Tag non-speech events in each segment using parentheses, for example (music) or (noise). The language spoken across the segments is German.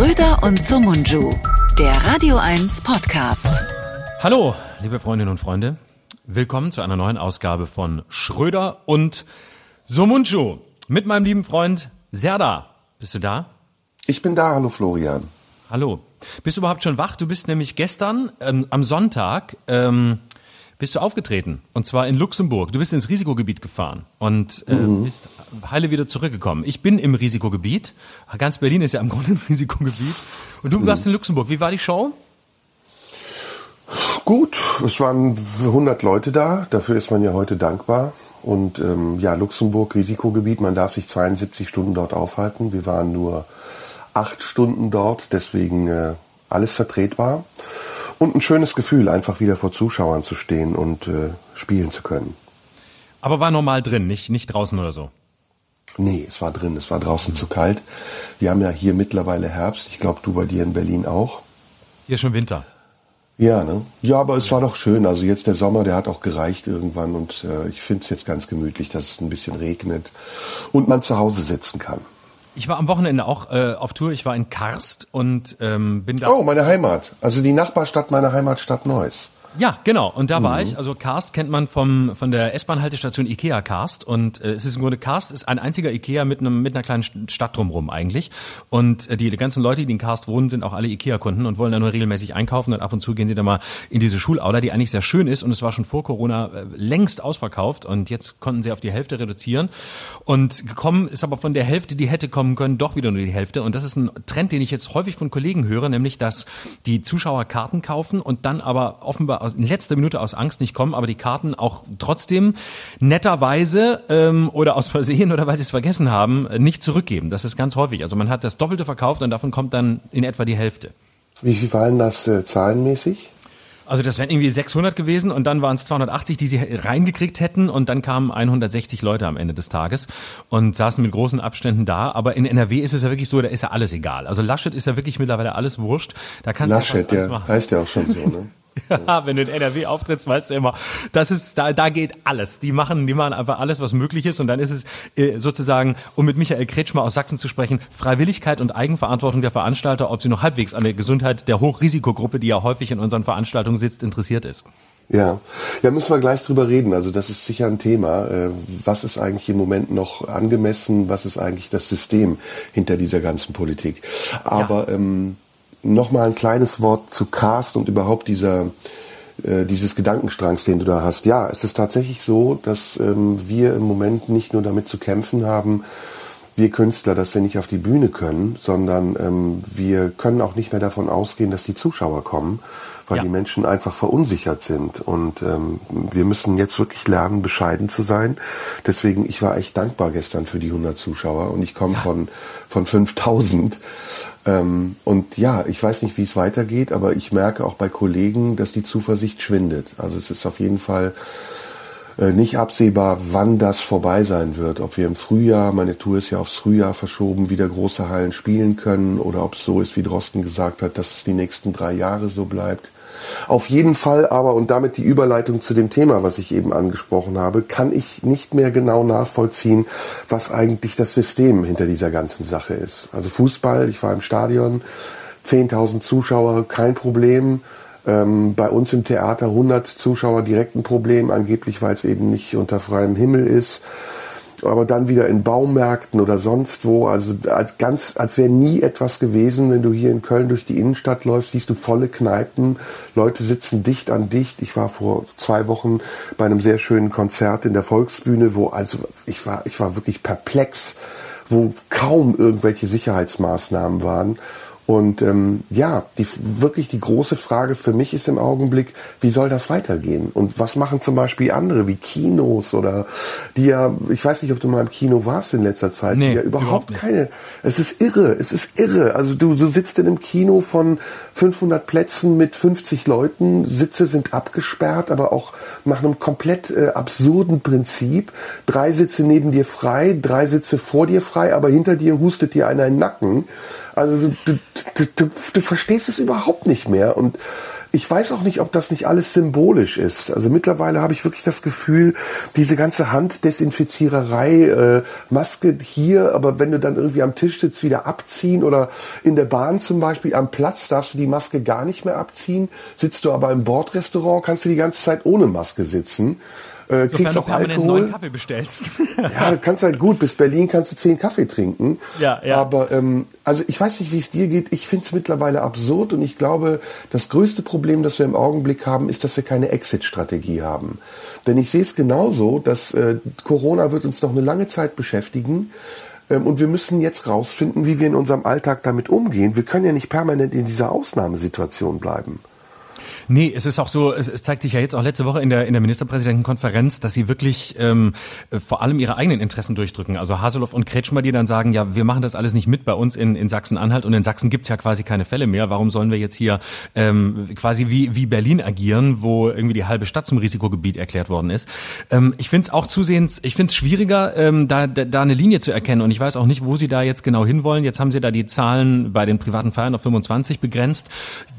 Schröder und Sumunju, der Radio 1 Podcast. Hallo, liebe Freundinnen und Freunde. Willkommen zu einer neuen Ausgabe von Schröder und Sumunju mit meinem lieben Freund Serda. Bist du da? Ich bin da, hallo Florian. Hallo. Bist du überhaupt schon wach? Du bist nämlich gestern ähm, am Sonntag ähm, bist du aufgetreten und zwar in Luxemburg. Du bist ins Risikogebiet gefahren und äh, mhm. bist heile wieder zurückgekommen. Ich bin im Risikogebiet. Ganz Berlin ist ja im (laughs) Grunde ein Risikogebiet. Und du mhm. warst in Luxemburg. Wie war die Show? Gut, es waren 100 Leute da. Dafür ist man ja heute dankbar. Und ähm, ja, Luxemburg, Risikogebiet, man darf sich 72 Stunden dort aufhalten. Wir waren nur acht Stunden dort, deswegen äh, alles vertretbar. Und ein schönes Gefühl, einfach wieder vor Zuschauern zu stehen und äh, spielen zu können. Aber war normal drin, nicht, nicht draußen oder so? Nee, es war drin, es war draußen mhm. zu kalt. Wir haben ja hier mittlerweile Herbst, ich glaube du bei dir in Berlin auch. Hier ist schon Winter. Ja, ne? Ja, aber es war doch schön. Also jetzt der Sommer, der hat auch gereicht irgendwann und äh, ich finde es jetzt ganz gemütlich, dass es ein bisschen regnet und man zu Hause sitzen kann. Ich war am Wochenende auch äh, auf Tour. Ich war in Karst und ähm, bin da. Oh, meine Heimat. Also die Nachbarstadt meiner Heimatstadt Neuss. Ja, genau. Und da war mhm. ich. Also Karst kennt man vom von der S-Bahn-Haltestation Ikea Karst. Und äh, es ist im Grunde Karst ist ein einziger Ikea mit einem mit einer kleinen Stadt drumherum eigentlich. Und äh, die, die ganzen Leute, die in Karst wohnen, sind auch alle Ikea-Kunden und wollen da nur regelmäßig einkaufen. Und ab und zu gehen sie da mal in diese Schulaula, die eigentlich sehr schön ist. Und es war schon vor Corona äh, längst ausverkauft. Und jetzt konnten sie auf die Hälfte reduzieren. Und gekommen ist aber von der Hälfte, die hätte kommen können, doch wieder nur die Hälfte. Und das ist ein Trend, den ich jetzt häufig von Kollegen höre, nämlich dass die Zuschauer Karten kaufen und dann aber offenbar aus, in letzter Minute aus Angst nicht kommen, aber die Karten auch trotzdem netterweise ähm, oder aus Versehen oder weil sie es vergessen haben, nicht zurückgeben. Das ist ganz häufig. Also man hat das Doppelte verkauft und davon kommt dann in etwa die Hälfte. Wie viel fallen das äh, zahlenmäßig? Also das wären irgendwie 600 gewesen und dann waren es 280, die sie reingekriegt hätten und dann kamen 160 Leute am Ende des Tages und saßen mit großen Abständen da. Aber in NRW ist es ja wirklich so, da ist ja alles egal. Also Laschet ist ja wirklich mittlerweile alles wurscht. Da kannst Laschet, ja, ja heißt ja auch schon so, ne? (laughs) (laughs) Ja, wenn du in NRW auftrittst, weißt du immer, das ist, da, da geht alles. Die machen, die machen einfach alles, was möglich ist. Und dann ist es äh, sozusagen, um mit Michael Kretschmer aus Sachsen zu sprechen, Freiwilligkeit und Eigenverantwortung der Veranstalter, ob sie noch halbwegs an der Gesundheit der Hochrisikogruppe, die ja häufig in unseren Veranstaltungen sitzt, interessiert ist. Ja, ja, müssen wir gleich drüber reden. Also das ist sicher ein Thema. Äh, was ist eigentlich im Moment noch angemessen? Was ist eigentlich das System hinter dieser ganzen Politik? Aber ja. ähm, noch mal ein kleines Wort zu Cast und überhaupt dieser äh, dieses Gedankenstrangs, den du da hast. Ja, es ist tatsächlich so, dass ähm, wir im Moment nicht nur damit zu kämpfen haben, wir Künstler, dass wir nicht auf die Bühne können, sondern ähm, wir können auch nicht mehr davon ausgehen, dass die Zuschauer kommen, weil ja. die Menschen einfach verunsichert sind. Und ähm, wir müssen jetzt wirklich lernen, bescheiden zu sein. Deswegen, ich war echt dankbar gestern für die 100 Zuschauer und ich komme ja. von, von 5000. Ähm, und ja, ich weiß nicht, wie es weitergeht, aber ich merke auch bei Kollegen, dass die Zuversicht schwindet. Also es ist auf jeden Fall äh, nicht absehbar, wann das vorbei sein wird. Ob wir im Frühjahr, meine Tour ist ja aufs Frühjahr verschoben, wieder große Hallen spielen können oder ob es so ist, wie Drosten gesagt hat, dass es die nächsten drei Jahre so bleibt. Auf jeden Fall aber, und damit die Überleitung zu dem Thema, was ich eben angesprochen habe, kann ich nicht mehr genau nachvollziehen, was eigentlich das System hinter dieser ganzen Sache ist. Also Fußball, ich war im Stadion, 10.000 Zuschauer, kein Problem. Ähm, bei uns im Theater 100 Zuschauer direkt ein Problem, angeblich weil es eben nicht unter freiem Himmel ist aber dann wieder in Baumärkten oder sonst wo, also als ganz, als wäre nie etwas gewesen. Wenn du hier in Köln durch die Innenstadt läufst, siehst du volle Kneipen, Leute sitzen dicht an dicht. Ich war vor zwei Wochen bei einem sehr schönen Konzert in der Volksbühne, wo also ich war, ich war wirklich perplex, wo kaum irgendwelche Sicherheitsmaßnahmen waren. Und ähm, ja, die, wirklich die große Frage für mich ist im Augenblick, wie soll das weitergehen? Und was machen zum Beispiel andere wie Kinos oder die ja, ich weiß nicht, ob du mal im Kino warst in letzter Zeit, nee, die ja überhaupt, überhaupt keine, es ist irre, es ist irre. Also du, du sitzt in einem Kino von 500 Plätzen mit 50 Leuten, Sitze sind abgesperrt, aber auch nach einem komplett äh, absurden Prinzip. Drei Sitze neben dir frei, drei Sitze vor dir frei, aber hinter dir hustet dir einer in den Nacken. Also du, du, du, du, verstehst es überhaupt nicht mehr. Und ich weiß auch nicht, ob das nicht alles symbolisch ist. Also mittlerweile habe ich wirklich das Gefühl, diese ganze Handdesinfiziererei, äh, Maske hier, aber wenn du dann irgendwie am Tisch sitzt, wieder abziehen oder in der Bahn zum Beispiel am Platz darfst du die Maske gar nicht mehr abziehen. Sitzt du aber im Bordrestaurant, kannst du die ganze Zeit ohne Maske sitzen. Äh, kriegst auch Alkohol. neuen Kaffee bestellst. (laughs) ja, du kannst halt gut. Bis Berlin kannst du zehn Kaffee trinken. Ja, ja. Aber ähm, also ich weiß nicht, wie es dir geht. Ich finde es mittlerweile absurd und ich glaube, das größte Problem, das wir im Augenblick haben, ist, dass wir keine Exit-Strategie haben. Denn ich sehe es genauso, dass äh, Corona wird uns noch eine lange Zeit beschäftigen. Ähm, und wir müssen jetzt rausfinden, wie wir in unserem Alltag damit umgehen. Wir können ja nicht permanent in dieser Ausnahmesituation bleiben. Nee, es ist auch so, es, es zeigt sich ja jetzt auch letzte Woche in der, in der Ministerpräsidentenkonferenz, dass sie wirklich ähm, vor allem ihre eigenen Interessen durchdrücken. Also Haseloff und Kretschmer, die dann sagen, ja, wir machen das alles nicht mit bei uns in, in Sachsen-Anhalt und in Sachsen gibt's ja quasi keine Fälle mehr. Warum sollen wir jetzt hier ähm, quasi wie, wie Berlin agieren, wo irgendwie die halbe Stadt zum Risikogebiet erklärt worden ist? Ähm, ich finde es auch zusehends, ich finde es schwieriger, ähm, da, da, da eine Linie zu erkennen und ich weiß auch nicht, wo sie da jetzt genau hinwollen. Jetzt haben sie da die Zahlen bei den privaten Feiern auf 25 begrenzt.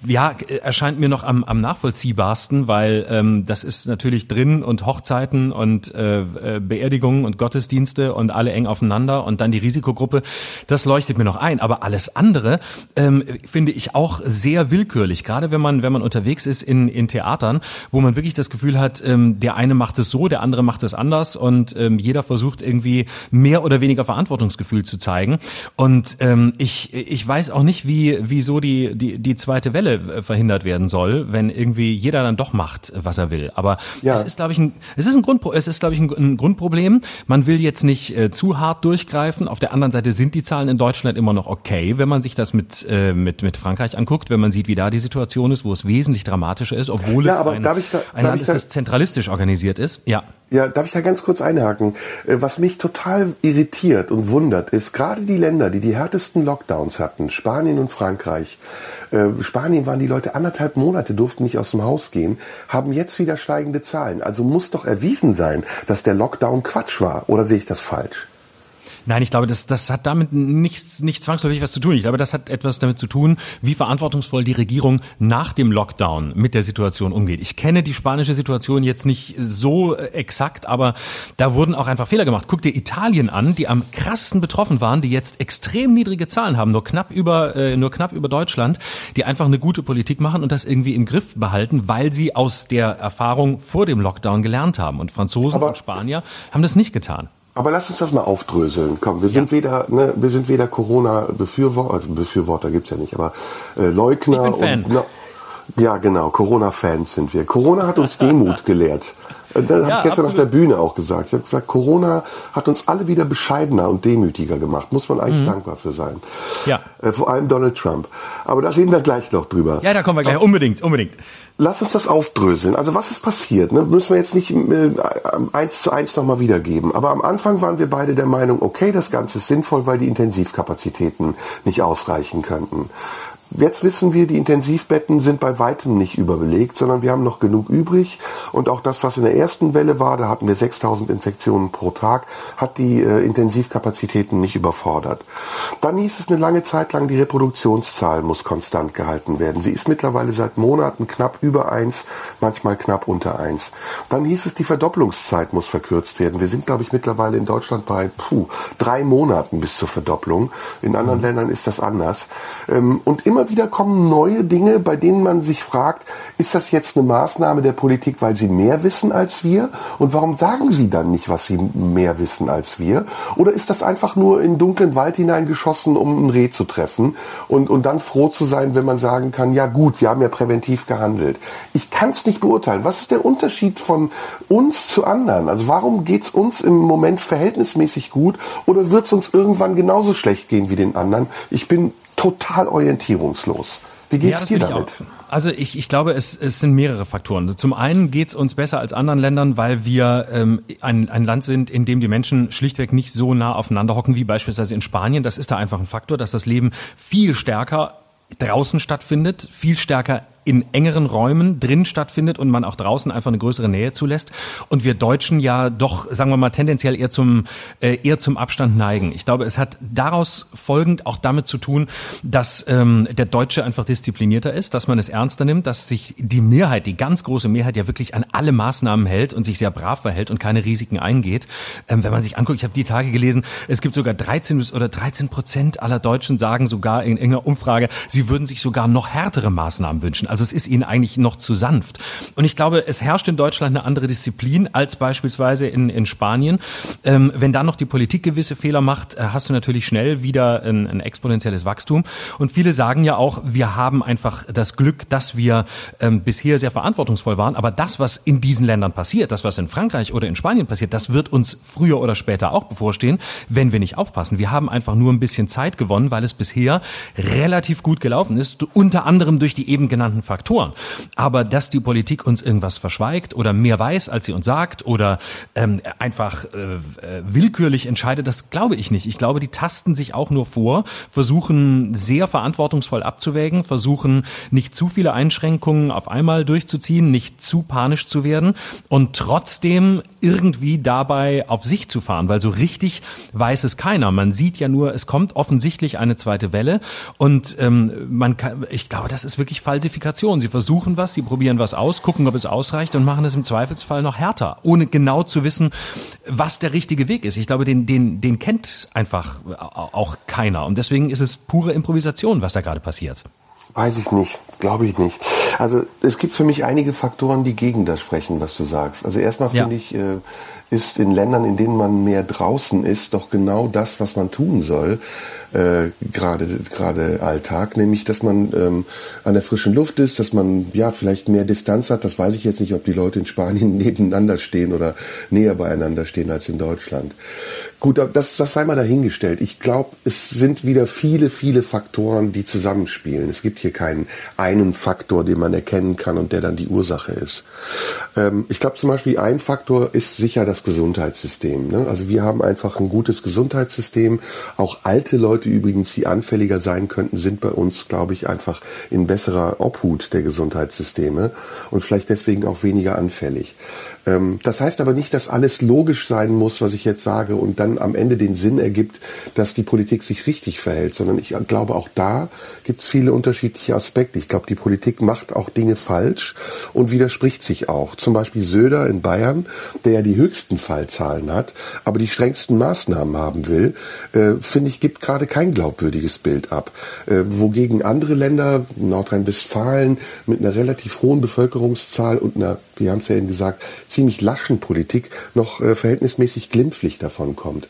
Ja, erscheint mir noch am, am nachvollziehbarsten, weil ähm, das ist natürlich drin und Hochzeiten und äh, äh, Beerdigungen und Gottesdienste und alle eng aufeinander und dann die Risikogruppe. Das leuchtet mir noch ein. Aber alles andere ähm, finde ich auch sehr willkürlich. Gerade wenn man wenn man unterwegs ist in in Theatern, wo man wirklich das Gefühl hat, ähm, der eine macht es so, der andere macht es anders und ähm, jeder versucht irgendwie mehr oder weniger Verantwortungsgefühl zu zeigen. Und ähm, ich ich weiß auch nicht, wie wieso die die die zweite Welle äh, verhindert werden soll, wenn irgendwie jeder dann doch macht, was er will. Aber ja. es ist, glaube ich, ein, es ist ein Grund, es ist, glaube ich, ein, ein, Grundproblem. Man will jetzt nicht äh, zu hart durchgreifen. Auf der anderen Seite sind die Zahlen in Deutschland immer noch okay, wenn man sich das mit äh, mit mit Frankreich anguckt, wenn man sieht, wie da die Situation ist, wo es wesentlich dramatischer ist, obwohl ja, es ein, da, ein Land ist, das zentralistisch organisiert ist. Ja. Ja, darf ich da ganz kurz einhaken? Äh, was mich total irritiert und wundert, ist gerade die Länder, die die härtesten Lockdowns hatten, Spanien und Frankreich. Äh, Spanien waren die Leute anderthalb Monate, durften nicht aus dem Haus gehen, haben jetzt wieder steigende Zahlen. Also muss doch erwiesen sein, dass der Lockdown Quatsch war. Oder sehe ich das falsch? Nein, ich glaube, das, das hat damit nichts, nicht zwangsläufig was zu tun. Ich glaube, das hat etwas damit zu tun, wie verantwortungsvoll die Regierung nach dem Lockdown mit der Situation umgeht. Ich kenne die spanische Situation jetzt nicht so äh, exakt, aber da wurden auch einfach Fehler gemacht. Guck dir Italien an, die am krassesten betroffen waren, die jetzt extrem niedrige Zahlen haben, nur knapp über, äh, nur knapp über Deutschland, die einfach eine gute Politik machen und das irgendwie im Griff behalten, weil sie aus der Erfahrung vor dem Lockdown gelernt haben. Und Franzosen aber und Spanier haben das nicht getan. Aber lass uns das mal aufdröseln. Komm, wir sind ja. weder, ne, wir sind weder Corona-Befürworter, also Befürworter gibt's ja nicht, aber äh, Leugner ich bin Fan. und ja, genau, Corona-Fans sind wir. Corona hat uns (laughs) Demut gelehrt. Das habe ja, ich gestern absolut. auf der Bühne auch gesagt. Ich habe gesagt, Corona hat uns alle wieder bescheidener und demütiger gemacht. Muss man eigentlich mhm. dankbar für sein. Ja. Äh, vor allem Donald Trump. Aber da reden wir gleich noch drüber. Ja, da kommen wir gleich. Aber unbedingt, unbedingt. Lass uns das aufdröseln. Also was ist passiert? Ne? Müssen wir jetzt nicht äh, eins zu eins nochmal wiedergeben. Aber am Anfang waren wir beide der Meinung, okay, das Ganze ist sinnvoll, weil die Intensivkapazitäten nicht ausreichen könnten. Jetzt wissen wir, die Intensivbetten sind bei weitem nicht überbelegt, sondern wir haben noch genug übrig. Und auch das, was in der ersten Welle war, da hatten wir 6000 Infektionen pro Tag, hat die äh, Intensivkapazitäten nicht überfordert. Dann hieß es eine lange Zeit lang, die Reproduktionszahl muss konstant gehalten werden. Sie ist mittlerweile seit Monaten knapp über eins, manchmal knapp unter eins. Dann hieß es, die Verdopplungszeit muss verkürzt werden. Wir sind, glaube ich, mittlerweile in Deutschland bei puh, drei Monaten bis zur Verdopplung. In anderen mhm. Ländern ist das anders. Ähm, und immer immer wieder kommen neue Dinge, bei denen man sich fragt, ist das jetzt eine Maßnahme der Politik, weil sie mehr wissen als wir? Und warum sagen sie dann nicht, was sie mehr wissen als wir? Oder ist das einfach nur in dunklen Wald hineingeschossen, um ein Reh zu treffen und, und dann froh zu sein, wenn man sagen kann, ja gut, sie haben ja präventiv gehandelt. Ich kann es nicht beurteilen. Was ist der Unterschied von uns zu anderen? Also warum geht es uns im Moment verhältnismäßig gut oder wird es uns irgendwann genauso schlecht gehen wie den anderen? Ich bin total orientierungslos. Wie geht's ja, dir damit? Also ich, ich glaube, es, es sind mehrere Faktoren. Zum einen geht's uns besser als anderen Ländern, weil wir ähm, ein, ein Land sind, in dem die Menschen schlichtweg nicht so nah aufeinander hocken wie beispielsweise in Spanien. Das ist da einfach ein Faktor, dass das Leben viel stärker draußen stattfindet, viel stärker in engeren Räumen drin stattfindet und man auch draußen einfach eine größere Nähe zulässt. Und wir Deutschen ja doch, sagen wir mal, tendenziell eher zum, äh, eher zum Abstand neigen. Ich glaube, es hat daraus folgend auch damit zu tun, dass ähm, der Deutsche einfach disziplinierter ist, dass man es ernster nimmt, dass sich die Mehrheit, die ganz große Mehrheit ja wirklich an alle Maßnahmen hält und sich sehr brav verhält und keine Risiken eingeht. Ähm, wenn man sich anguckt, ich habe die Tage gelesen, es gibt sogar 13 oder 13 Prozent aller Deutschen sagen sogar in irgendeiner Umfrage, sie würden sich sogar noch härtere Maßnahmen wünschen. Also es ist ihnen eigentlich noch zu sanft. Und ich glaube, es herrscht in Deutschland eine andere Disziplin als beispielsweise in, in Spanien. Ähm, wenn dann noch die Politik gewisse Fehler macht, äh, hast du natürlich schnell wieder ein, ein exponentielles Wachstum. Und viele sagen ja auch, wir haben einfach das Glück, dass wir ähm, bisher sehr verantwortungsvoll waren. Aber das, was in diesen Ländern passiert, das, was in Frankreich oder in Spanien passiert, das wird uns früher oder später auch bevorstehen, wenn wir nicht aufpassen. Wir haben einfach nur ein bisschen Zeit gewonnen, weil es bisher relativ gut gelaufen ist, unter anderem durch die eben genannten Faktoren. Aber dass die Politik uns irgendwas verschweigt oder mehr weiß, als sie uns sagt oder ähm, einfach äh, äh, willkürlich entscheidet, das glaube ich nicht. Ich glaube, die tasten sich auch nur vor, versuchen sehr verantwortungsvoll abzuwägen, versuchen nicht zu viele Einschränkungen auf einmal durchzuziehen, nicht zu panisch zu werden und trotzdem irgendwie dabei auf sich zu fahren, weil so richtig weiß es keiner. Man sieht ja nur, es kommt offensichtlich eine zweite Welle und ähm, man kann, ich glaube, das ist wirklich Falsifikation. Sie versuchen was, sie probieren was aus, gucken, ob es ausreicht und machen es im Zweifelsfall noch härter, ohne genau zu wissen, was der richtige Weg ist. Ich glaube, den, den, den kennt einfach auch keiner und deswegen ist es pure Improvisation, was da gerade passiert. Weiß ich nicht, glaube ich nicht. Also es gibt für mich einige Faktoren, die gegen das sprechen, was du sagst. Also erstmal finde ja. ich, äh, ist in Ländern, in denen man mehr draußen ist, doch genau das, was man tun soll äh, gerade gerade Alltag, nämlich dass man ähm, an der frischen Luft ist, dass man ja vielleicht mehr Distanz hat. Das weiß ich jetzt nicht, ob die Leute in Spanien (laughs) nebeneinander stehen oder näher beieinander stehen als in Deutschland. Gut, das, das sei mal dahingestellt. Ich glaube, es sind wieder viele, viele Faktoren, die zusammenspielen. Es gibt hier keinen einen Faktor, den man erkennen kann und der dann die Ursache ist. Ähm, ich glaube zum Beispiel, ein Faktor ist sicher das Gesundheitssystem. Ne? Also wir haben einfach ein gutes Gesundheitssystem. Auch alte Leute übrigens, die anfälliger sein könnten, sind bei uns, glaube ich, einfach in besserer Obhut der Gesundheitssysteme und vielleicht deswegen auch weniger anfällig. Ähm, das heißt aber nicht, dass alles logisch sein muss, was ich jetzt sage und dann am Ende den Sinn ergibt, dass die Politik sich richtig verhält, sondern ich glaube, auch da gibt es viele unterschiedliche Aspekte. Ich glaube, die Politik macht auch Dinge falsch und widerspricht sich auch. Zum Beispiel Söder in Bayern, der ja die höchsten Fallzahlen hat, aber die strengsten Maßnahmen haben will, äh, finde ich, gibt gerade kein glaubwürdiges Bild ab. Äh, wogegen andere Länder, Nordrhein-Westfalen, mit einer relativ hohen Bevölkerungszahl und einer, wir haben es ja eben gesagt, ziemlich laschen Politik noch äh, verhältnismäßig glimpflich davon kommt.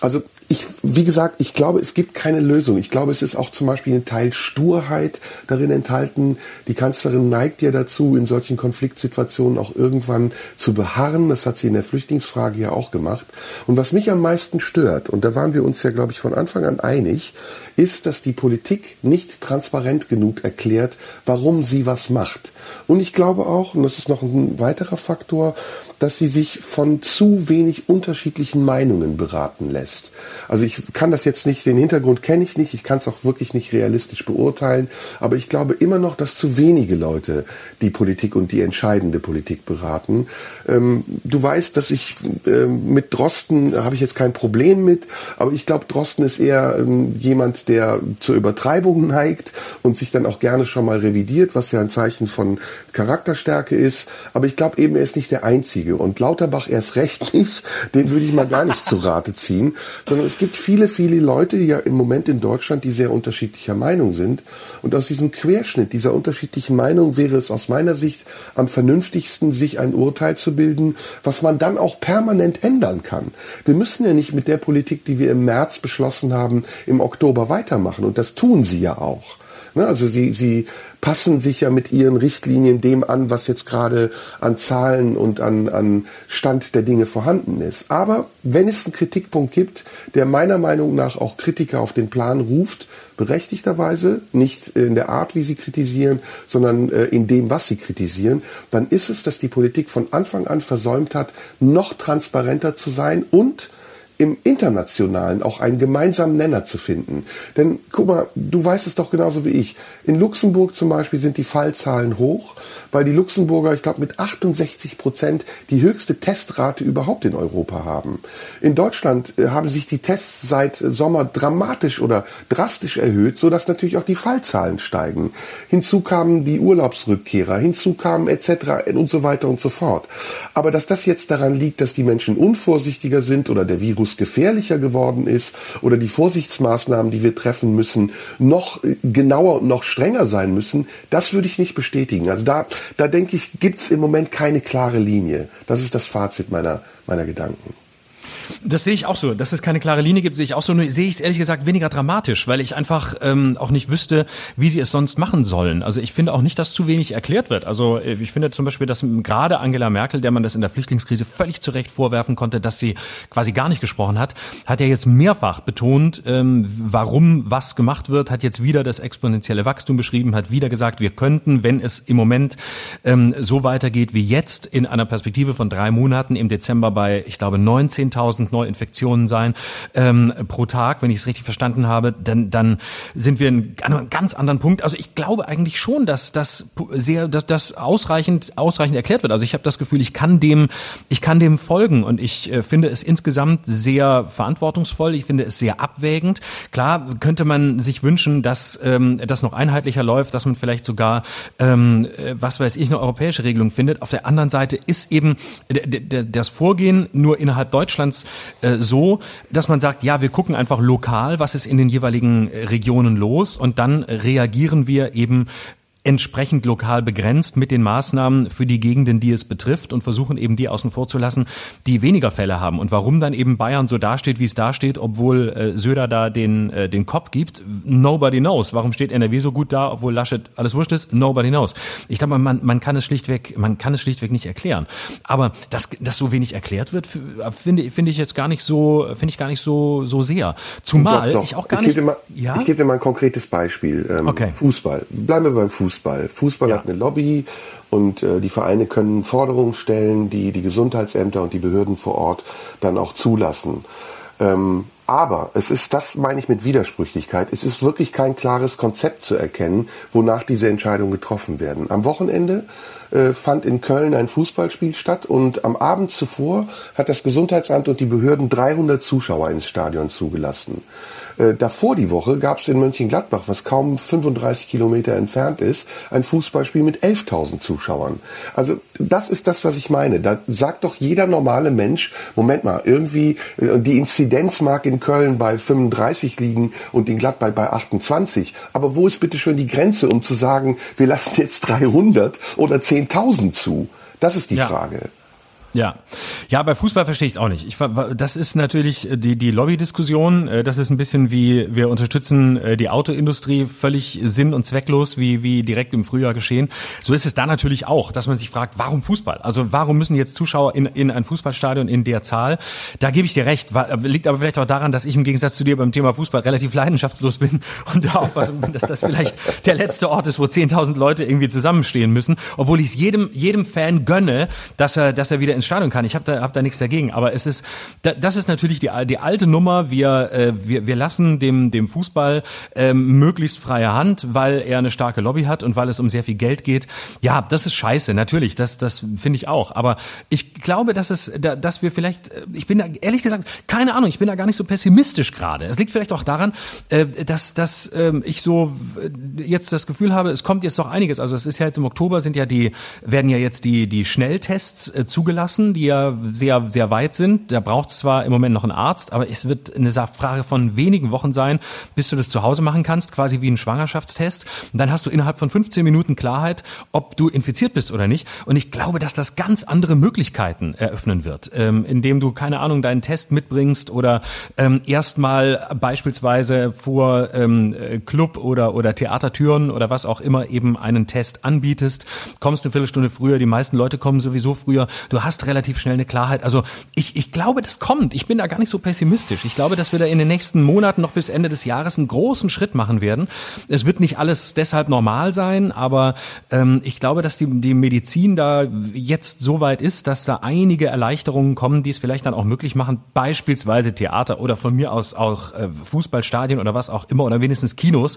Also ich, wie gesagt, ich glaube, es gibt keine Lösung. Ich glaube, es ist auch zum Beispiel ein Teil Sturheit darin enthalten. Die Kanzlerin neigt ja dazu, in solchen Konfliktsituationen auch irgendwann zu beharren. Das hat sie in der Flüchtlingsfrage ja auch gemacht. Und was mich am meisten stört, und da waren wir uns ja, glaube ich, von Anfang an einig, ist, dass die Politik nicht transparent genug erklärt, warum sie was macht. Und ich glaube auch, und das ist noch ein weiterer Faktor, dass sie sich von zu wenig unterschiedlichen Meinungen beraten lässt. Also ich kann das jetzt nicht, den Hintergrund kenne ich nicht, ich kann es auch wirklich nicht realistisch beurteilen, aber ich glaube immer noch, dass zu wenige Leute die Politik und die entscheidende Politik beraten. Ähm, du weißt, dass ich äh, mit Drosten habe ich jetzt kein Problem mit, aber ich glaube, Drosten ist eher ähm, jemand, der zur Übertreibung neigt und sich dann auch gerne schon mal revidiert, was ja ein Zeichen von Charakterstärke ist. Aber ich glaube eben, er ist nicht der Einzige. Und Lauterbach erst recht nicht, den würde ich mal gar nicht zu Rate ziehen, sondern es gibt viele, viele Leute ja im Moment in Deutschland, die sehr unterschiedlicher Meinung sind. Und aus diesem Querschnitt dieser unterschiedlichen Meinung wäre es aus meiner Sicht am vernünftigsten, sich ein Urteil zu bilden, was man dann auch permanent ändern kann. Wir müssen ja nicht mit der Politik, die wir im März beschlossen haben, im Oktober weitermachen. Und das tun sie ja auch. Ne, also sie, sie passen sich ja mit ihren Richtlinien dem an, was jetzt gerade an Zahlen und an, an Stand der Dinge vorhanden ist. Aber wenn es einen Kritikpunkt gibt, der meiner Meinung nach auch Kritiker auf den Plan ruft, berechtigterweise, nicht in der Art, wie sie kritisieren, sondern äh, in dem, was sie kritisieren, dann ist es, dass die Politik von Anfang an versäumt hat, noch transparenter zu sein und im Internationalen auch einen gemeinsamen Nenner zu finden. Denn guck mal, du weißt es doch genauso wie ich. In Luxemburg zum Beispiel sind die Fallzahlen hoch, weil die Luxemburger, ich glaube, mit 68 Prozent die höchste Testrate überhaupt in Europa haben. In Deutschland äh, haben sich die Tests seit Sommer dramatisch oder drastisch erhöht, so dass natürlich auch die Fallzahlen steigen. Hinzu kamen die Urlaubsrückkehrer, hinzu kamen etc. und so weiter und so fort. Aber dass das jetzt daran liegt, dass die Menschen unvorsichtiger sind oder der Virus Virus gefährlicher geworden ist oder die Vorsichtsmaßnahmen, die wir treffen müssen, noch genauer und noch strenger sein müssen, das würde ich nicht bestätigen. Also da, da denke ich, gibt es im Moment keine klare Linie. Das ist das Fazit meiner, meiner Gedanken. Das sehe ich auch so. Dass es keine klare Linie gibt, sehe ich auch so. Nur sehe ich es ehrlich gesagt weniger dramatisch, weil ich einfach ähm, auch nicht wüsste, wie sie es sonst machen sollen. Also ich finde auch nicht, dass zu wenig erklärt wird. Also äh, ich finde zum Beispiel, dass gerade Angela Merkel, der man das in der Flüchtlingskrise völlig zu Recht vorwerfen konnte, dass sie quasi gar nicht gesprochen hat, hat ja jetzt mehrfach betont, ähm, warum was gemacht wird, hat jetzt wieder das exponentielle Wachstum beschrieben, hat wieder gesagt, wir könnten, wenn es im Moment ähm, so weitergeht wie jetzt, in einer Perspektive von drei Monaten im Dezember bei, ich glaube, 19.000 1000 Neuinfektionen sein ähm, pro Tag, wenn ich es richtig verstanden habe, dann, dann sind wir in einem ganz anderen Punkt. Also ich glaube eigentlich schon, dass das sehr, dass das ausreichend, ausreichend erklärt wird. Also ich habe das Gefühl, ich kann dem, ich kann dem folgen und ich äh, finde es insgesamt sehr verantwortungsvoll. Ich finde es sehr abwägend. Klar könnte man sich wünschen, dass ähm, das noch einheitlicher läuft, dass man vielleicht sogar, ähm, äh, was weiß ich, eine europäische Regelung findet. Auf der anderen Seite ist eben das Vorgehen nur innerhalb Deutschlands äh, so, dass man sagt, ja, wir gucken einfach lokal, was ist in den jeweiligen äh, Regionen los und dann reagieren wir eben entsprechend lokal begrenzt mit den Maßnahmen für die Gegenden, die es betrifft und versuchen eben die außen vor zu lassen, die weniger Fälle haben. Und warum dann eben Bayern so dasteht, wie es dasteht, obwohl äh, Söder da den, äh, den Kopf gibt, nobody knows. Warum steht NRW so gut da, obwohl Laschet alles wurscht ist? Nobody knows. Ich glaube, man, man kann es schlichtweg, man kann es schlichtweg nicht erklären. Aber dass, dass so wenig erklärt wird, finde, finde ich jetzt gar nicht so, finde ich gar nicht so, so sehr. Zumal doch, doch. ich auch gar ich nicht. Gebe mal, ja? Ich gebe dir mal ein konkretes Beispiel. Ähm, okay. Fußball. Bleiben wir beim Fußball. Fußball. Fußball ja. hat eine Lobby und äh, die Vereine können Forderungen stellen, die die Gesundheitsämter und die Behörden vor Ort dann auch zulassen. Ähm, aber es ist, das meine ich mit Widersprüchlichkeit, es ist wirklich kein klares Konzept zu erkennen, wonach diese Entscheidungen getroffen werden. Am Wochenende äh, fand in Köln ein Fußballspiel statt und am Abend zuvor hat das Gesundheitsamt und die Behörden 300 Zuschauer ins Stadion zugelassen. Äh, davor die Woche gab es in Mönchengladbach, was kaum 35 Kilometer entfernt ist, ein Fußballspiel mit 11.000 Zuschauern. Also das ist das, was ich meine. Da sagt doch jeder normale Mensch, Moment mal, irgendwie äh, die Inzidenz mag in Köln bei 35 liegen und in Gladbach bei 28. Aber wo ist bitte schon die Grenze, um zu sagen, wir lassen jetzt 300 oder 10.000 zu? Das ist die ja. Frage. Ja, ja, bei Fußball verstehe ich es auch nicht. Ich, das ist natürlich äh, die, die Lobby-Diskussion. Äh, das ist ein bisschen wie wir unterstützen äh, die Autoindustrie völlig sinn- und zwecklos, wie, wie direkt im Frühjahr geschehen. So ist es da natürlich auch, dass man sich fragt, warum Fußball? Also warum müssen jetzt Zuschauer in, in ein Fußballstadion in der Zahl? Da gebe ich dir recht. Liegt aber vielleicht auch daran, dass ich im Gegensatz zu dir beim Thema Fußball relativ leidenschaftslos bin (laughs) und da aufpassen bin, dass das vielleicht der letzte Ort ist, wo 10.000 Leute irgendwie zusammenstehen müssen. Obwohl ich es jedem, jedem Fan gönne, dass er, dass er wieder ins ins Stadion kann. Ich habe da, hab da nichts dagegen. Aber es ist, das ist natürlich die, die alte Nummer. Wir, äh, wir, wir lassen dem, dem Fußball ähm, möglichst freie Hand, weil er eine starke Lobby hat und weil es um sehr viel Geld geht. Ja, das ist scheiße, natürlich. Das, das finde ich auch. Aber ich glaube, dass es, dass wir vielleicht, äh, ich bin da ehrlich gesagt, keine Ahnung, ich bin da gar nicht so pessimistisch gerade. Es liegt vielleicht auch daran, äh, dass, dass ähm, ich so äh, jetzt das Gefühl habe, es kommt jetzt doch einiges. Also es ist ja jetzt im Oktober sind ja die, werden ja jetzt die, die Schnelltests äh, zugelassen lassen, die ja sehr, sehr weit sind. Da braucht es zwar im Moment noch einen Arzt, aber es wird eine Frage von wenigen Wochen sein, bis du das zu Hause machen kannst, quasi wie ein Schwangerschaftstest. Und dann hast du innerhalb von 15 Minuten Klarheit, ob du infiziert bist oder nicht. Und ich glaube, dass das ganz andere Möglichkeiten eröffnen wird, ähm, indem du, keine Ahnung, deinen Test mitbringst oder ähm, erstmal beispielsweise vor ähm, Club oder, oder Theatertüren oder was auch immer eben einen Test anbietest, kommst eine Viertelstunde früher, die meisten Leute kommen sowieso früher. Du hast relativ schnell eine Klarheit. Also ich, ich glaube, das kommt. Ich bin da gar nicht so pessimistisch. Ich glaube, dass wir da in den nächsten Monaten noch bis Ende des Jahres einen großen Schritt machen werden. Es wird nicht alles deshalb normal sein, aber ähm, ich glaube, dass die, die Medizin da jetzt so weit ist, dass da einige Erleichterungen kommen, die es vielleicht dann auch möglich machen, beispielsweise Theater oder von mir aus auch äh, Fußballstadien oder was auch immer oder wenigstens Kinos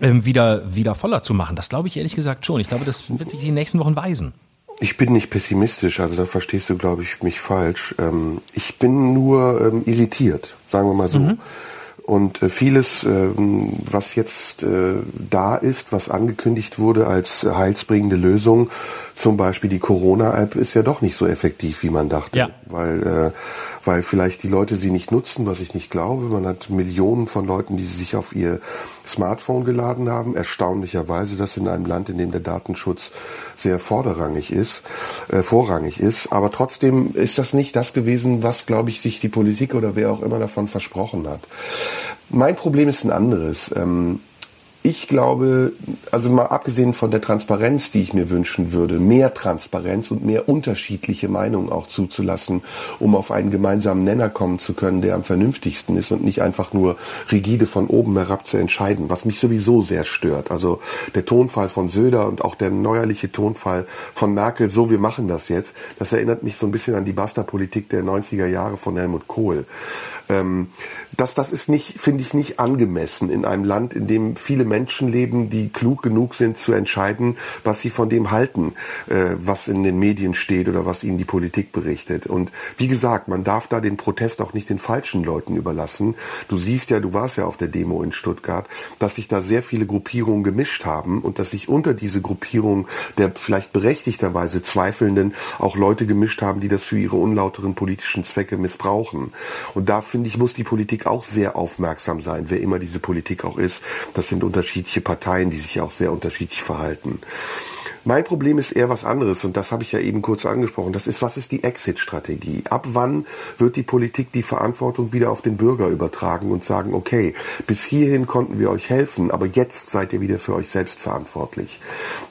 äh, wieder, wieder voller zu machen. Das glaube ich ehrlich gesagt schon. Ich glaube, das wird sich die nächsten Wochen weisen. Ich bin nicht pessimistisch, also da verstehst du, glaube ich, mich falsch. Ähm, ich bin nur ähm, irritiert, sagen wir mal so. Mhm. Und äh, vieles, ähm, was jetzt äh, da ist, was angekündigt wurde als heilsbringende Lösung, zum Beispiel die Corona-App, ist ja doch nicht so effektiv, wie man dachte. Ja. Weil, äh, weil vielleicht die Leute sie nicht nutzen, was ich nicht glaube. Man hat Millionen von Leuten, die sich auf ihr Smartphone geladen haben. Erstaunlicherweise, das in einem Land, in dem der Datenschutz sehr vorderrangig ist, äh, vorrangig ist. Aber trotzdem ist das nicht das gewesen, was, glaube ich, sich die Politik oder wer auch immer davon versprochen hat. Mein Problem ist ein anderes. Ähm, ich glaube, also mal abgesehen von der Transparenz, die ich mir wünschen würde, mehr Transparenz und mehr unterschiedliche Meinungen auch zuzulassen, um auf einen gemeinsamen Nenner kommen zu können, der am vernünftigsten ist und nicht einfach nur rigide von oben herab zu entscheiden, was mich sowieso sehr stört. Also der Tonfall von Söder und auch der neuerliche Tonfall von Merkel, so wir machen das jetzt, das erinnert mich so ein bisschen an die Basta-Politik der 90er Jahre von Helmut Kohl. Ähm, das, das ist nicht, finde ich, nicht angemessen in einem Land, in dem viele Menschen leben, die klug genug sind zu entscheiden, was sie von dem halten, äh, was in den Medien steht oder was ihnen die Politik berichtet. Und wie gesagt, man darf da den Protest auch nicht den falschen Leuten überlassen. Du siehst ja, du warst ja auf der Demo in Stuttgart, dass sich da sehr viele Gruppierungen gemischt haben und dass sich unter diese Gruppierung der vielleicht berechtigterweise Zweifelnden auch Leute gemischt haben, die das für ihre unlauteren politischen Zwecke missbrauchen. Und da finde ich, muss die Politik auch sehr aufmerksam sein, wer immer diese Politik auch ist. Das sind unterschiedliche Parteien, die sich auch sehr unterschiedlich verhalten. Mein Problem ist eher was anderes und das habe ich ja eben kurz angesprochen. Das ist, was ist die Exit-Strategie? Ab wann wird die Politik die Verantwortung wieder auf den Bürger übertragen und sagen, okay, bis hierhin konnten wir euch helfen, aber jetzt seid ihr wieder für euch selbst verantwortlich.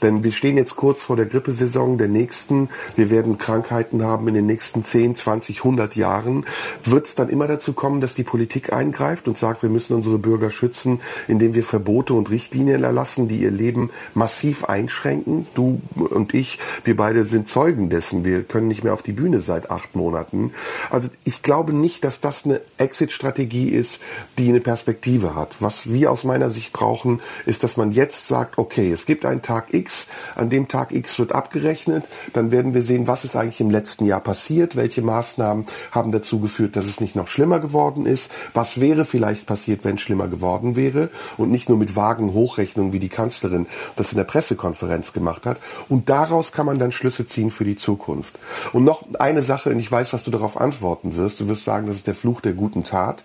Denn wir stehen jetzt kurz vor der Grippesaison der nächsten. Wir werden Krankheiten haben in den nächsten 10, 20, 100 Jahren. Wird es dann immer dazu kommen, dass die Politik eingreift und sagt, wir müssen unsere Bürger schützen, indem wir Verbote und Richtlinien erlassen, die ihr Leben massiv einschränken? Du und ich, wir beide sind Zeugen dessen. Wir können nicht mehr auf die Bühne seit acht Monaten. Also ich glaube nicht, dass das eine Exit-Strategie ist, die eine Perspektive hat. Was wir aus meiner Sicht brauchen, ist, dass man jetzt sagt, okay, es gibt einen Tag X, an dem Tag X wird abgerechnet, dann werden wir sehen, was ist eigentlich im letzten Jahr passiert, welche Maßnahmen haben dazu geführt, dass es nicht noch schlimmer geworden ist, was wäre vielleicht passiert, wenn es schlimmer geworden wäre und nicht nur mit vagen Hochrechnungen, wie die Kanzlerin das in der Pressekonferenz gemacht hat, hat. Und daraus kann man dann Schlüsse ziehen für die Zukunft. Und noch eine Sache, und ich weiß, was du darauf antworten wirst. Du wirst sagen, das ist der Fluch der guten Tat.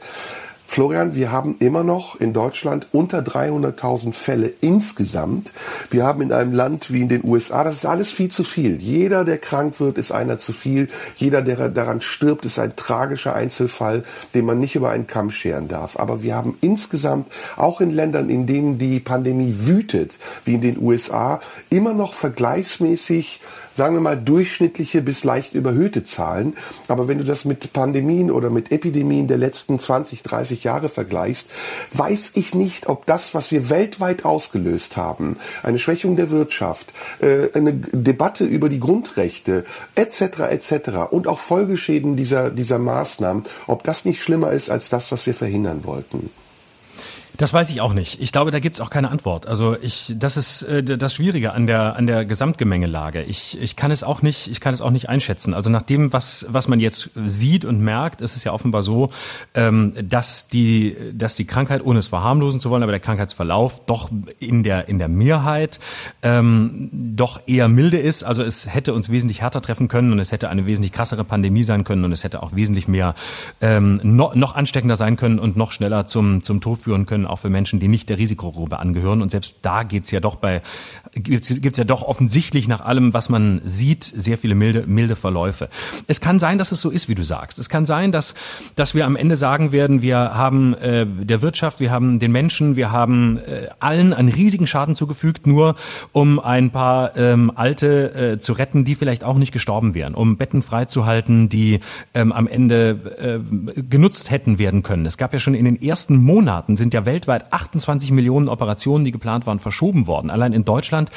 Florian, wir haben immer noch in Deutschland unter 300.000 Fälle insgesamt. Wir haben in einem Land wie in den USA, das ist alles viel zu viel. Jeder, der krank wird, ist einer zu viel. Jeder, der daran stirbt, ist ein tragischer Einzelfall, den man nicht über einen Kamm scheren darf. Aber wir haben insgesamt, auch in Ländern, in denen die Pandemie wütet, wie in den USA, immer noch vergleichsmäßig sagen wir mal, durchschnittliche bis leicht überhöhte Zahlen. Aber wenn du das mit Pandemien oder mit Epidemien der letzten 20, 30 Jahre vergleichst, weiß ich nicht, ob das, was wir weltweit ausgelöst haben, eine Schwächung der Wirtschaft, äh, eine Debatte über die Grundrechte etc. etc. und auch Folgeschäden dieser, dieser Maßnahmen, ob das nicht schlimmer ist als das, was wir verhindern wollten. Das weiß ich auch nicht. Ich glaube, da gibt's auch keine Antwort. Also ich, das ist äh, das Schwierige an der an der Gesamtgemengelage. Ich, ich kann es auch nicht, ich kann es auch nicht einschätzen. Also nach dem, was was man jetzt sieht und merkt, ist es ja offenbar so, ähm, dass die dass die Krankheit, ohne es verharmlosen zu wollen, aber der Krankheitsverlauf doch in der in der Mehrheit ähm, doch eher milde ist. Also es hätte uns wesentlich härter treffen können und es hätte eine wesentlich krassere Pandemie sein können und es hätte auch wesentlich mehr ähm, noch, noch ansteckender sein können und noch schneller zum zum Tod führen können können, auch für Menschen, die nicht der Risikogruppe angehören. Und selbst da geht's ja doch bei, gibt's, gibt's ja doch offensichtlich nach allem, was man sieht, sehr viele milde, milde Verläufe. Es kann sein, dass es so ist, wie du sagst. Es kann sein, dass, dass wir am Ende sagen werden, wir haben äh, der Wirtschaft, wir haben den Menschen, wir haben äh, allen einen riesigen Schaden zugefügt, nur um ein paar ähm, Alte äh, zu retten, die vielleicht auch nicht gestorben wären, um Betten freizuhalten, die ähm, am Ende äh, genutzt hätten werden können. Es gab ja schon in den ersten Monaten sind ja weltweit 28 Millionen Operationen, die geplant waren, verschoben worden. Allein in Deutschland,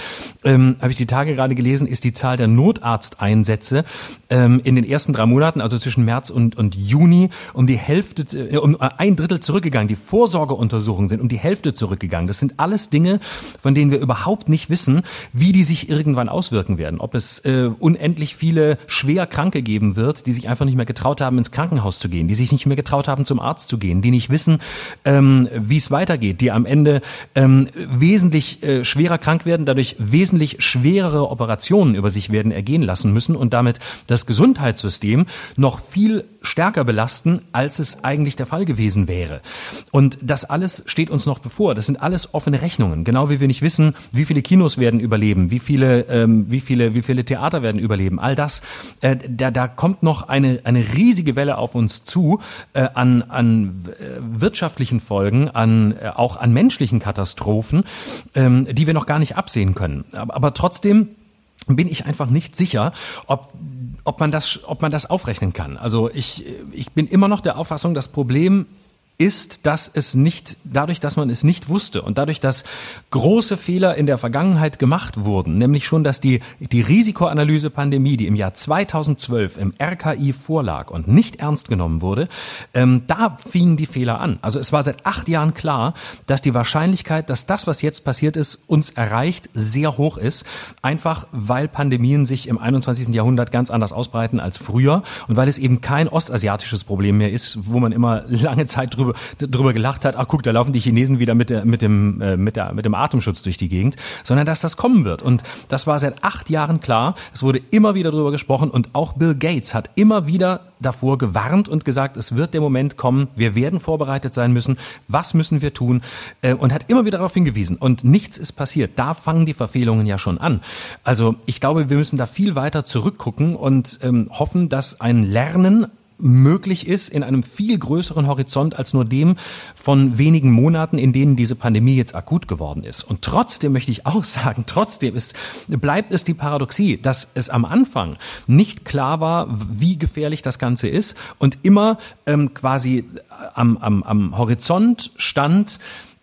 ähm, habe ich die Tage gerade gelesen, ist die Zahl der Notarzteinsätze ähm, in den ersten drei Monaten, also zwischen März und, und Juni, um die Hälfte, äh, um ein Drittel zurückgegangen. Die Vorsorgeuntersuchungen sind um die Hälfte zurückgegangen. Das sind alles Dinge, von denen wir überhaupt nicht wissen, wie die sich irgendwann auswirken werden. Ob es äh, unendlich viele schwer Kranke geben wird, die sich einfach nicht mehr getraut haben, ins Krankenhaus zu gehen, die sich nicht mehr getraut haben, zum Arzt zu gehen, die nicht wissen, ähm, wie es weitergeht, die am Ende ähm, wesentlich äh, schwerer krank werden, dadurch wesentlich schwerere Operationen über sich werden ergehen lassen müssen und damit das Gesundheitssystem noch viel stärker belasten, als es eigentlich der Fall gewesen wäre. Und das alles steht uns noch bevor. Das sind alles offene Rechnungen. Genau wie wir nicht wissen, wie viele Kinos werden überleben, wie viele, ähm, wie viele, wie viele Theater werden überleben. All das, äh, da, da kommt noch eine, eine riesige Welle auf uns zu äh, an, an äh, wirtschaftlichen Folgen, an, äh, auch an menschlichen Katastrophen, ähm, die wir noch gar nicht absehen können. Aber, aber trotzdem bin ich einfach nicht sicher, ob ob man das, ob man das aufrechnen kann. Also ich, ich bin immer noch der Auffassung, das Problem ist, dass es nicht, dadurch, dass man es nicht wusste und dadurch, dass große Fehler in der Vergangenheit gemacht wurden, nämlich schon, dass die, die Risikoanalyse Pandemie, die im Jahr 2012 im RKI vorlag und nicht ernst genommen wurde, ähm, da fingen die Fehler an. Also es war seit acht Jahren klar, dass die Wahrscheinlichkeit, dass das, was jetzt passiert ist, uns erreicht, sehr hoch ist. Einfach, weil Pandemien sich im 21. Jahrhundert ganz anders ausbreiten als früher und weil es eben kein ostasiatisches Problem mehr ist, wo man immer lange Zeit drüber drüber, drüber gelacht hat, ach guck, da laufen die Chinesen wieder mit, der, mit, dem, äh, mit, der, mit dem Atemschutz durch die Gegend, sondern dass das kommen wird. Und das war seit acht Jahren klar. Es wurde immer wieder drüber gesprochen und auch Bill Gates hat immer wieder davor gewarnt und gesagt, es wird der Moment kommen, wir werden vorbereitet sein müssen, was müssen wir tun äh, und hat immer wieder darauf hingewiesen. Und nichts ist passiert. Da fangen die Verfehlungen ja schon an. Also ich glaube, wir müssen da viel weiter zurückgucken und ähm, hoffen, dass ein Lernen möglich ist in einem viel größeren Horizont als nur dem von wenigen Monaten, in denen diese Pandemie jetzt akut geworden ist. Und trotzdem möchte ich auch (laughs) sagen, trotzdem ist, bleibt es die Paradoxie, dass es am Anfang nicht klar war, wie gefährlich das Ganze ist und immer ähm, quasi am, am, am Horizont stand,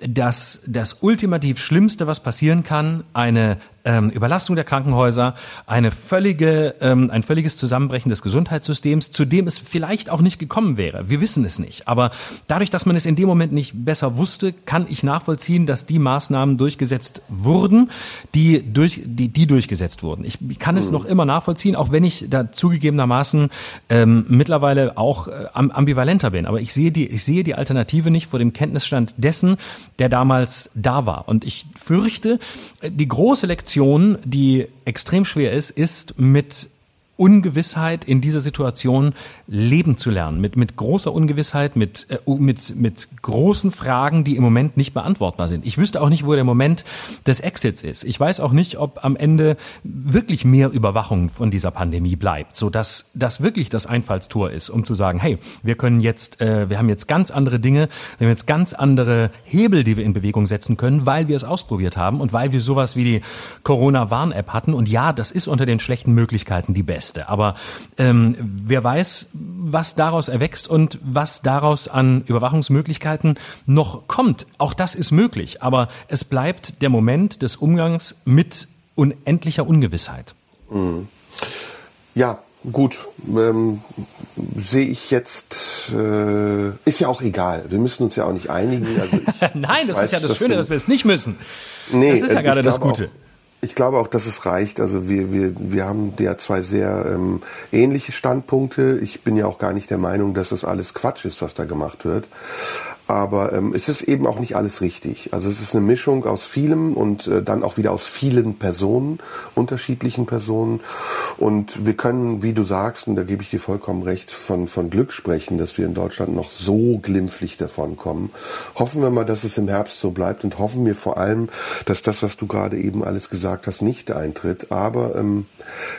dass das ultimativ Schlimmste, was passieren kann, eine ähm, Überlastung der Krankenhäuser, eine völlige, ähm, ein völliges Zusammenbrechen des Gesundheitssystems, zu dem es vielleicht auch nicht gekommen wäre. Wir wissen es nicht. Aber dadurch, dass man es in dem Moment nicht besser wusste, kann ich nachvollziehen, dass die Maßnahmen durchgesetzt wurden, die, durch, die, die durchgesetzt wurden. Ich, kann es mhm. noch immer nachvollziehen, auch wenn ich da zugegebenermaßen ähm, mittlerweile auch äh, ambivalenter bin. Aber ich sehe, die, ich sehe die Alternative nicht vor dem Kenntnisstand dessen, der damals da war. Und ich fürchte, äh, die große Lektion Lektion, die extrem schwer ist, ist mit Ungewissheit in dieser Situation leben zu lernen, mit, mit großer Ungewissheit, mit, äh, mit, mit großen Fragen, die im Moment nicht beantwortbar sind. Ich wüsste auch nicht, wo der Moment des Exits ist. Ich weiß auch nicht, ob am Ende wirklich mehr Überwachung von dieser Pandemie bleibt, so dass das wirklich das Einfallstor ist, um zu sagen, hey, wir können jetzt, äh, wir haben jetzt ganz andere Dinge, wir haben jetzt ganz andere Hebel, die wir in Bewegung setzen können, weil wir es ausprobiert haben und weil wir sowas wie die Corona-Warn-App hatten. Und ja, das ist unter den schlechten Möglichkeiten die beste. Beste. Aber ähm, wer weiß, was daraus erwächst und was daraus an Überwachungsmöglichkeiten noch kommt. Auch das ist möglich. Aber es bleibt der Moment des Umgangs mit unendlicher Ungewissheit. Mhm. Ja, Gut, ähm, sehe ich jetzt, äh, ist ja auch egal. Wir müssen uns ja auch nicht einigen. Also ich, (laughs) Nein, das weiß, ist ja das Schöne, dass wir es nicht müssen. Nee, das ist ja gerade das Gute. Auch, ich glaube auch, dass es reicht. Also wir, wir, wir haben ja zwei sehr ähm, ähnliche Standpunkte. Ich bin ja auch gar nicht der Meinung, dass das alles Quatsch ist, was da gemacht wird. Aber ähm, es ist eben auch nicht alles richtig. Also es ist eine Mischung aus vielem und äh, dann auch wieder aus vielen Personen, unterschiedlichen Personen. Und wir können, wie du sagst, und da gebe ich dir vollkommen recht, von, von Glück sprechen, dass wir in Deutschland noch so glimpflich davon kommen. Hoffen wir mal, dass es im Herbst so bleibt und hoffen wir vor allem, dass das, was du gerade eben alles gesagt hast, nicht eintritt. Aber ähm,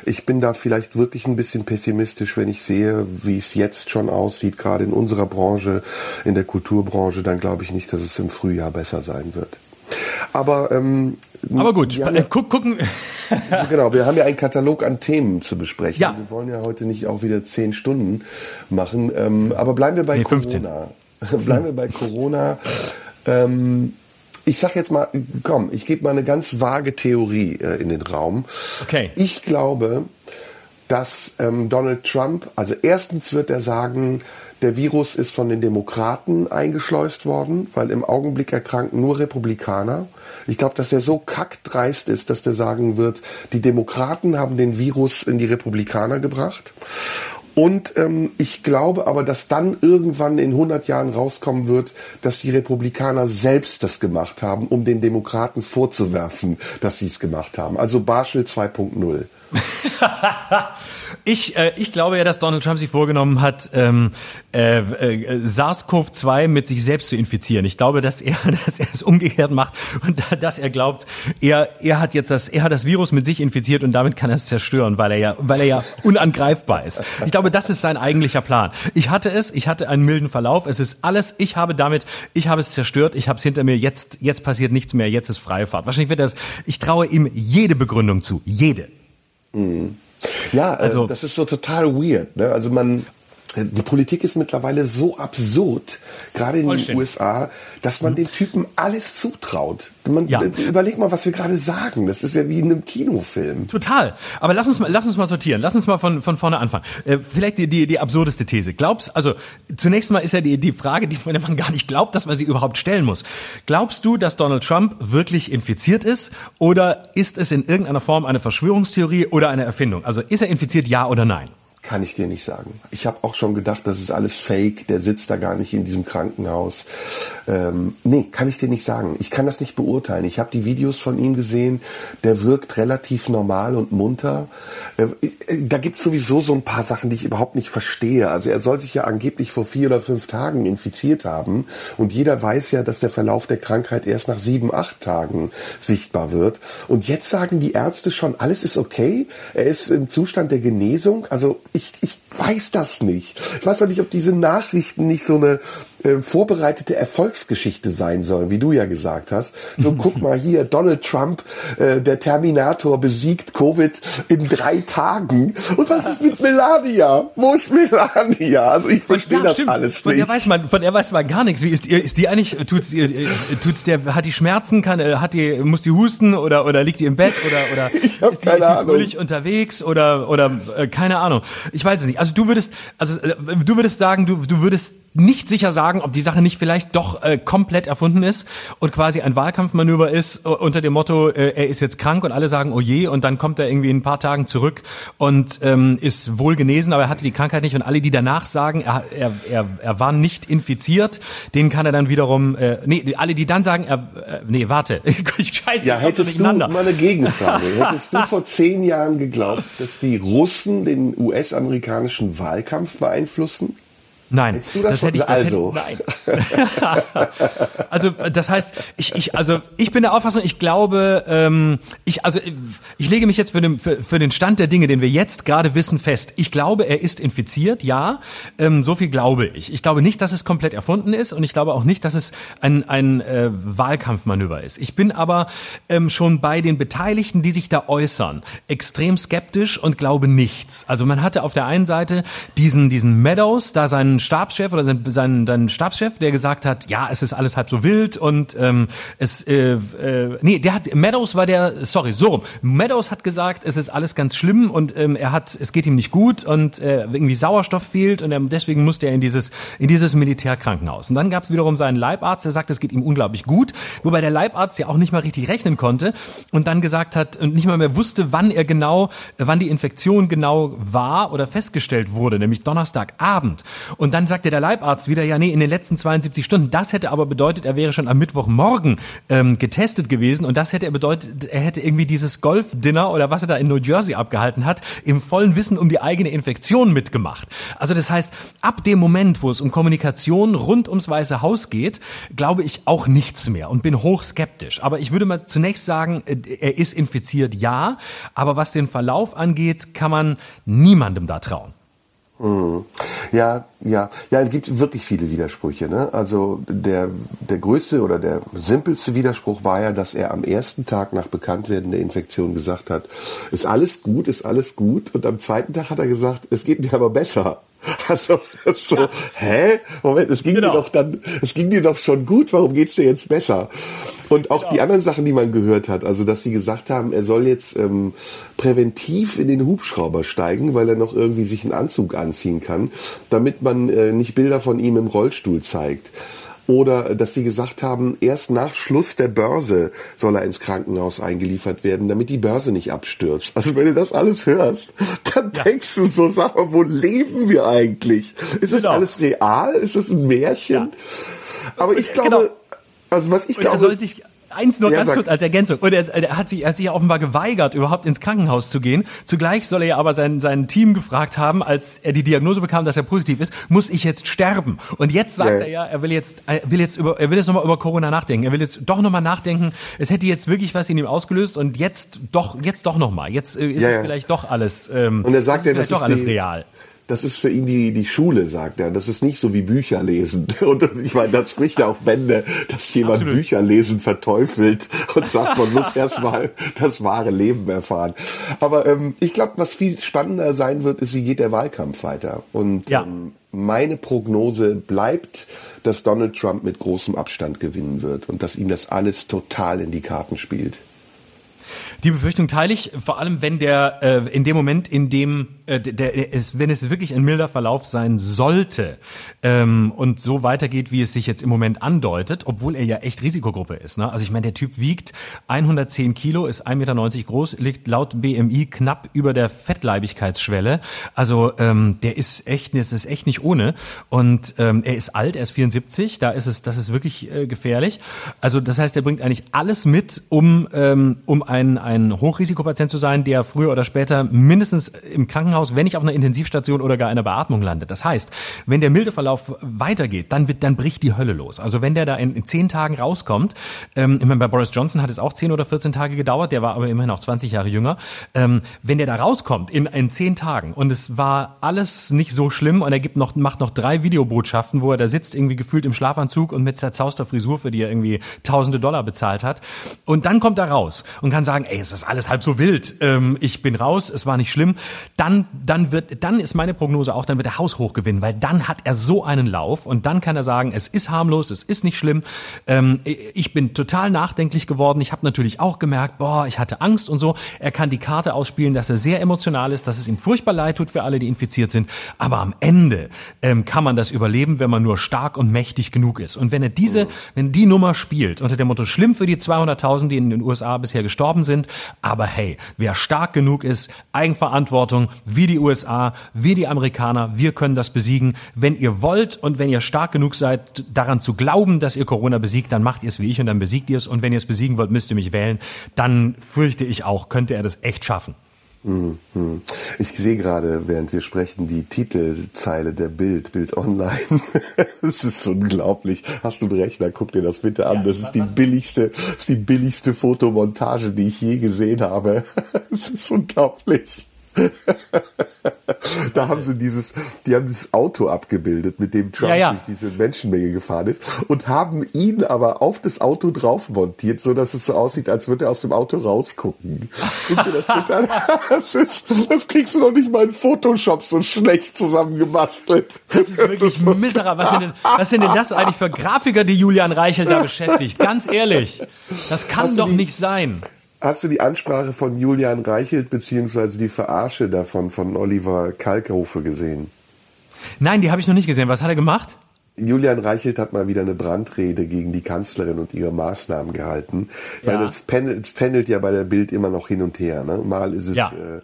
ich bin da vielleicht wirklich ein bisschen pessimistisch, wenn ich sehe, wie es jetzt schon aussieht, gerade in unserer Branche, in der Kulturbranche, dann glaube ich nicht, dass es im Frühjahr besser sein wird. Aber ähm, aber gut, ja, äh, guck, gucken. (laughs) genau, wir haben ja einen Katalog an Themen zu besprechen. Ja. Wir wollen ja heute nicht auch wieder zehn Stunden machen. Ähm, aber bleiben wir bei nee, Corona. (laughs) bleiben wir bei Corona. Ähm, ich sag jetzt mal, komm, ich gebe mal eine ganz vage Theorie äh, in den Raum. Okay. Ich glaube, dass ähm, Donald Trump, also erstens wird er sagen, der Virus ist von den Demokraten eingeschleust worden, weil im Augenblick erkranken nur Republikaner. Ich glaube, dass er so kackdreist ist, dass der sagen wird, die Demokraten haben den Virus in die Republikaner gebracht. Und ähm, ich glaube aber, dass dann irgendwann in 100 Jahren rauskommen wird, dass die Republikaner selbst das gemacht haben, um den Demokraten vorzuwerfen, dass sie es gemacht haben. Also Barschel 2.0. (laughs) ich, äh, ich glaube ja, dass Donald Trump sich vorgenommen hat, ähm, äh, äh, SARS-CoV-2 mit sich selbst zu infizieren. Ich glaube, dass er, (laughs) dass er es umgekehrt macht und dass er glaubt, er, er hat jetzt das, er hat das Virus mit sich infiziert und damit kann er es zerstören, weil er ja, weil er ja unangreifbar ist. Ich glaube, das ist sein eigentlicher Plan. Ich hatte es, ich hatte einen milden Verlauf. Es ist alles, ich habe damit, ich habe es zerstört, ich habe es hinter mir. Jetzt, jetzt passiert nichts mehr. Jetzt ist freie Fahrt. Wahrscheinlich wird das. Ich traue ihm jede Begründung zu, jede. Mhm. Ja, also, äh, das ist so total weird. Ne? Also man, die Politik ist mittlerweile so absurd, gerade in den USA, dass man mhm. den Typen alles zutraut. Man, ja. Überleg mal, was wir gerade sagen. Das ist ja wie in einem Kinofilm. Total. Aber lass uns mal, lass uns mal sortieren. Lass uns mal von, von vorne anfangen. Äh, vielleicht die, die, die absurdeste These. Glaubst, also zunächst mal ist ja die, die Frage, die man gar nicht glaubt, dass man sie überhaupt stellen muss. Glaubst du, dass Donald Trump wirklich infiziert ist oder ist es in irgendeiner Form eine Verschwörungstheorie oder eine Erfindung? Also ist er infiziert, ja oder nein? Kann ich dir nicht sagen. Ich habe auch schon gedacht, das ist alles Fake, der sitzt da gar nicht in diesem Krankenhaus. Ähm, nee, kann ich dir nicht sagen. Ich kann das nicht beurteilen. Ich habe die Videos von ihm gesehen, der wirkt relativ normal und munter. Äh, äh da gibt es sowieso so ein paar Sachen, die ich überhaupt nicht verstehe. Also er soll sich ja angeblich vor vier oder fünf Tagen infiziert haben. Und jeder weiß ja, dass der Verlauf der Krankheit erst nach sieben, acht Tagen sichtbar wird. Und jetzt sagen die Ärzte schon, alles ist okay. Er ist im Zustand der Genesung. Also ich, ich weiß das nicht. Ich weiß auch nicht, ob diese Nachrichten nicht so eine äh, vorbereitete Erfolgsgeschichte sein sollen, wie du ja gesagt hast. So, (laughs) guck mal hier, Donald Trump, äh, der Terminator besiegt Covid in drei Tagen. Und was ist mit Melania? Wo ist Melania? Also ich verstehe ja, das stimmt. alles nicht. Von der weiß man, von der weiß man gar nichts. Wie ist, ist die eigentlich, tut's, äh, tut's der, hat die Schmerzen, kann, äh, hat die, muss die husten oder, oder liegt die im Bett oder, oder (laughs) ich hab ist die, keine ist die fröhlich unterwegs oder, oder, äh, keine Ahnung. Ich weiß es nicht. Also du würdest, also äh, du würdest sagen, du, du würdest nicht sicher sagen, ob die Sache nicht vielleicht doch äh, komplett erfunden ist und quasi ein Wahlkampfmanöver ist unter dem Motto, äh, er ist jetzt krank und alle sagen, oh je, und dann kommt er irgendwie in ein paar Tagen zurück und ähm, ist wohl genesen, aber er hatte die Krankheit nicht und alle, die danach sagen, er, er, er, er war nicht infiziert, denen kann er dann wiederum, äh, nee, alle, die dann sagen, er, äh, nee, warte, (laughs) ich scheiße, ja, hättest du mal eine Gegenfrage, (laughs) hättest du vor zehn Jahren geglaubt, dass die Russen den US-amerikanischen Wahlkampf beeinflussen? Nein, das, das hätte ich das also. Hätte, nein. (laughs) also das heißt, ich, ich also ich bin der Auffassung, ich glaube, ähm, ich also ich lege mich jetzt für den für, für den Stand der Dinge, den wir jetzt gerade wissen, fest. Ich glaube, er ist infiziert, ja, ähm, so viel glaube ich. Ich glaube nicht, dass es komplett erfunden ist und ich glaube auch nicht, dass es ein ein äh, Wahlkampfmanöver ist. Ich bin aber ähm, schon bei den Beteiligten, die sich da äußern, extrem skeptisch und glaube nichts. Also man hatte auf der einen Seite diesen diesen Meadows, da seinen Stabschef oder sein, sein, sein Stabschef, der gesagt hat, ja, es ist alles halb so wild und ähm, es, äh, äh, nee, der hat, Meadows war der, sorry, so Meadows hat gesagt, es ist alles ganz schlimm und ähm, er hat, es geht ihm nicht gut und äh, irgendwie Sauerstoff fehlt und er, deswegen musste er in dieses, in dieses Militärkrankenhaus. Und dann gab es wiederum seinen Leibarzt, der sagt, es geht ihm unglaublich gut, wobei der Leibarzt ja auch nicht mal richtig rechnen konnte und dann gesagt hat und nicht mal mehr wusste, wann er genau, wann die Infektion genau war oder festgestellt wurde, nämlich Donnerstagabend. Und Und dann sagte der Leibarzt wieder, ja, nee, in den letzten 72 Stunden. Das hätte aber bedeutet, er wäre schon am Mittwochmorgen ähm, getestet gewesen und das hätte er bedeutet, er hätte irgendwie dieses Golf-Dinner oder was er da in New Jersey abgehalten hat, im vollen Wissen um die eigene Infektion mitgemacht. Also das heißt, ab dem Moment, wo es um Kommunikation rund ums Weiße Haus geht, glaube ich auch nichts mehr und bin hochskeptisch. Aber ich würde mal zunächst sagen, äh, er ist infiziert, ja. Aber was den Verlauf angeht, kann man niemandem da trauen. Mhm. Ja, ja, ja, es gibt wirklich viele Widersprüche. Ne? Also der, der größte oder der simpelste Widerspruch war ja, dass er am ersten Tag nach Bekanntwerden der Infektion gesagt hat, ist alles gut, ist alles gut. Und am zweiten Tag hat er gesagt, es geht mir aber besser. (laughs) Also so, ja. hä? Moment, es ging genau. dir doch dann, es ging dir doch schon gut, warum geht's dir jetzt besser? Und auch genau. die anderen Sachen, die man gehört hat, also dass sie gesagt haben, er soll jetzt ähm, präventiv in den Hubschrauber steigen, weil er noch irgendwie sich einen Anzug anziehen kann, damit man äh, nicht Bilder von ihm im Rollstuhl zeigt. Oder dass sie gesagt haben, erst nach Schluss der Börse soll er ins Krankenhaus eingeliefert werden, damit die Börse nicht abstürzt. Also wenn du das alles hörst, dann ja. denkst du so, sag mal, wo leben wir eigentlich? Ist das genau. alles real? Ist das ein Märchen? Ja. Aber ich glaube, genau. also was ich glaube... Er soll sich eins nur ja, ganz kurz als Ergänzung. Und er, er, hat sich, er hat sich ja offenbar geweigert, überhaupt ins Krankenhaus zu gehen. Zugleich soll er ja aber sein, sein Team gefragt haben, als er die Diagnose bekam, dass er positiv ist, muss ich jetzt sterben? Und jetzt sagt ja. er ja, er will jetzt, er will jetzt über, er will jetzt nochmal über Corona nachdenken. Er will jetzt doch nochmal nachdenken. Es hätte jetzt wirklich was in ihm ausgelöst und jetzt doch, jetzt doch nochmal. Jetzt äh, ist ja, es vielleicht doch alles, ähm, und er sagt ja, das ist doch alles die, real das ist für ihn die, die Schule, sagt er. Das ist nicht so wie Bücher lesen. (laughs) Und ich meine, das spricht ja auch Wände, dass jemand Absolut. Bücher lesen verteufelt und sagt, man muss (laughs) erstmal das wahre Leben erfahren. Aber ähm, ich glaube, was viel spannender sein wird, ist, wie geht der Wahlkampf weiter. Und ja. ähm, meine Prognose bleibt, dass Donald Trump mit großem Abstand gewinnen wird und dass ihm das alles total in die Karten spielt. Die Befürchtung teile ich, vor allem wenn der äh, in dem Moment, in dem äh, der, der ist, wenn es wirklich ein milder Verlauf sein sollte ähm, und so weitergeht, wie es sich jetzt im Moment andeutet, obwohl er ja echt Risikogruppe ist. Ne? Also ich meine, der Typ wiegt 110 Kilo, ist 1,90 Meter groß, liegt laut BMI knapp über der Fettleibigkeitsschwelle. Also ähm, der ist echt, das ist echt nicht ohne. Und ähm, er ist alt, er ist 74, da ist es, das ist wirklich äh, gefährlich. Also das heißt, er bringt eigentlich alles mit, um ähm, um ein, ein Hochrisikopatient zu sein, der früher oder später mindestens im Krankenhaus, wenn nicht auf einer Intensivstation oder gar einer Beatmung landet. Das heißt, wenn der milde Verlauf weitergeht, dann wird, dann bricht die Hölle los. Also wenn der da in, in zehn Tagen rauskommt, ähm, ich meine, bei Boris Johnson hat es auch zehn oder 14 Tage gedauert, der war aber immerhin auch 20 Jahre jünger. Ähm, wenn der da rauskommt in, in zehn Tagen und es war alles nicht so schlimm und er gibt noch, macht noch drei Videobotschaften, wo er da sitzt, irgendwie gefühlt im Schlafanzug und mit zerzauster Frisur, für die er irgendwie tausende Dollar bezahlt hat. Und dann kommt er raus und kann sagen, ey, es ist alles halb so wild, ähm, ich bin raus, es war nicht schlimm, dann, dann wird, dann ist meine Prognose auch, dann wird er haushoch gewinnen, weil dann hat er so einen Lauf und dann kann er sagen, es ist harmlos, es ist nicht schlimm. Ähm, ich bin total nachdenklich geworden. Ich habe natürlich auch gemerkt, boah, ich hatte Angst und so. Er kann die Karte ausspielen, dass er sehr emotional ist, dass es ihm furchtbar leid tut für alle, die infiziert sind. Aber am Ende ähm, kann man das überleben, wenn man nur stark und mächtig genug ist. Und wenn er diese, wenn die Nummer spielt unter dem Motto schlimm für die 200.000, die in den USA bisher gestorben sind, aber hey, wer stark genug ist, Eigenverantwortung, wie die USA, wie die Amerikaner, wir können das besiegen. Wenn ihr wollt und wenn ihr stark genug seid, daran zu glauben, dass ihr Corona besiegt, dann macht ihr es wie ich und dann besiegt ihr es. Und wenn ihr es besiegen wollt, müsst ihr mich wählen. Dann fürchte ich auch, könnte er das echt schaffen. Mhm. Ich sehe gerade, während wir sprechen, die Titelzeile der Bild, Bild Online. (laughs) Das ist unglaublich. Hast du einen Rechner? Guck dir das bitte an. das ist die billigste, das ist die billigste Fotomontage, die ich je gesehen habe. (laughs) Das ist unglaublich da haben sie dieses, die haben das Auto abgebildet, mit dem Trump ja, ja. durch diese Menschenmenge gefahren ist und haben ihn aber auf das Auto drauf montiert, so dass es so aussieht, als würde er aus dem Auto rausgucken. das, (laughs) das, ist, das kriegst du doch nicht mal in Photoshop so schlecht zusammengebastelt. Das ist wirklich miserabel. Was sind, denn, was sind denn das eigentlich für Grafiker, die Julian Reichelt da beschäftigt? Ganz ehrlich. Das kann Hast doch die, nicht sein. Hast du die Ansprache von Julian Reichelt beziehungsweise die Verarsche davon von Oliver Kalkhofe gesehen? Nein, die habe ich noch nicht gesehen. Was hat er gemacht? Julian Reichelt hat mal wieder eine Brandrede gegen die Kanzlerin und ihre Maßnahmen gehalten. Ja. Weil es pendelt, pendelt ja bei der Bild immer noch hin und her. Ne? Mal ist es ja. äh,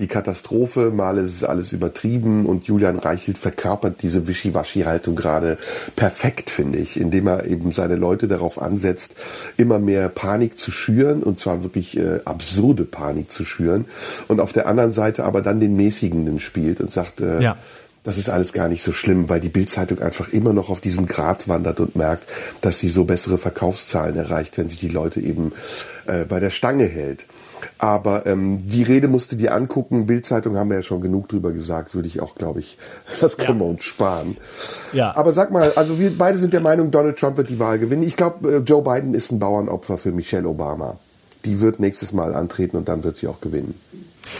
die Katastrophe, mal ist es alles übertrieben und Julian Reichelt verkörpert diese Wischiwaschi-Haltung gerade perfekt, finde ich, indem er eben seine Leute darauf ansetzt, immer mehr Panik zu schüren und zwar wirklich äh, absurde Panik zu schüren und auf der anderen Seite aber dann den Mäßigenden spielt und sagt, äh, ja das ist alles gar nicht so schlimm, weil die Bildzeitung einfach immer noch auf diesem Grad wandert und merkt, dass sie so bessere Verkaufszahlen erreicht, wenn sich die Leute eben äh, bei der Stange hält. Aber ähm, die Rede musste dir angucken. Bildzeitung haben wir ja schon genug drüber gesagt, würde ich auch, glaube ich, (laughs) das können ja. wir uns sparen. Ja. Aber sag mal, also wir beide sind der Meinung, Donald Trump wird die Wahl gewinnen. Ich glaube, äh, Joe Biden ist ein Bauernopfer für Michelle Obama. Die wird nächstes Mal antreten und dann wird sie auch gewinnen.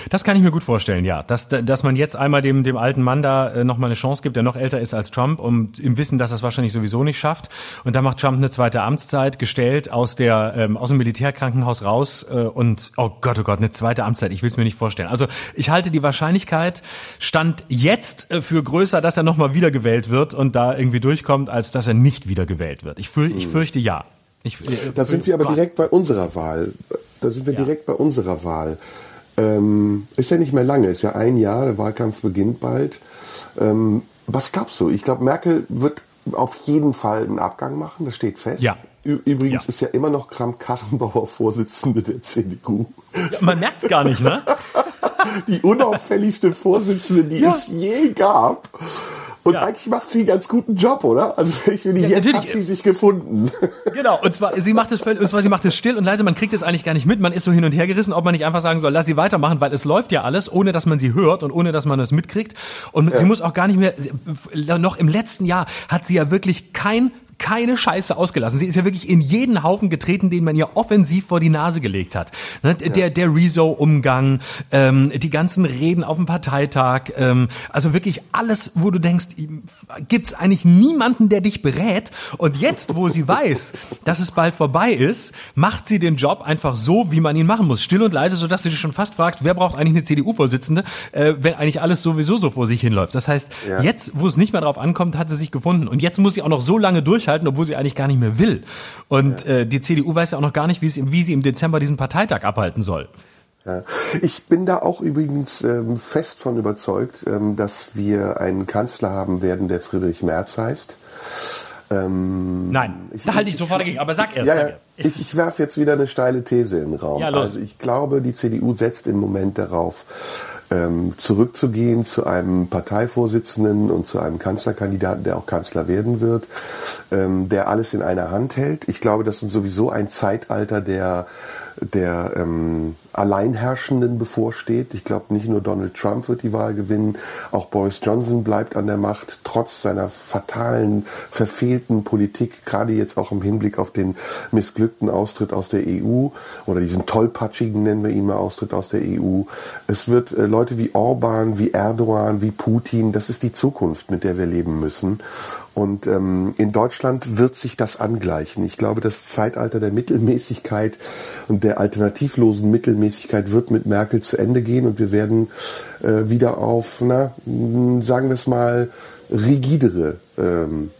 Das kann ich mir gut vorstellen, ja. Dass, dass man jetzt einmal dem, dem alten Mann da äh, nochmal eine Chance gibt, der noch älter ist als Trump und im Wissen, dass er es wahrscheinlich sowieso nicht schafft. Und da macht Trump eine zweite Amtszeit, gestellt aus, der, ähm, aus dem Militärkrankenhaus raus äh, und, oh Gott, oh Gott, eine zweite Amtszeit, ich will es mir nicht vorstellen. Also ich halte die Wahrscheinlichkeit, stand jetzt äh, für größer, dass er nochmal wiedergewählt wird und da irgendwie durchkommt, als dass er nicht wiedergewählt wird. Ich, für, ich hm. fürchte ja. Ich, äh, da sind wir aber direkt bei unserer Wahl. Da sind wir ja. direkt bei unserer Wahl. Ähm, ist ja nicht mehr lange, ist ja ein Jahr, der Wahlkampf beginnt bald. Ähm, was glaubst du? Ich glaube, Merkel wird auf jeden Fall einen Abgang machen, das steht fest. Ja. Übrigens ja. ist ja immer noch Kramp-Karrenbauer (laughs) Vorsitzende der CDU. Ja, man merkt es gar nicht, ne? (laughs) die unauffälligste Vorsitzende, die ja. es je gab. Und ja. eigentlich macht sie einen ganz guten Job, oder? Also (laughs) ich finde, ja, jetzt natürlich. hat sie sich gefunden. (laughs) Genau, und zwar, sie macht es völlig, und zwar, sie macht es still und leise, man kriegt es eigentlich gar nicht mit, man ist so hin und her gerissen, ob man nicht einfach sagen soll, lass sie weitermachen, weil es läuft ja alles, ohne dass man sie hört und ohne dass man es mitkriegt. Und ja. sie muss auch gar nicht mehr, noch im letzten Jahr hat sie ja wirklich kein keine Scheiße ausgelassen. Sie ist ja wirklich in jeden Haufen getreten, den man ihr offensiv vor die Nase gelegt hat. Ne? Ja. Der, der Rezo-Umgang, ähm, die ganzen Reden auf dem Parteitag, ähm, also wirklich alles, wo du denkst, gibt's eigentlich niemanden, der dich berät. Und jetzt, wo sie weiß, dass es bald vorbei ist, macht sie den Job einfach so, wie man ihn machen muss. Still und leise, sodass du dich schon fast fragst, wer braucht eigentlich eine CDU-Vorsitzende, äh, wenn eigentlich alles sowieso so vor sich hinläuft. Das heißt, ja. jetzt, wo es nicht mehr drauf ankommt, hat sie sich gefunden. Und jetzt muss sie auch noch so lange durchhalten, durchhalten, obwohl sie eigentlich gar nicht mehr will. Und ja. äh, die CDU weiß ja auch noch gar nicht, wie, es, wie sie im Dezember diesen Parteitag abhalten soll. Ja. Ich bin da auch übrigens ähm, fest von überzeugt, ähm, dass wir einen Kanzler haben werden, der Friedrich Merz heißt. Ähm, Nein, ich, da halte ich sofort dagegen, aber sag erst. Ja, sag erst. Ich, ich werfe jetzt wieder eine steile These in den Raum. Ja, los. Also ich glaube, die CDU setzt im Moment darauf, ähm, zurückzugehen zu einem Parteivorsitzenden und zu einem Kanzlerkandidaten, der auch Kanzler werden wird, ähm, der alles in einer Hand hält. Ich glaube, das ist sowieso ein Zeitalter der der ähm, Alleinherrschenden bevorsteht. Ich glaube, nicht nur Donald Trump wird die Wahl gewinnen, auch Boris Johnson bleibt an der Macht, trotz seiner fatalen, verfehlten Politik, gerade jetzt auch im Hinblick auf den missglückten Austritt aus der EU oder diesen tollpatschigen, nennen wir ihn mal, Austritt aus der EU. Es wird äh, Leute wie Orban, wie Erdogan, wie Putin, das ist die Zukunft, mit der wir leben müssen. Und ähm, in Deutschland wird sich das angleichen. Ich glaube, das Zeitalter der Mittelmäßigkeit und der alternativlosen Mittelmäßigkeit wird mit Merkel zu Ende gehen und wir werden äh, wieder auf, na, sagen wir es mal, rigidere ähm, äh,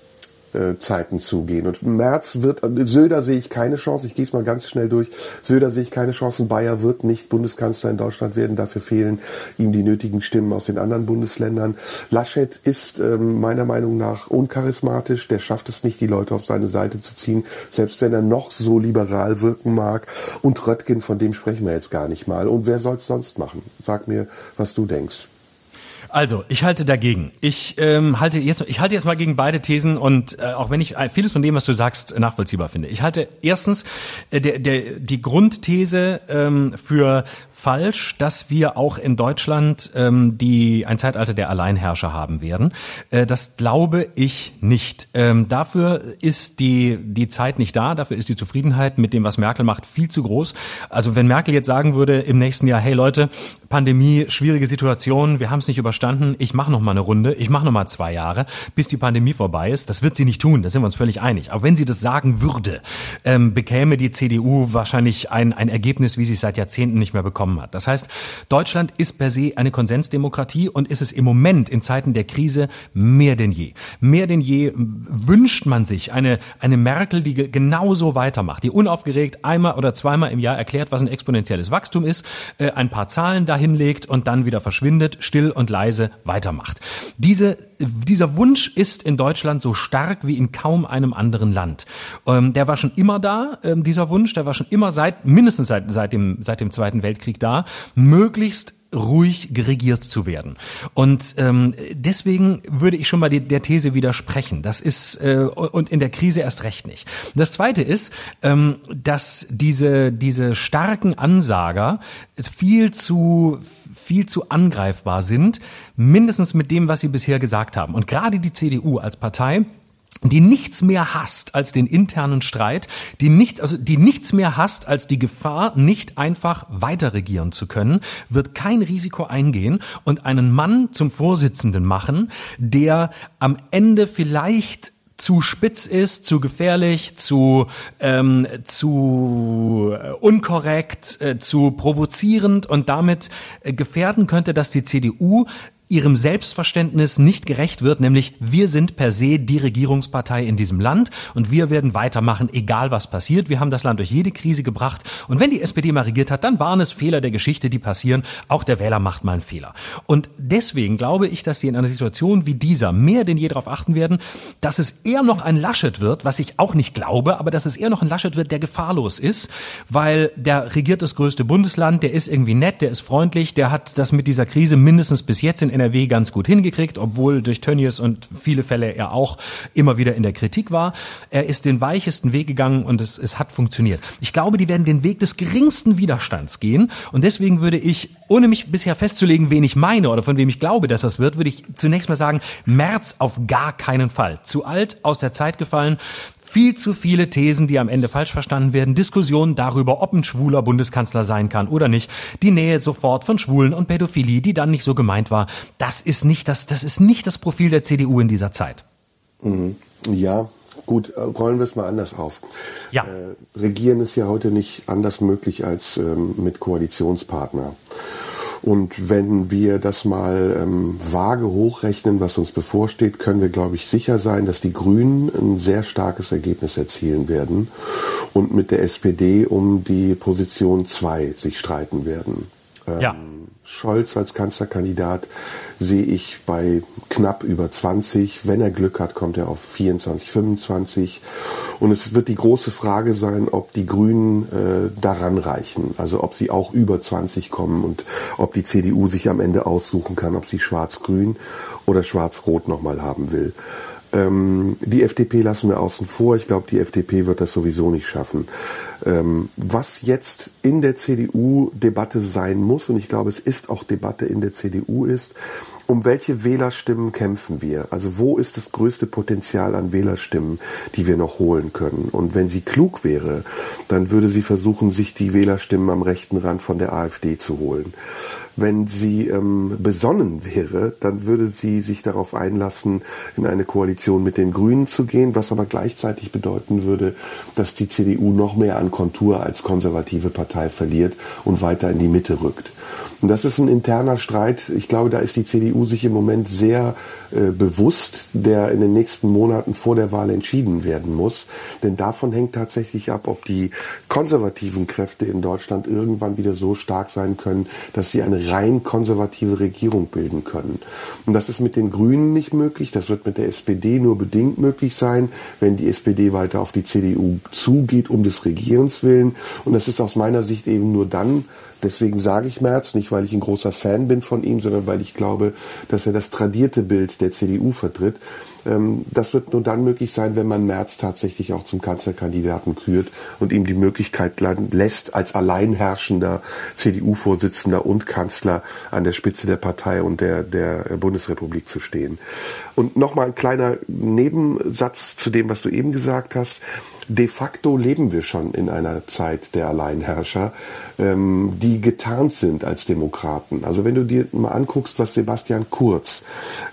Zeiten zugehen. Und März wird, Söder sehe ich keine Chance, ich gehe es mal ganz schnell durch, Söder sehe ich keine Chance, Bayer wird nicht Bundeskanzler in Deutschland werden, dafür fehlen ihm die nötigen Stimmen aus den anderen Bundesländern. Laschet ist ähm, meiner Meinung nach uncharismatisch, der schafft es nicht, die Leute auf seine Seite zu ziehen, selbst wenn er noch so liberal wirken mag. Und Röttgen, von dem sprechen wir jetzt gar nicht mal. Und wer soll es sonst machen? Sag mir, was du denkst. Also, ich halte dagegen. Ich ähm, halte jetzt, ich halte jetzt mal gegen beide Thesen und äh, auch wenn ich äh, vieles von dem, was du sagst, nachvollziehbar finde. Ich halte erstens äh, der, der, die Grundthese ähm, für falsch, dass wir auch in Deutschland ähm, die ein Zeitalter der Alleinherrscher haben werden. Äh, das glaube ich nicht. Ähm, dafür ist die die Zeit nicht da. Dafür ist die Zufriedenheit mit dem, was Merkel macht, viel zu groß. Also wenn Merkel jetzt sagen würde im nächsten Jahr, hey Leute, Pandemie, schwierige Situation, wir haben es nicht überstanden, ich mache noch mal eine Runde, ich mache noch mal zwei Jahre, bis die Pandemie vorbei ist. Das wird sie nicht tun, da sind wir uns völlig einig. Aber wenn sie das sagen würde, ähm, bekäme die CDU wahrscheinlich ein, ein Ergebnis, wie sie es seit Jahrzehnten nicht mehr bekommen hat. Das heißt, Deutschland ist per se eine Konsensdemokratie und ist es im Moment in Zeiten der Krise mehr denn je. Mehr denn je wünscht man sich eine, eine Merkel, die genauso weitermacht, die unaufgeregt einmal oder zweimal im Jahr erklärt, was ein exponentielles Wachstum ist, äh, ein paar Zahlen dahin hinlegt und dann wieder verschwindet, still und leise weitermacht. Diese, dieser Wunsch ist in Deutschland so stark wie in kaum einem anderen Land. Ähm, der war schon immer da, ähm, dieser Wunsch, der war schon immer seit, mindestens seit, seit, dem, seit dem Zweiten Weltkrieg da, möglichst ruhig geregiert zu werden. Und ähm, deswegen würde ich schon mal die, der These widersprechen. Das ist äh, und in der Krise erst recht nicht. Das Zweite ist, ähm, dass diese diese starken Ansager viel zu viel zu angreifbar sind, mindestens mit dem, was sie bisher gesagt haben. Und gerade die CDU als Partei die nichts mehr hasst als den internen Streit, die nichts, also die nichts mehr hasst als die Gefahr, nicht einfach weiter regieren zu können, wird kein Risiko eingehen und einen Mann zum Vorsitzenden machen, der am Ende vielleicht zu spitz ist, zu gefährlich, zu ähm, zu äh, unkorrekt, äh, zu provozierend und damit äh, gefährden könnte, dass die CDU ihrem Selbstverständnis nicht gerecht wird, nämlich wir sind per se die Regierungspartei in diesem Land und wir werden weitermachen, egal was passiert. Wir haben das Land durch jede Krise gebracht und wenn die SPD mal regiert hat, dann waren es Fehler der Geschichte, die passieren. Auch der Wähler macht mal einen Fehler. Und deswegen glaube ich, dass sie in einer Situation wie dieser mehr denn je darauf achten werden, dass es eher noch ein Laschet wird, was ich auch nicht glaube, aber dass es eher noch ein Laschet wird, der gefahrlos ist, weil der regiert das größte Bundesland, der ist irgendwie nett, der ist freundlich, der hat das mit dieser Krise mindestens bis jetzt in NRW ganz gut hingekriegt, obwohl durch Tönnies und viele Fälle er auch immer wieder in der Kritik war. Er ist den weichesten Weg gegangen und es, es hat funktioniert. Ich glaube, die werden den Weg des geringsten Widerstands gehen und deswegen würde ich, ohne mich bisher festzulegen, wen ich meine oder von wem ich glaube, dass das wird, würde ich zunächst mal sagen, März auf gar keinen Fall. Zu alt, aus der Zeit gefallen viel zu viele Thesen, die am Ende falsch verstanden werden, Diskussionen darüber, ob ein schwuler Bundeskanzler sein kann oder nicht, die Nähe sofort von Schwulen und Pädophilie, die dann nicht so gemeint war. Das ist nicht das, das ist nicht das Profil der CDU in dieser Zeit. Mhm. Ja, Gut, äh, rollen wir es mal anders auf. Ja. Äh, regieren ist ja heute nicht anders möglich als ähm, mit Koalitionspartner. Und wenn wir das mal ähm, vage hochrechnen, was uns bevorsteht, können wir, glaube ich, sicher sein, dass die Grünen ein sehr starkes Ergebnis erzielen werden und mit der SPD um die Position 2 sich streiten werden. Ähm, ja. Scholz als Kanzlerkandidat sehe ich bei knapp über 20. Wenn er Glück hat, kommt er auf 24, 25. Und es wird die große Frage sein, ob die Grünen äh, daran reichen. Also ob sie auch über 20 kommen und ob die CDU sich am Ende aussuchen kann, ob sie schwarz-grün oder schwarz-rot nochmal haben will. Ähm, die FDP lassen wir außen vor. Ich glaube, die FDP wird das sowieso nicht schaffen. Ähm, was jetzt in der CDU Debatte sein muss, und ich glaube, es ist auch Debatte in der CDU ist, um welche Wählerstimmen kämpfen wir? Also wo ist das größte Potenzial an Wählerstimmen, die wir noch holen können? Und wenn sie klug wäre, dann würde sie versuchen, sich die Wählerstimmen am rechten Rand von der AfD zu holen. Wenn sie ähm, besonnen wäre, dann würde sie sich darauf einlassen, in eine Koalition mit den Grünen zu gehen, was aber gleichzeitig bedeuten würde, dass die CDU noch mehr an Kontur als konservative Partei verliert und weiter in die Mitte rückt. Und das ist ein interner Streit. Ich glaube, da ist die CDU sich im Moment sehr äh, bewusst, der in den nächsten Monaten vor der Wahl entschieden werden muss. Denn davon hängt tatsächlich ab, ob die konservativen Kräfte in Deutschland irgendwann wieder so stark sein können, dass sie eine rein konservative Regierung bilden können. Und das ist mit den Grünen nicht möglich. Das wird mit der SPD nur bedingt möglich sein, wenn die SPD weiter auf die CDU zugeht, um des Regierens willen. Und das ist aus meiner Sicht eben nur dann Deswegen sage ich Merz, nicht weil ich ein großer Fan bin von ihm, sondern weil ich glaube, dass er das tradierte Bild der CDU vertritt. Ähm, das wird nur dann möglich sein, wenn man Merz tatsächlich auch zum Kanzlerkandidaten kürt und ihm die Möglichkeit lässt, als alleinherrschender CDU-Vorsitzender und Kanzler an der Spitze der Partei und der, der Bundesrepublik zu stehen. Und nochmal ein kleiner Nebensatz zu dem, was du eben gesagt hast de facto leben wir schon in einer Zeit der Alleinherrscher, ähm, die getarnt sind als Demokraten. Also wenn du dir mal anguckst, was Sebastian Kurz,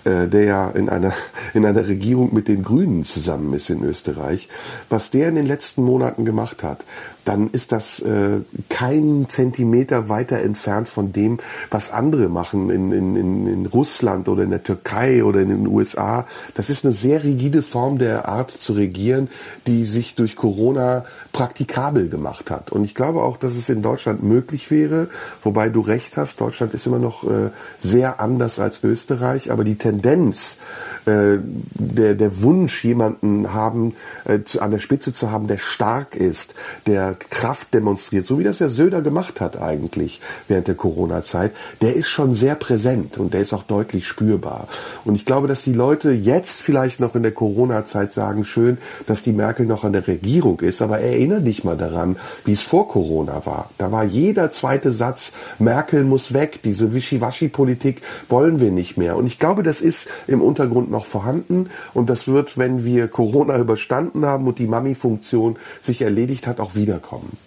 äh, der ja in einer, (laughs) in einer Regierung mit den Grünen zusammen ist in Österreich, was der in den letzten Monaten gemacht hat, dann ist das äh, kein Zentimeter weiter entfernt von dem, was andere machen in, in, in Russland oder in der Türkei oder in den USA. Das ist eine sehr rigide Form der Art zu regieren, die sich durch Corona praktikabel gemacht hat. Und ich glaube auch, dass es in Deutschland möglich wäre, wobei du recht hast, Deutschland ist immer noch äh, sehr anders als Österreich, aber die Tendenz, äh, der, der Wunsch, jemanden haben, äh, zu, an der Spitze zu haben, der stark ist, der Kraft demonstriert, so wie das ja Söder gemacht hat eigentlich während der Corona-Zeit, der ist schon sehr präsent und der ist auch deutlich spürbar. Und ich glaube, dass die Leute jetzt vielleicht noch in der Corona-Zeit sagen, schön, dass die Merkel noch an der Regierung ist, aber erinnere dich mal daran, wie es vor Corona war. Da war jeder zweite Satz, Merkel muss weg, diese Wischiwaschi-Politik wollen wir nicht mehr. Und ich glaube, das ist im Untergrund noch vorhanden und das wird, wenn wir Corona (laughs) überstanden haben und die Mami-Funktion sich erledigt hat, auch wiederkommen kommen.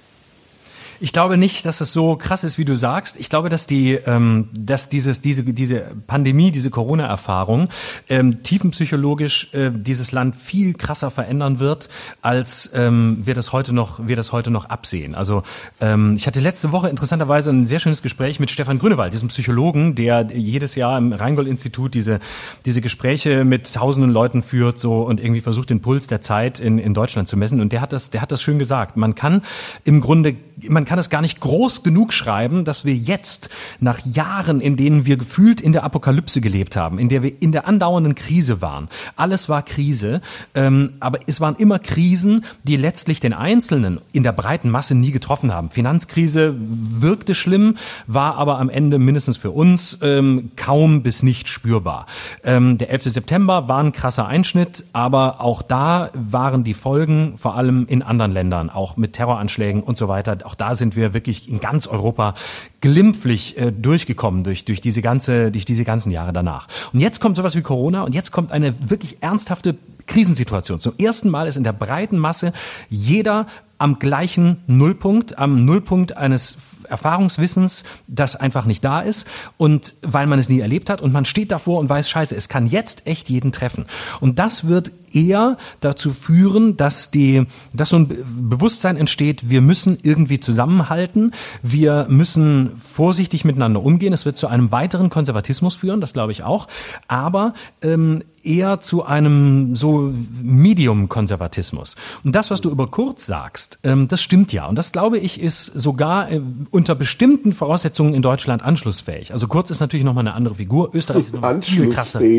Ich glaube nicht, dass es so krass ist, wie du sagst. Ich glaube, dass die, ähm, dass dieses, diese, diese Pandemie, diese Corona-Erfahrung ähm, tiefenpsychologisch äh, dieses Land viel krasser verändern wird, als ähm, wir das heute noch, wir das heute noch absehen. Also ähm, ich hatte letzte Woche interessanterweise ein sehr schönes Gespräch mit Stefan Grünewald, diesem Psychologen, der jedes Jahr im Rheingold-Institut diese diese Gespräche mit tausenden Leuten führt, so und irgendwie versucht, den Puls der Zeit in in Deutschland zu messen. Und der hat das, der hat das schön gesagt. Man kann im Grunde man kann es gar nicht groß genug schreiben, dass wir jetzt nach Jahren, in denen wir gefühlt in der Apokalypse gelebt haben, in der wir in der andauernden Krise waren, alles war Krise, ähm, aber es waren immer Krisen, die letztlich den Einzelnen in der breiten Masse nie getroffen haben. Finanzkrise wirkte schlimm, war aber am Ende mindestens für uns ähm, kaum bis nicht spürbar. Ähm, der 11. September war ein krasser Einschnitt, aber auch da waren die Folgen vor allem in anderen Ländern, auch mit Terroranschlägen und so weiter, auch da sind wir wirklich in ganz Europa glimpflich äh, durchgekommen durch, durch diese ganze, durch diese ganzen Jahre danach. Und jetzt kommt sowas wie Corona und jetzt kommt eine wirklich ernsthafte Krisensituation. Zum ersten Mal ist in der breiten Masse jeder am gleichen Nullpunkt, am Nullpunkt eines Erfahrungswissens, das einfach nicht da ist und weil man es nie erlebt hat und man steht davor und weiß, scheiße, es kann jetzt echt jeden treffen. Und das wird eher dazu führen, dass die, dass so ein Bewusstsein entsteht, wir müssen irgendwie zusammenhalten, wir müssen vorsichtig miteinander umgehen. Es wird zu einem weiteren Konservatismus führen, das glaube ich auch. Aber ähm, eher zu einem so Medium-Konservatismus. Und das, was du über Kurz sagst, ähm, das stimmt ja. Und das, glaube ich, ist sogar äh, unter bestimmten Voraussetzungen in Deutschland anschlussfähig. Also Kurz ist natürlich nochmal eine andere Figur. Österreich ist nochmal viel krasser. (laughs)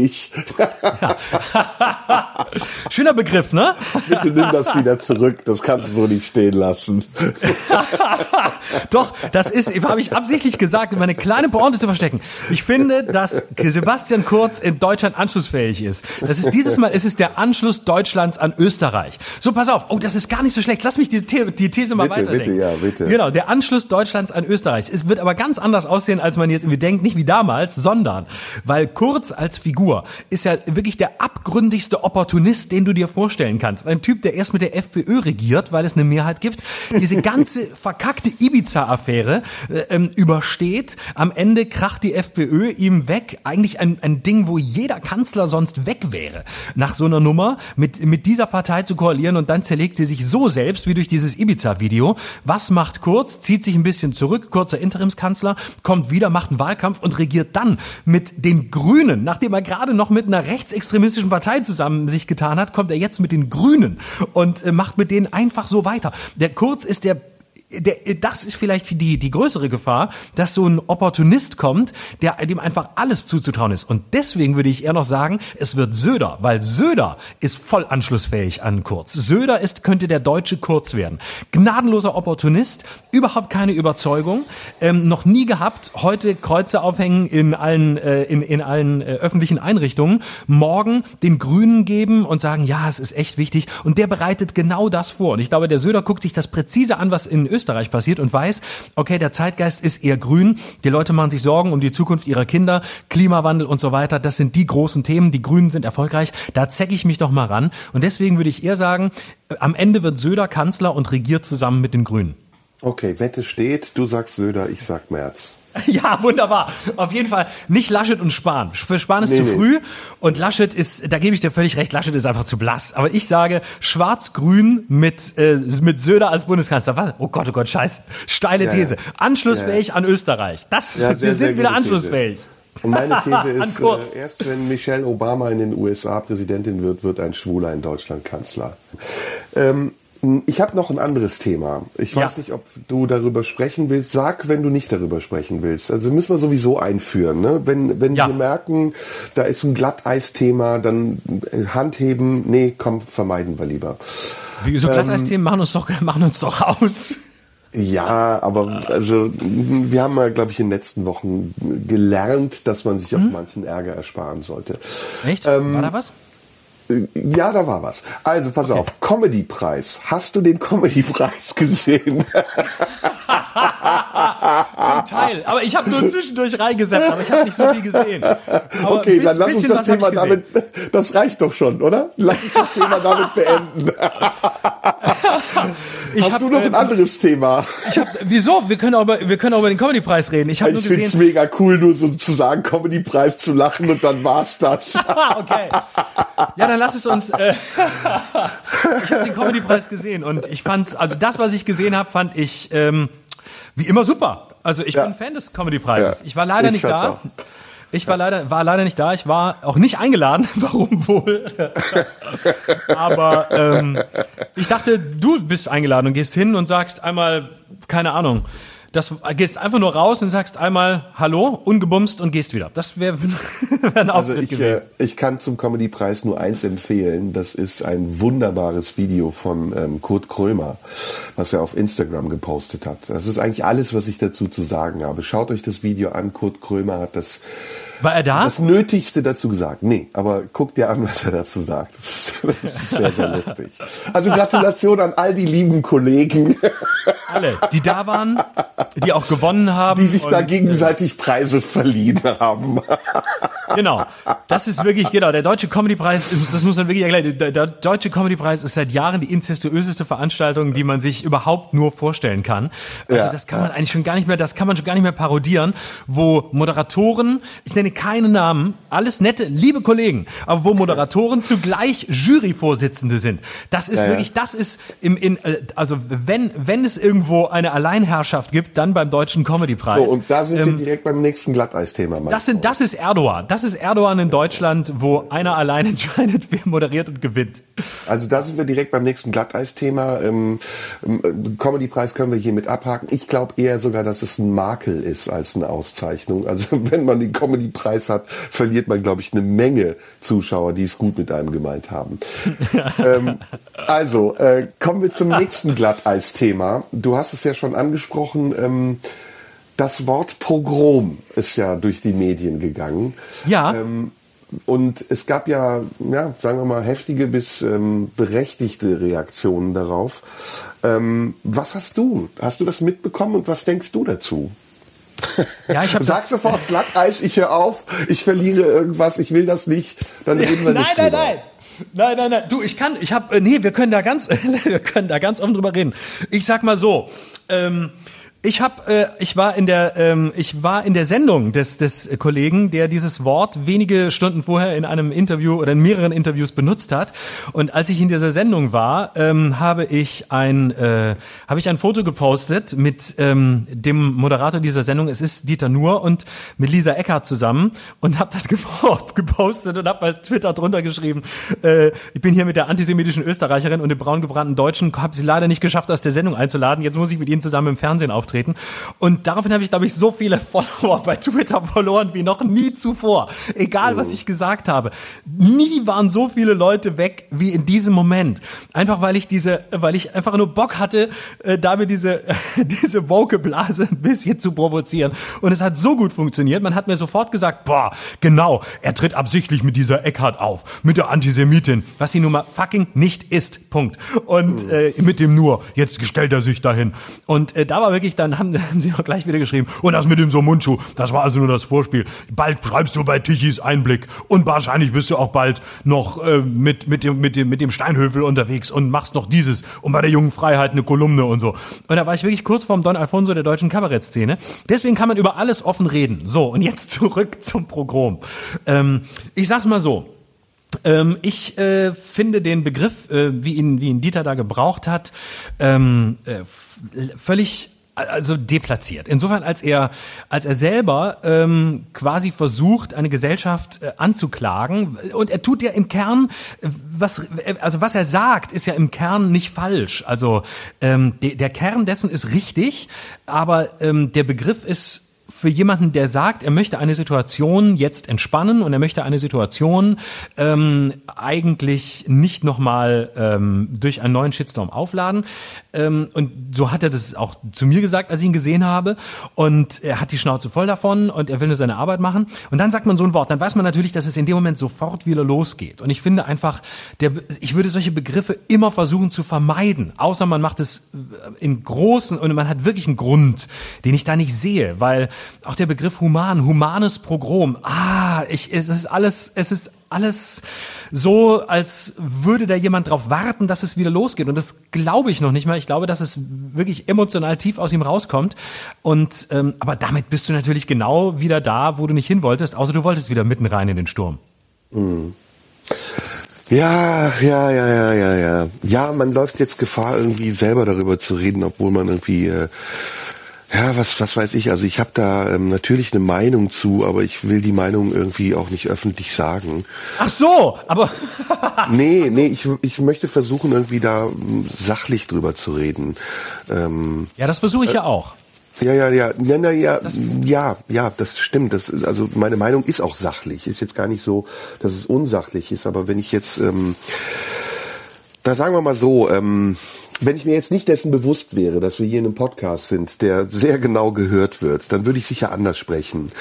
Ja. Schöner Begriff, ne? Bitte nimm das wieder zurück. Das kannst du so nicht stehen lassen. (laughs) Doch, das ist, habe ich absichtlich gesagt, um meine kleine Pointe zu verstecken. Ich finde, dass Sebastian Kurz in Deutschland anschlussfähig ist. Das ist dieses Mal, es ist der Anschluss Deutschlands an Österreich. So, pass auf. Oh, das ist gar nicht so schlecht. Lass mich die, The die These mal bitte, weiterdenken. Bitte, ja, bitte. Genau, der Anschluss Deutschlands an Österreich. Es wird aber ganz anders aussehen, als man jetzt irgendwie denkt. Nicht wie damals, sondern, weil Kurz als Figur ist ja wirklich der abgründigste Opportunist, den du dir vorstellen kannst. Ein Typ, der erst mit der FPÖ regiert, weil es eine Mehrheit gibt, diese ganze (laughs) verkackte Ibiza-Affäre äh, ähm, übersteht. Am Ende kracht die FPÖ ihm weg. Eigentlich ein, ein Ding, wo jeder Kanzler sonst weg wäre. Nach so einer Nummer mit, mit dieser Partei zu koalieren und dann zerlegt sie sich so selbst wie durch dieses Ibiza-Video. Was macht Kurz? Zieht sich ein bisschen zurück, kurzer Interimskanzler, kommt wieder, macht einen Wahlkampf und regiert dann mit den Grünen, nachdem er gerade noch mit einer rechtsextremistischen Partei zusammen sich getan hat, kommt er jetzt mit den Grünen und äh, macht mit denen einfach so weiter. Der Kurz ist der der, das ist vielleicht die, die größere Gefahr, dass so ein Opportunist kommt, der dem einfach alles zuzutrauen ist. Und deswegen würde ich eher noch sagen, es wird Söder, weil Söder ist voll anschlussfähig an Kurz. Söder ist, könnte der deutsche Kurz werden. Gnadenloser Opportunist, überhaupt keine Überzeugung, ähm, noch nie gehabt, heute Kreuze aufhängen in allen, äh, in, in allen äh, öffentlichen Einrichtungen, morgen den Grünen geben und sagen, ja, es ist echt wichtig. Und der bereitet genau das vor. Und ich glaube, der Söder guckt sich das präzise an, was in Österreich Österreich passiert und weiß, okay, der Zeitgeist ist eher grün, die Leute machen sich Sorgen um die Zukunft ihrer Kinder, Klimawandel und so weiter, das sind die großen Themen, die Grünen sind erfolgreich, da zecke ich mich doch mal ran. Und deswegen würde ich eher sagen, am Ende wird Söder Kanzler und regiert zusammen mit den Grünen. Okay, Wette steht, du sagst Söder, ich sag Merz. (laughs) Ja, wunderbar. Auf jeden Fall nicht Laschet und Spahn. Für Spahn ist Nee, zu nee. früh und Laschet ist, da gebe ich dir völlig recht, Laschet ist einfach zu blass. Aber ich sage schwarz-grün mit, äh, mit Söder als Bundeskanzler. Was? Oh Gott, oh Gott, scheiße. Steile Ja, These. ja. Anschlussfähig an Österreich. Das, Ja, sehr, wir sind wieder anschlussfähig. These. Und meine (laughs) These ist, äh, erst wenn Michelle Obama in den USA Präsidentin wird, wird ein Schwuler in Deutschland Kanzler. Ähm, ich habe noch ein anderes Thema. Ich weiß Ja. nicht, ob du darüber sprechen willst. Sag, wenn du nicht darüber sprechen willst. Also müssen wir sowieso einführen. Ne? Wenn, wenn Ja. wir merken, da ist ein Glatteisthema, dann äh, Hand heben. Nee, komm, vermeiden wir lieber. Wie so Glatteisthemen machen uns doch, (laughs) machen uns doch aus. Ja, aber also wir haben ja, glaube ich, in den letzten Wochen gelernt, dass man sich auch manchen Ärger ersparen sollte. Echt? Ähm, War da was? Ja, da war was. Also pass auf, Comedy-Preis. Hast du den Comedy-Preis (laughs) gesehen? (laughs) Zum Teil. Aber ich habe nur zwischendurch reingesappt, aber ich habe nicht so viel gesehen. Aber okay, bis- dann lass uns das Thema ich gesehen. damit, das reicht doch schon, oder? Lass uns das Thema damit beenden. (laughs) Ich Hast hab, du noch ein ähm, anderes Thema? Ich hab, wieso? Wir können auch über, wir können auch über den Comedy-Preis reden. Ich habe nur Ich find's gesehen. mega cool, nur so zu sagen, Comedy-Preis zu lachen und dann war's das. (laughs) Okay. Ja, dann lass es uns. Äh, (laughs) ich habe den Comedy-Preis gesehen und ich fand's, also das, was ich gesehen habe, fand ich ähm, wie immer super. Also ich Ja. bin Fan des Comedy-Preises. Ja. Ich war leider Ich nicht da. auch. Ich war leider, war leider nicht da. Ich war auch nicht eingeladen. (laughs) Warum wohl? (laughs) Aber ähm, ich dachte, du bist eingeladen und gehst hin und sagst einmal, keine Ahnung, das gehst einfach nur raus und sagst einmal Hallo, ungebumst und gehst wieder. Das wäre (laughs) wär ein Also Auftritt ich, gewesen. äh, ich kann zum Comedy-Preis nur eins empfehlen. Das ist ein wunderbares Video von ähm, Kurt Krömer, was er auf Instagram gepostet hat. Das ist eigentlich alles, was ich dazu zu sagen habe. Schaut euch das Video an. Kurt Krömer hat das, War er da? das Nötigste dazu gesagt. Nee, aber guckt dir an, was er dazu sagt. Das ist sehr, sehr lustig. Also Gratulation an all die lieben Kollegen, Alle, die da waren, die auch gewonnen haben. die sich da und, gegenseitig Preise verliehen haben. Genau. Das ist wirklich, genau, der Deutsche Comedypreis, das muss man wirklich erklären, der, der Deutsche Comedypreis ist seit Jahren die incestuöseste Veranstaltung, die man sich überhaupt nur vorstellen kann. Also Ja, das kann man eigentlich schon gar nicht mehr, das kann man schon gar nicht mehr parodieren, wo Moderatoren, ich nenne keine Namen, alles nette, liebe Kollegen, aber wo Moderatoren zugleich Juryvorsitzende sind. Das ist Ja, ja. wirklich, das ist im, in, äh, also wenn, wenn es irgendwo eine Alleinherrschaft gibt, dann beim Deutschen Comedypreis. So, und da sind wir direkt beim nächsten Glatteis-Thema. Ähm, Das, sind, das ist Erdogan. Das ist Erdogan in Deutschland, wo einer allein (laughs) entscheidet, wer moderiert und gewinnt. Also da sind wir direkt beim nächsten Glatteis-Thema. Ähm, ähm, Comedy-Preis können wir hiermit abhaken. Ich glaube eher sogar, dass es ein Makel ist als eine Auszeichnung. Also (laughs) wenn man den Comedy-Preis hat, verliert man, glaube ich, eine Menge Zuschauer, die es gut mit einem gemeint haben. (laughs) ähm, also, äh, kommen wir zum nächsten Glatteis-Thema. Du hast es ja schon angesprochen. Ähm, das Wort Pogrom ist ja durch die Medien gegangen. Ja. Ähm, und es gab ja, ja, sagen wir mal, heftige bis ähm, berechtigte Reaktionen darauf. Ähm, was hast du? Hast du das mitbekommen und was denkst du dazu? Ja, ich habe (laughs) Sag das. sofort Glatteis, ich höre auf, ich verliere irgendwas, ich will das nicht, dann reden wir Nein, nicht nein, drüber. nein. Nein, nein, nein. Du, ich kann, ich habe, äh, nee, wir können da ganz, (laughs) wir können da ganz offen drüber reden. Ich sag mal so, ähm, ich habe, äh, ich war in der, ähm, ich war in der Sendung des des Kollegen, der dieses Wort wenige Stunden vorher in einem Interview oder in mehreren Interviews benutzt hat. Und als ich in dieser Sendung war, ähm, habe ich ein, äh, habe ich ein Foto gepostet mit ähm, dem Moderator dieser Sendung. Es ist Dieter Nuhr und mit Lisa Eckhardt zusammen und habe das (laughs) gepo- gepostet und habe bei Twitter drunter geschrieben. Äh, ich bin hier mit der antisemitischen Österreicherin und dem braungebrannten Deutschen, habe sie leider nicht geschafft, aus der Sendung einzuladen. Jetzt muss ich mit ihnen zusammen im Fernsehen auftreten. Und daraufhin habe ich, glaube ich, so viele (laughs) Follower bei Twitter verloren wie noch nie zuvor. Egal, was ich gesagt habe. Nie waren so viele Leute weg wie in diesem Moment. Einfach weil ich diese, weil ich einfach nur Bock hatte, äh, damit diese, (laughs) diese Woke-Blase ein bisschen zu provozieren. Und es hat so gut funktioniert. Man hat mir sofort gesagt, boah, genau, er tritt absichtlich mit dieser Eckhart auf, mit der Antisemitin, was sie nun mal fucking nicht ist. Punkt. Und äh, mit dem nur, jetzt stellt er sich dahin. Und äh, da war wirklich, dann haben, (laughs) haben sie auch gleich wieder geschrieben, und das mit dem so Mundschuh, das war also nur das Vorspiel. Bald schreibst du bei Tichys Einblick und wahrscheinlich bist du auch bald noch äh, mit, mit, dem, mit, dem, mit dem Steinhöfel unterwegs und machst noch dieses und bei der jungen Freiheit eine Kolumne und so. Und da war ich wirklich kurz vorm Don Alfonso der deutschen Kabarettszene. Deswegen kann man über alles offen reden. So, und jetzt (laughs) zurück zum Programm. Ähm, ich sag's mal so. Ähm, ich äh, finde den Begriff, äh, wie ihn, wie ihn Dieter da gebraucht hat, ähm, äh, völlig also deplatziert. Insofern, als er, als er selber ähm, quasi versucht, eine Gesellschaft äh, anzuklagen, und er tut ja im Kern, was, also was er sagt, ist ja im Kern nicht falsch. Also ähm, de, der Kern dessen ist richtig, aber ähm, der Begriff ist für jemanden, der sagt, er möchte eine Situation jetzt entspannen und er möchte eine Situation ähm, eigentlich nicht nochmal ähm, durch einen neuen Shitstorm aufladen. Ähm, und so hat er das auch zu mir gesagt, als ich ihn gesehen habe. Und er hat die Schnauze voll davon und er will nur seine Arbeit machen. Und dann sagt man so ein Wort, dann weiß man natürlich, dass es in dem Moment sofort wieder losgeht. Und ich finde einfach, der, ich würde solche Begriffe immer versuchen zu vermeiden, außer man macht es in großen und man hat wirklich einen Grund, den ich da nicht sehe, weil auch der Begriff human, humanes Progrom. Ah, ich, es ist alles, es ist alles so, als würde da jemand drauf warten, dass es wieder losgeht. Und das glaube ich noch nicht mal. Ich glaube, dass es wirklich emotional tief aus ihm rauskommt. Und ähm, aber damit bist du natürlich genau wieder da, wo du nicht hin wolltest, außer du wolltest wieder mitten rein in den Sturm. Mhm. Ja, ja, ja, ja, ja, ja. Ja, man läuft jetzt Gefahr, irgendwie selber darüber zu reden, obwohl man irgendwie äh, ja, was, was weiß ich. Also ich habe da ähm, natürlich eine Meinung zu, aber ich will die Meinung irgendwie auch nicht öffentlich sagen. Ach so, aber. (laughs) nee, nee, ich, ich möchte versuchen, irgendwie da ähm, sachlich drüber zu reden. Ähm, ja, das versuche ich äh, ja auch. Ja, ja, ja, ja, ja, ja, ja, ja, das stimmt. Das, also meine Meinung ist auch sachlich. Ist jetzt gar nicht so, dass es unsachlich ist, aber wenn ich jetzt, ähm, da sagen wir mal so, ähm, wenn ich mir jetzt nicht dessen bewusst wäre, dass wir hier in einem Podcast sind, der sehr genau gehört wird, dann würde ich sicher anders sprechen.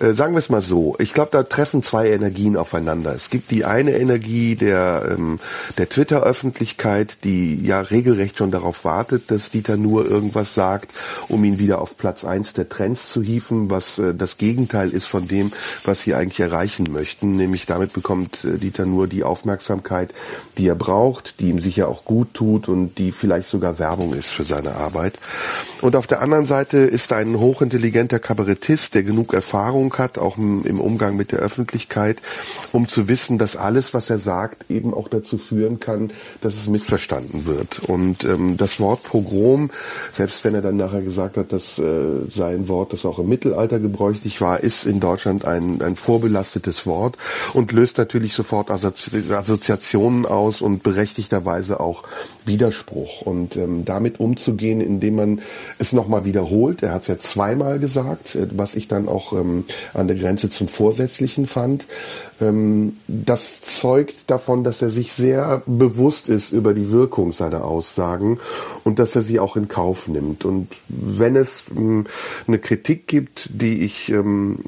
Äh, sagen wir es mal so. Ich glaube, da treffen zwei Energien aufeinander. Es gibt die eine Energie der, ähm, der Twitter-Öffentlichkeit, die ja regelrecht schon darauf wartet, dass Dieter nur irgendwas sagt, um ihn wieder auf Platz eins der Trends zu hieven, was äh, das Gegenteil ist von dem, was sie eigentlich erreichen möchten. Nämlich damit bekommt äh, Dieter nur die Aufmerksamkeit, die er braucht, die ihm sicher auch gut tut und die vielleicht sogar Werbung ist für seine Arbeit. Und auf der anderen Seite ist ein hochintelligenter Kabarettist, der genug Erfahrung hat, auch im Umgang mit der Öffentlichkeit, um zu wissen, dass alles, was er sagt, eben auch dazu führen kann, dass es missverstanden wird. Und ähm, das Wort Pogrom, selbst wenn er dann nachher gesagt hat, dass äh, sein Wort, das auch im Mittelalter gebräuchlich war, ist in Deutschland ein, ein vorbelastetes Wort und löst natürlich sofort Assozi Assoziationen aus und berechtigterweise auch Widerspruch und ähm, damit umzugehen, indem man es nochmal wiederholt. Er hat es ja zweimal gesagt, äh, was ich dann auch ähm, an der Grenze zum Vorsätzlichen fand. Ähm, das zeugt davon, dass er sich sehr bewusst ist über die Wirkung seiner Aussagen und dass er sie auch in Kauf nimmt. Und wenn es ähm, eine Kritik gibt, die ich ähm,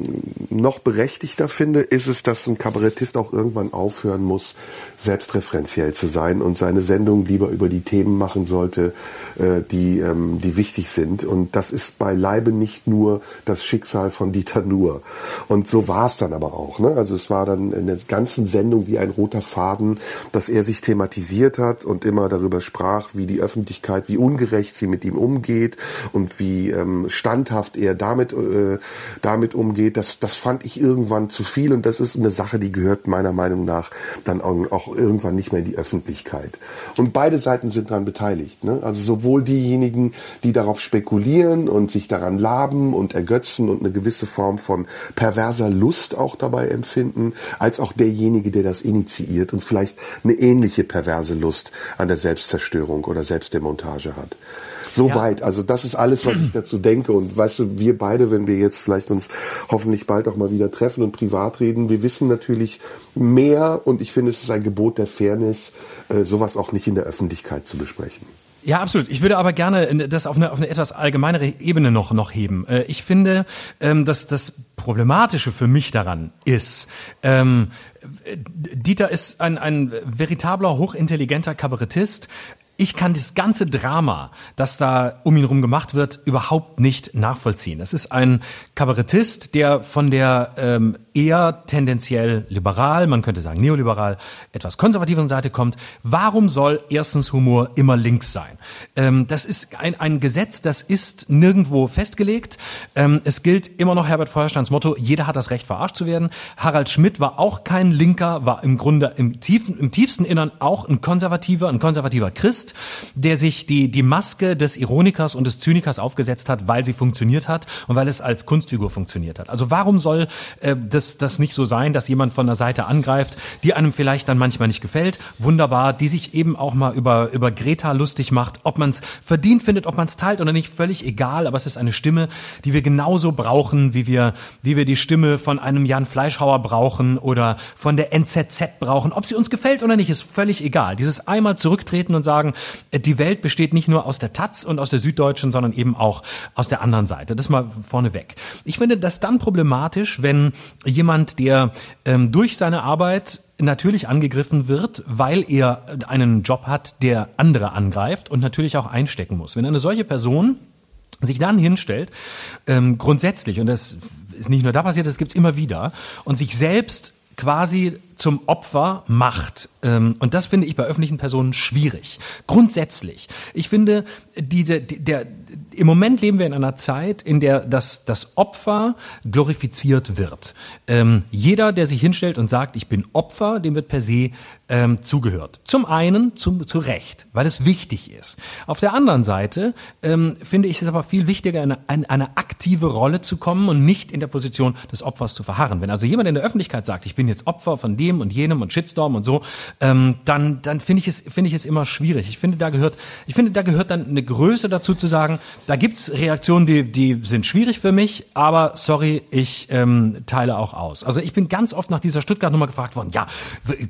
noch berechtigter finde, ist es, dass ein Kabarettist auch irgendwann aufhören muss, selbstreferenziell zu sein und seine Sendung lieber über die Themen machen sollte, äh, die, die wichtig sind. Und das ist beileibe nicht nur das Schicksal von Dieter Nuhr. Und so war es dann aber auch. Ne? Also es war dann in der ganzen Sendung wie ein roter Faden, dass er sich thematisiert hat und immer darüber sprach, wie die Öffentlichkeit, wie ungerecht sie mit ihm umgeht und wie ähm, standhaft er damit, äh, damit umgeht. Das, das fand ich irgendwann zu viel und das ist eine Sache, die gehört meiner Meinung nach dann auch irgendwann nicht mehr in die Öffentlichkeit. Und beide Seiten sind daran beteiligt. Ne? Also sowohl diejenigen, die darauf spekulieren und sich daran laben und ergötzen und eine gewisse Form von perverser Lust auch dabei empfinden, als auch derjenige, der das initiiert und vielleicht eine ähnliche perverse Lust an der Selbstzerstörung oder Selbstdemontage hat. Soweit. Ja. Also das ist alles, was ich dazu denke. Und weißt du, wir beide, wenn wir jetzt vielleicht uns hoffentlich bald auch mal wieder treffen und privat reden, wir wissen natürlich mehr und ich finde, es ist ein Gebot der Fairness, äh, sowas auch nicht in der Öffentlichkeit zu besprechen. Ja, absolut. Ich würde aber gerne das auf eine, auf eine etwas allgemeinere Ebene noch, noch heben. Äh, ich finde, ähm, dass das Problematische für mich daran ist, ähm, Dieter ist ein, ein veritabler, hochintelligenter Kabarettist, Ich kann das ganze Drama, das da um ihn herum gemacht wird, überhaupt nicht nachvollziehen. Es ist ein Kabarettist, der von der ähm, eher tendenziell liberal, man könnte sagen neoliberal, etwas konservativeren Seite kommt. Warum soll erstens Humor immer links sein? Ähm, das ist ein, ein Gesetz, das ist nirgendwo festgelegt. Ähm, es gilt immer noch Herbert Feuersteins Motto, jeder hat das Recht, verarscht zu werden. Harald Schmidt war auch kein Linker, war im Grunde im, tiefen, im tiefsten Innern auch ein konservativer, ein konservativer Christ, der sich die, die Maske des Ironikers und des Zynikers aufgesetzt hat, weil sie funktioniert hat und weil es als Kunstfigur funktioniert hat. Also warum soll äh, das, das nicht so sein, dass jemand von der Seite angreift, die einem vielleicht dann manchmal nicht gefällt? Wunderbar, die sich eben auch mal über, über Greta lustig macht, ob man es verdient findet, ob man es teilt oder nicht, völlig egal, aber es ist eine Stimme, die wir genauso brauchen, wie wir, wie wir die Stimme von einem Jan Fleischhauer brauchen oder von der NZZ brauchen. Ob sie uns gefällt oder nicht, ist völlig egal. Dieses einmal zurücktreten und sagen, die Welt besteht nicht nur aus der Taz und aus der Süddeutschen, sondern eben auch aus der anderen Seite. Das mal vorneweg. Ich finde das dann problematisch, wenn jemand, der ähm, durch seine Arbeit natürlich angegriffen wird, weil er einen Job hat, der andere angreift und natürlich auch einstecken muss. Wenn eine solche Person sich dann hinstellt, ähm, grundsätzlich, und das ist nicht nur da passiert, das gibt's immer wieder, und sich selbst quasi zum Opfer macht. Ähm, und das finde ich bei öffentlichen Personen schwierig. Grundsätzlich. Ich finde, diese, der, im Moment leben wir in einer Zeit, in der das, das Opfer glorifiziert wird. Ähm, jeder, der sich hinstellt und sagt, ich bin Opfer, dem wird per se ähm, zugehört. Zum einen zum, zu Recht, weil es wichtig ist. Auf der anderen Seite ähm, finde ich es aber viel wichtiger, in eine, eine aktive Rolle zu kommen und nicht in der Position des Opfers zu verharren. Wenn also jemand in der Öffentlichkeit sagt, ich bin jetzt Opfer von dem und jenem und Shitstorm und so, ähm, dann, dann finde ich es, finde ich es immer schwierig. Ich finde, da gehört, ich finde, da gehört dann eine Größe dazu zu sagen, da gibt's Reaktionen, die, die sind schwierig für mich, aber sorry, ich ähm, teile auch aus. Also ich bin ganz oft nach dieser Stuttgart-Nummer gefragt worden, ja,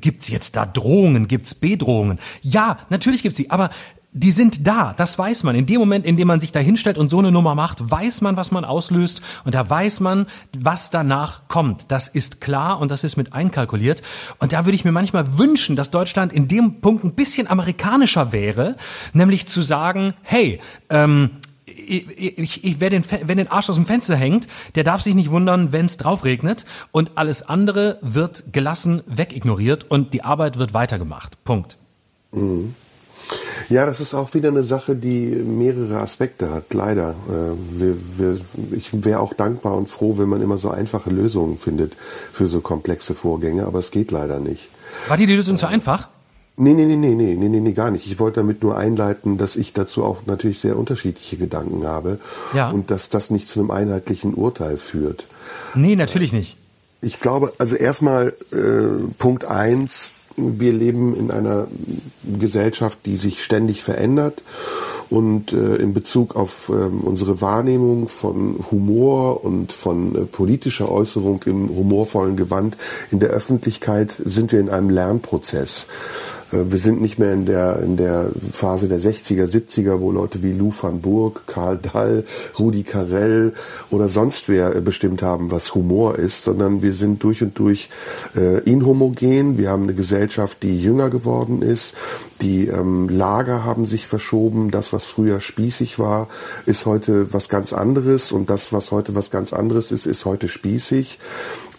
gibt's jetzt da Drohungen, gibt's Bedrohungen? Ja, natürlich gibt's sie, aber die sind da, das weiß man. In dem Moment, in dem man sich da hinstellt und so eine Nummer macht, weiß man, was man auslöst und da weiß man, was danach kommt. Das ist klar und das ist mit einkalkuliert. Und da würde ich mir manchmal wünschen, dass Deutschland in dem Punkt ein bisschen amerikanischer wäre, nämlich zu sagen, hey, ähm, ich, ich, wer, den, wer den Arsch aus dem Fenster hängt, der darf sich nicht wundern, wenn es drauf regnet und alles andere wird gelassen wegignoriert und die Arbeit wird weitergemacht. Punkt. Mhm. Ja, das ist auch wieder eine Sache, die mehrere Aspekte hat, leider. Äh, wir, wir, ich wäre auch dankbar und froh, wenn man immer so einfache Lösungen findet für so komplexe Vorgänge, aber es geht leider nicht. War die Lösung zu einfach? Nee, nee, nee, nee, nee, nee, nee, nee, gar nicht. Ich wollte damit nur einleiten, dass ich dazu auch natürlich sehr unterschiedliche Gedanken habe ja. und dass das nicht zu einem einheitlichen Urteil führt. Nee, natürlich nicht. Ich glaube, also erstmal äh, Punkt eins, wir leben in einer Gesellschaft, die sich ständig verändert und äh, in Bezug auf ähm, unsere Wahrnehmung von Humor und von äh, politischer Äußerung im humorvollen Gewand in der Öffentlichkeit sind wir in einem Lernprozess. Äh, wir sind nicht mehr in der, in der Phase der 60er, 70er, wo Leute wie Lou van Burg, Karl Dall, Rudi Carell oder sonst wer äh, bestimmt haben, was Humor ist, sondern wir sind durch und durch äh, inhomogen. Wir haben eine Gesellschaft, die jünger geworden ist. Die ähm, Lager haben sich verschoben. Das, was früher spießig war, ist heute was ganz anderes. Und das, was heute was ganz anderes ist, ist heute spießig.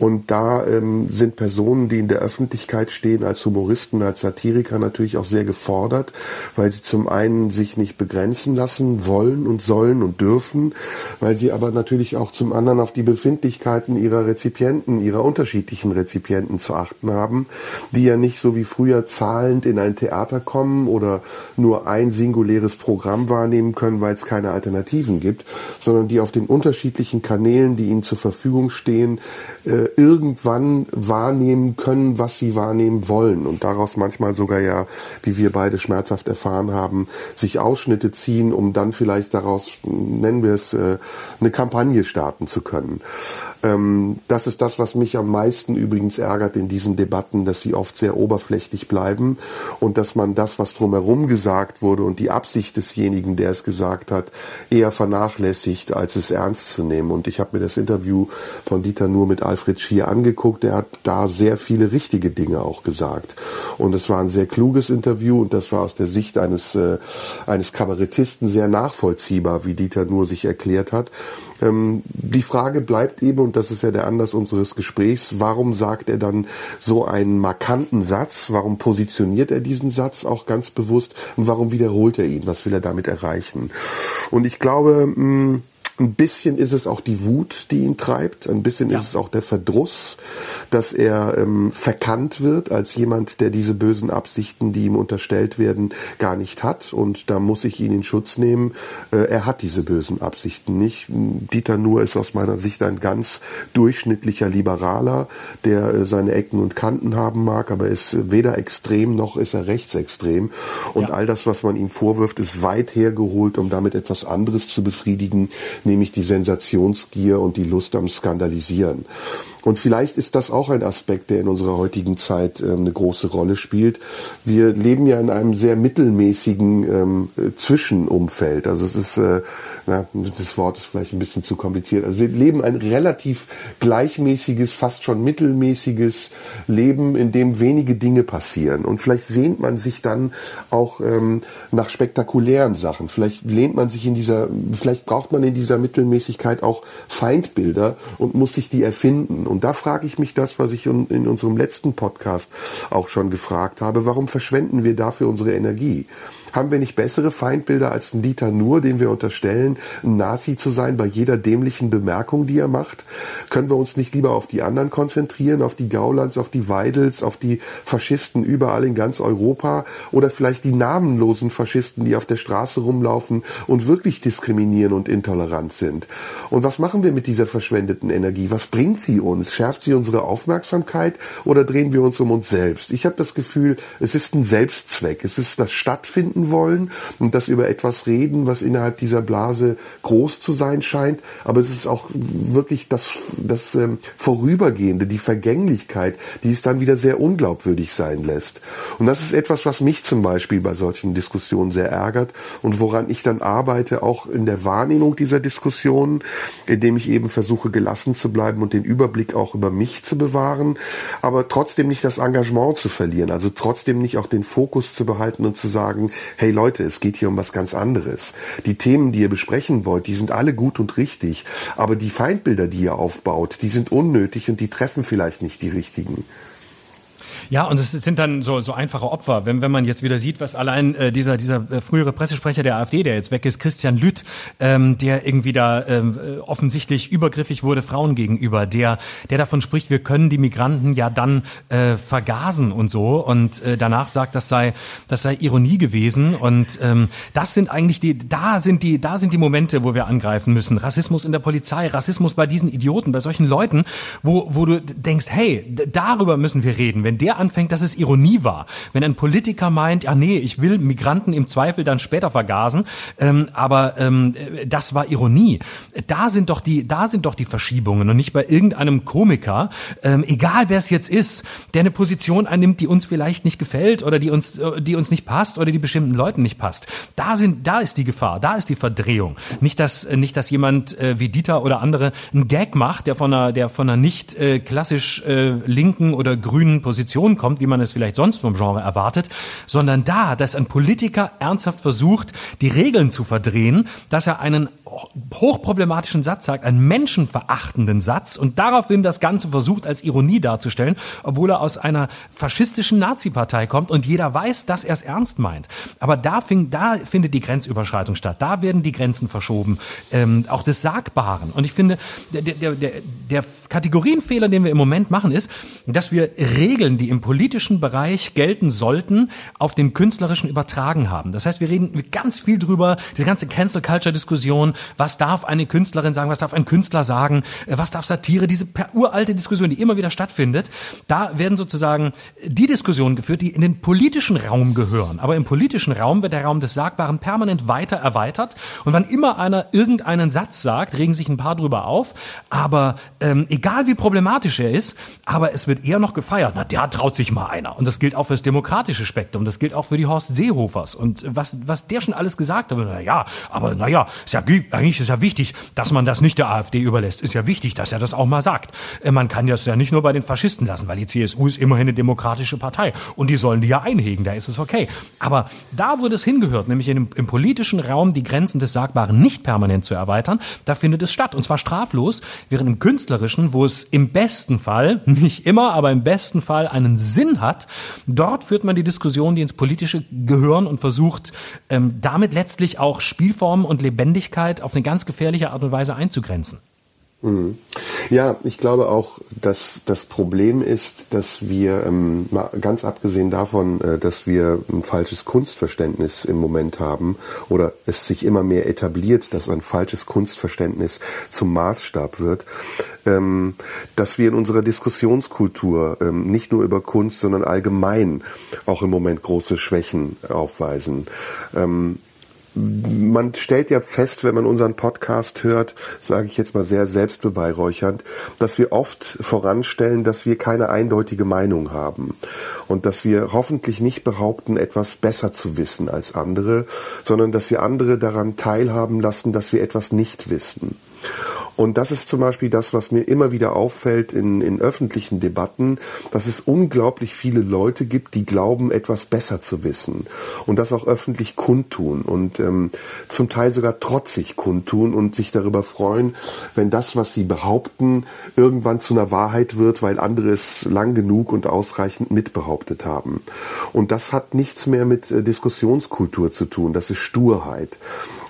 Und da ähm, sind Personen, die in der Öffentlichkeit stehen, als Humoristen, als Satiriker natürlich auch sehr gefordert, weil sie zum einen sich nicht begrenzen lassen wollen und sollen und dürfen, weil sie aber natürlich auch zum anderen auf die Befindlichkeiten ihrer Rezipienten, ihrer unterschiedlichen Rezipienten zu achten haben, die ja nicht so wie früher zahlend in ein Theater kommen oder nur ein singuläres Programm wahrnehmen können, weil es keine Alternativen gibt, sondern die auf den unterschiedlichen Kanälen, die ihnen zur Verfügung stehen, äh, irgendwann wahrnehmen können, was sie wahrnehmen wollen und daraus manchmal sogar ja, wie wir beide schmerzhaft erfahren haben, sich Ausschnitte ziehen, um dann vielleicht daraus, nennen wir es, äh, eine Kampagne starten zu können. Ähm, das ist das, was mich am meisten übrigens ärgert in diesen Debatten, dass sie oft sehr oberflächlich bleiben und dass man das, was drumherum gesagt wurde und die Absicht desjenigen, der es gesagt hat, eher vernachlässigt, als es ernst zu nehmen. Und ich habe mir das Interview von Dieter Nur mit Alfred Schier angeguckt. Er hat da sehr viele richtige Dinge auch gesagt. Und es war ein sehr kluges Interview und das war aus der Sicht eines, äh, eines Kabarettisten sehr nachvollziehbar, wie Dieter Nur sich erklärt hat. Ähm, die Frage bleibt eben, und das ist ja der Anlass unseres Gesprächs, warum sagt er dann so einen markanten Satz? Warum positioniert er diesen Satz auch ganz bewusst? Und warum wiederholt er ihn? Was will er damit erreichen? Und ich glaube, mh, mm, ein bisschen ist es auch die Wut, die ihn treibt. Ein bisschen ja. ist es auch der Verdruss, dass er ähm, verkannt wird als jemand, der diese bösen Absichten, die ihm unterstellt werden, gar nicht hat. Und da muss ich ihn in Schutz nehmen. Äh, er hat diese bösen Absichten nicht. Dieter Nuhr ist aus meiner Sicht ein ganz durchschnittlicher Liberaler, der äh, seine Ecken und Kanten haben mag, aber ist weder extrem noch ist er rechtsextrem. Und ja. all das, was man ihm vorwirft, ist weit hergeholt, um damit etwas anderes zu befriedigen, nämlich die Sensationsgier und die Lust am Skandalisieren. Und vielleicht ist das auch ein Aspekt, der in unserer heutigen Zeit äh, eine große Rolle spielt. Wir leben ja in einem sehr mittelmäßigen ähm, Zwischenumfeld. Also es ist, äh, na, das Wort ist vielleicht ein bisschen zu kompliziert. Also wir leben ein relativ gleichmäßiges, fast schon mittelmäßiges Leben, in dem wenige Dinge passieren. Und vielleicht sehnt man sich dann auch ähm, nach spektakulären Sachen. Vielleicht lehnt man sich in dieser, vielleicht braucht man in dieser Mittelmäßigkeit auch Feindbilder und muss sich die erfinden. Und da frage ich mich das, was ich in unserem letzten Podcast auch schon gefragt habe. Warum verschwenden wir dafür unsere Energie? Haben wir nicht bessere Feindbilder als ein Dieter Nuhr, dem wir unterstellen, ein Nazi zu sein bei jeder dämlichen Bemerkung, die er macht? Können wir uns nicht lieber auf die anderen konzentrieren, auf die Gaulands, auf die Weidels, auf die Faschisten überall in ganz Europa oder vielleicht die namenlosen Faschisten, die auf der Straße rumlaufen und wirklich diskriminieren und intolerant sind? Und was machen wir mit dieser verschwendeten Energie? Was bringt sie uns? Schärft sie unsere Aufmerksamkeit oder drehen wir uns um uns selbst? Ich habe das Gefühl, es ist ein Selbstzweck. Es ist das Stattfinden verbinden wollen und das über etwas reden, was innerhalb dieser Blase groß zu sein scheint. Aber es ist auch wirklich das, das ähm, Vorübergehende, die Vergänglichkeit, die es dann wieder sehr unglaubwürdig sein lässt. Und das ist etwas, was mich zum Beispiel bei solchen Diskussionen sehr ärgert und woran ich dann arbeite, auch in der Wahrnehmung dieser Diskussionen, indem ich eben versuche, gelassen zu bleiben und den Überblick auch über mich zu bewahren, aber trotzdem nicht das Engagement zu verlieren, also trotzdem nicht auch den Fokus zu behalten und zu sagen, hey Leute, es geht hier um was ganz anderes. Die Themen, die ihr besprechen wollt, die sind alle gut und richtig, aber die Feindbilder, die ihr aufbaut, die sind unnötig und die treffen vielleicht nicht die richtigen. Ja, und es sind dann so, so einfache Opfer. Wenn, wenn man jetzt wieder sieht, was allein äh, dieser, dieser äh, frühere Pressesprecher der AfD, der jetzt weg ist, Christian Lüth, ähm, der irgendwie da ähm, äh, offensichtlich übergriffig wurde Frauen gegenüber, der, der davon spricht, wir können die Migranten ja dann äh, vergasen und so und äh, danach sagt, das sei, das sei Ironie gewesen und ähm, das sind eigentlich die, da sind die, da sind die Momente, wo wir angreifen müssen. Rassismus in der Polizei, Rassismus bei diesen Idioten, bei solchen Leuten, wo, wo du denkst, hey, darüber müssen wir reden. Wenn der anfängt, dass es Ironie war. Wenn ein Politiker meint, ja nee, ich will Migranten im Zweifel dann später vergasen, ähm, aber ähm, das war Ironie. Da sind doch die, da sind doch die Verschiebungen und nicht bei irgendeinem Komiker, ähm, egal wer es jetzt ist, der eine Position einnimmt, die uns vielleicht nicht gefällt oder die uns, die uns nicht passt oder die bestimmten Leuten nicht passt. Da sind, da ist die Gefahr, da ist die Verdrehung. Nicht, dass, nicht, dass jemand äh, wie Dieter oder andere einen Gag macht, der von einer, der von einer nicht äh, klassisch äh, linken oder grünen Position Diskussion kommt, wie man es vielleicht sonst vom Genre erwartet, sondern da, dass ein Politiker ernsthaft versucht, die Regeln zu verdrehen, dass er einen hochproblematischen Satz sagt, einen menschenverachtenden Satz und daraufhin das Ganze versucht als Ironie darzustellen, obwohl er aus einer faschistischen Nazi-Partei kommt und jeder weiß, dass er es ernst meint. Aber da, fing, da findet die Grenzüberschreitung statt. Da werden die Grenzen verschoben, ähm, auch des Sagbaren. Und ich finde, der, der, der, der Kategorienfehler, den wir im Moment machen, ist, dass wir Regeln, die im politischen Bereich gelten sollten, auf den künstlerischen übertragen haben. Das heißt, wir reden ganz viel drüber, diese ganze Cancel Culture Diskussion, was darf eine Künstlerin sagen, was darf ein Künstler sagen, äh, was darf Satire, diese uralte Diskussion, die immer wieder stattfindet. Da werden sozusagen die Diskussionen geführt, die in den politischen Raum gehören. Aber im politischen Raum wird der Raum des Sagbaren permanent weiter erweitert. Und wann immer einer irgendeinen Satz sagt, regen sich ein paar drüber auf. Aber ähm, egal wie problematisch er ist, aber es wird eher noch gefeiert. Na, der traut sich mal einer. Und das gilt auch für das demokratische Spektrum. Das gilt auch für die Horst Seehofers. Und was, was der schon alles gesagt hat, na ja, aber na ja, ist ja, eigentlich ist ja wichtig, dass man das nicht der AfD überlässt. Ist ja wichtig, dass er das auch mal sagt. Äh, man kann das ja nicht nur bei den Faschisten lassen, weil die CSU ist immerhin eine demokratische Partei. Und die sollen die ja einhegen, da ist es okay. Aber da, wo das hingehört, nämlich in im politischen Raum die Grenzen des Sagbaren nicht permanent zu erweitern, da findet es statt. Und zwar straflos, während im künstlerischen, wo es im besten Fall, nicht immer, aber im besten Fall einen Sinn hat, dort führt man die Diskussion, die ins Politische gehören und versucht, ähm, damit letztlich auch Spielformen und Lebendigkeit auf eine ganz gefährliche Art und Weise einzugrenzen. Mhm. Ja, ich glaube auch, dass das Problem ist, dass wir, ähm, ganz abgesehen davon, äh, dass wir ein falsches Kunstverständnis im Moment haben oder es sich immer mehr etabliert, dass ein falsches Kunstverständnis zum Maßstab wird, ähm, dass wir in unserer Diskussionskultur ähm, nicht nur über Kunst, sondern allgemein auch im Moment große Schwächen aufweisen. Man stellt ja fest, wenn man unseren Podcast hört, sage ich jetzt mal sehr selbstbeweihräuchernd, dass wir oft voranstellen, dass wir keine eindeutige Meinung haben und dass wir hoffentlich nicht behaupten, etwas besser zu wissen als andere, sondern dass wir andere daran teilhaben lassen, dass wir etwas nicht wissen. Und das ist zum Beispiel das, was mir immer wieder auffällt in, in öffentlichen Debatten, dass es unglaublich viele Leute gibt, die glauben, etwas besser zu wissen und das auch öffentlich kundtun und ähm, zum Teil sogar trotzig kundtun und sich darüber freuen, wenn das, was sie behaupten, irgendwann zu einer Wahrheit wird, weil andere es lang genug und ausreichend mitbehauptet haben. Und das hat nichts mehr mit äh, Diskussionskultur zu tun, das ist Sturheit.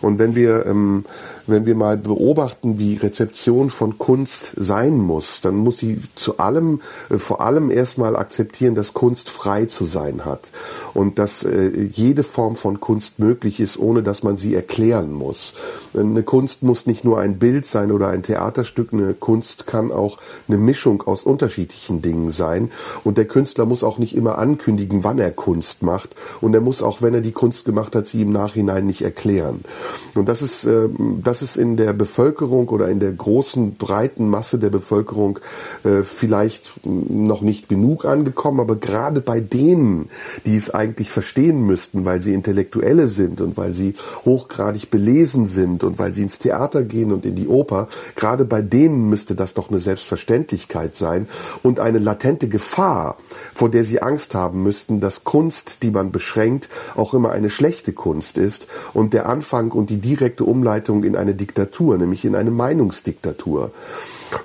Und wenn wir, ähm, wenn wir mal beobachten, wie Rezeption von Kunst sein muss, dann muss sie zu allem, äh, vor allem erstmal akzeptieren, dass Kunst frei zu sein hat und dass äh, jede Form von Kunst möglich ist, ohne dass man sie erklären muss. Eine Kunst muss nicht nur ein Bild sein oder ein Theaterstück, eine Kunst kann auch eine Mischung aus unterschiedlichen Dingen sein und der Künstler muss auch nicht immer ankündigen, wann er Kunst macht und er muss auch, wenn er die Kunst gemacht hat, sie im Nachhinein nicht erklären. Und das ist, äh, das ist in der Bevölkerung oder in der großen, breiten Masse der Bevölkerung äh, vielleicht noch nicht genug angekommen, aber gerade bei denen, die es eigentlich verstehen müssten, weil sie Intellektuelle sind und weil sie hochgradig belesen sind und weil sie ins Theater gehen und in die Oper, gerade bei denen müsste das doch eine Selbstverständlichkeit sein und eine latente Gefahr, vor der sie Angst haben müssten, dass Kunst, die man beschränkt, auch immer eine schlechte Kunst ist und der Anfang und die direkte Umleitung in eine Diktatur, nämlich in eine Meinungsdiktatur.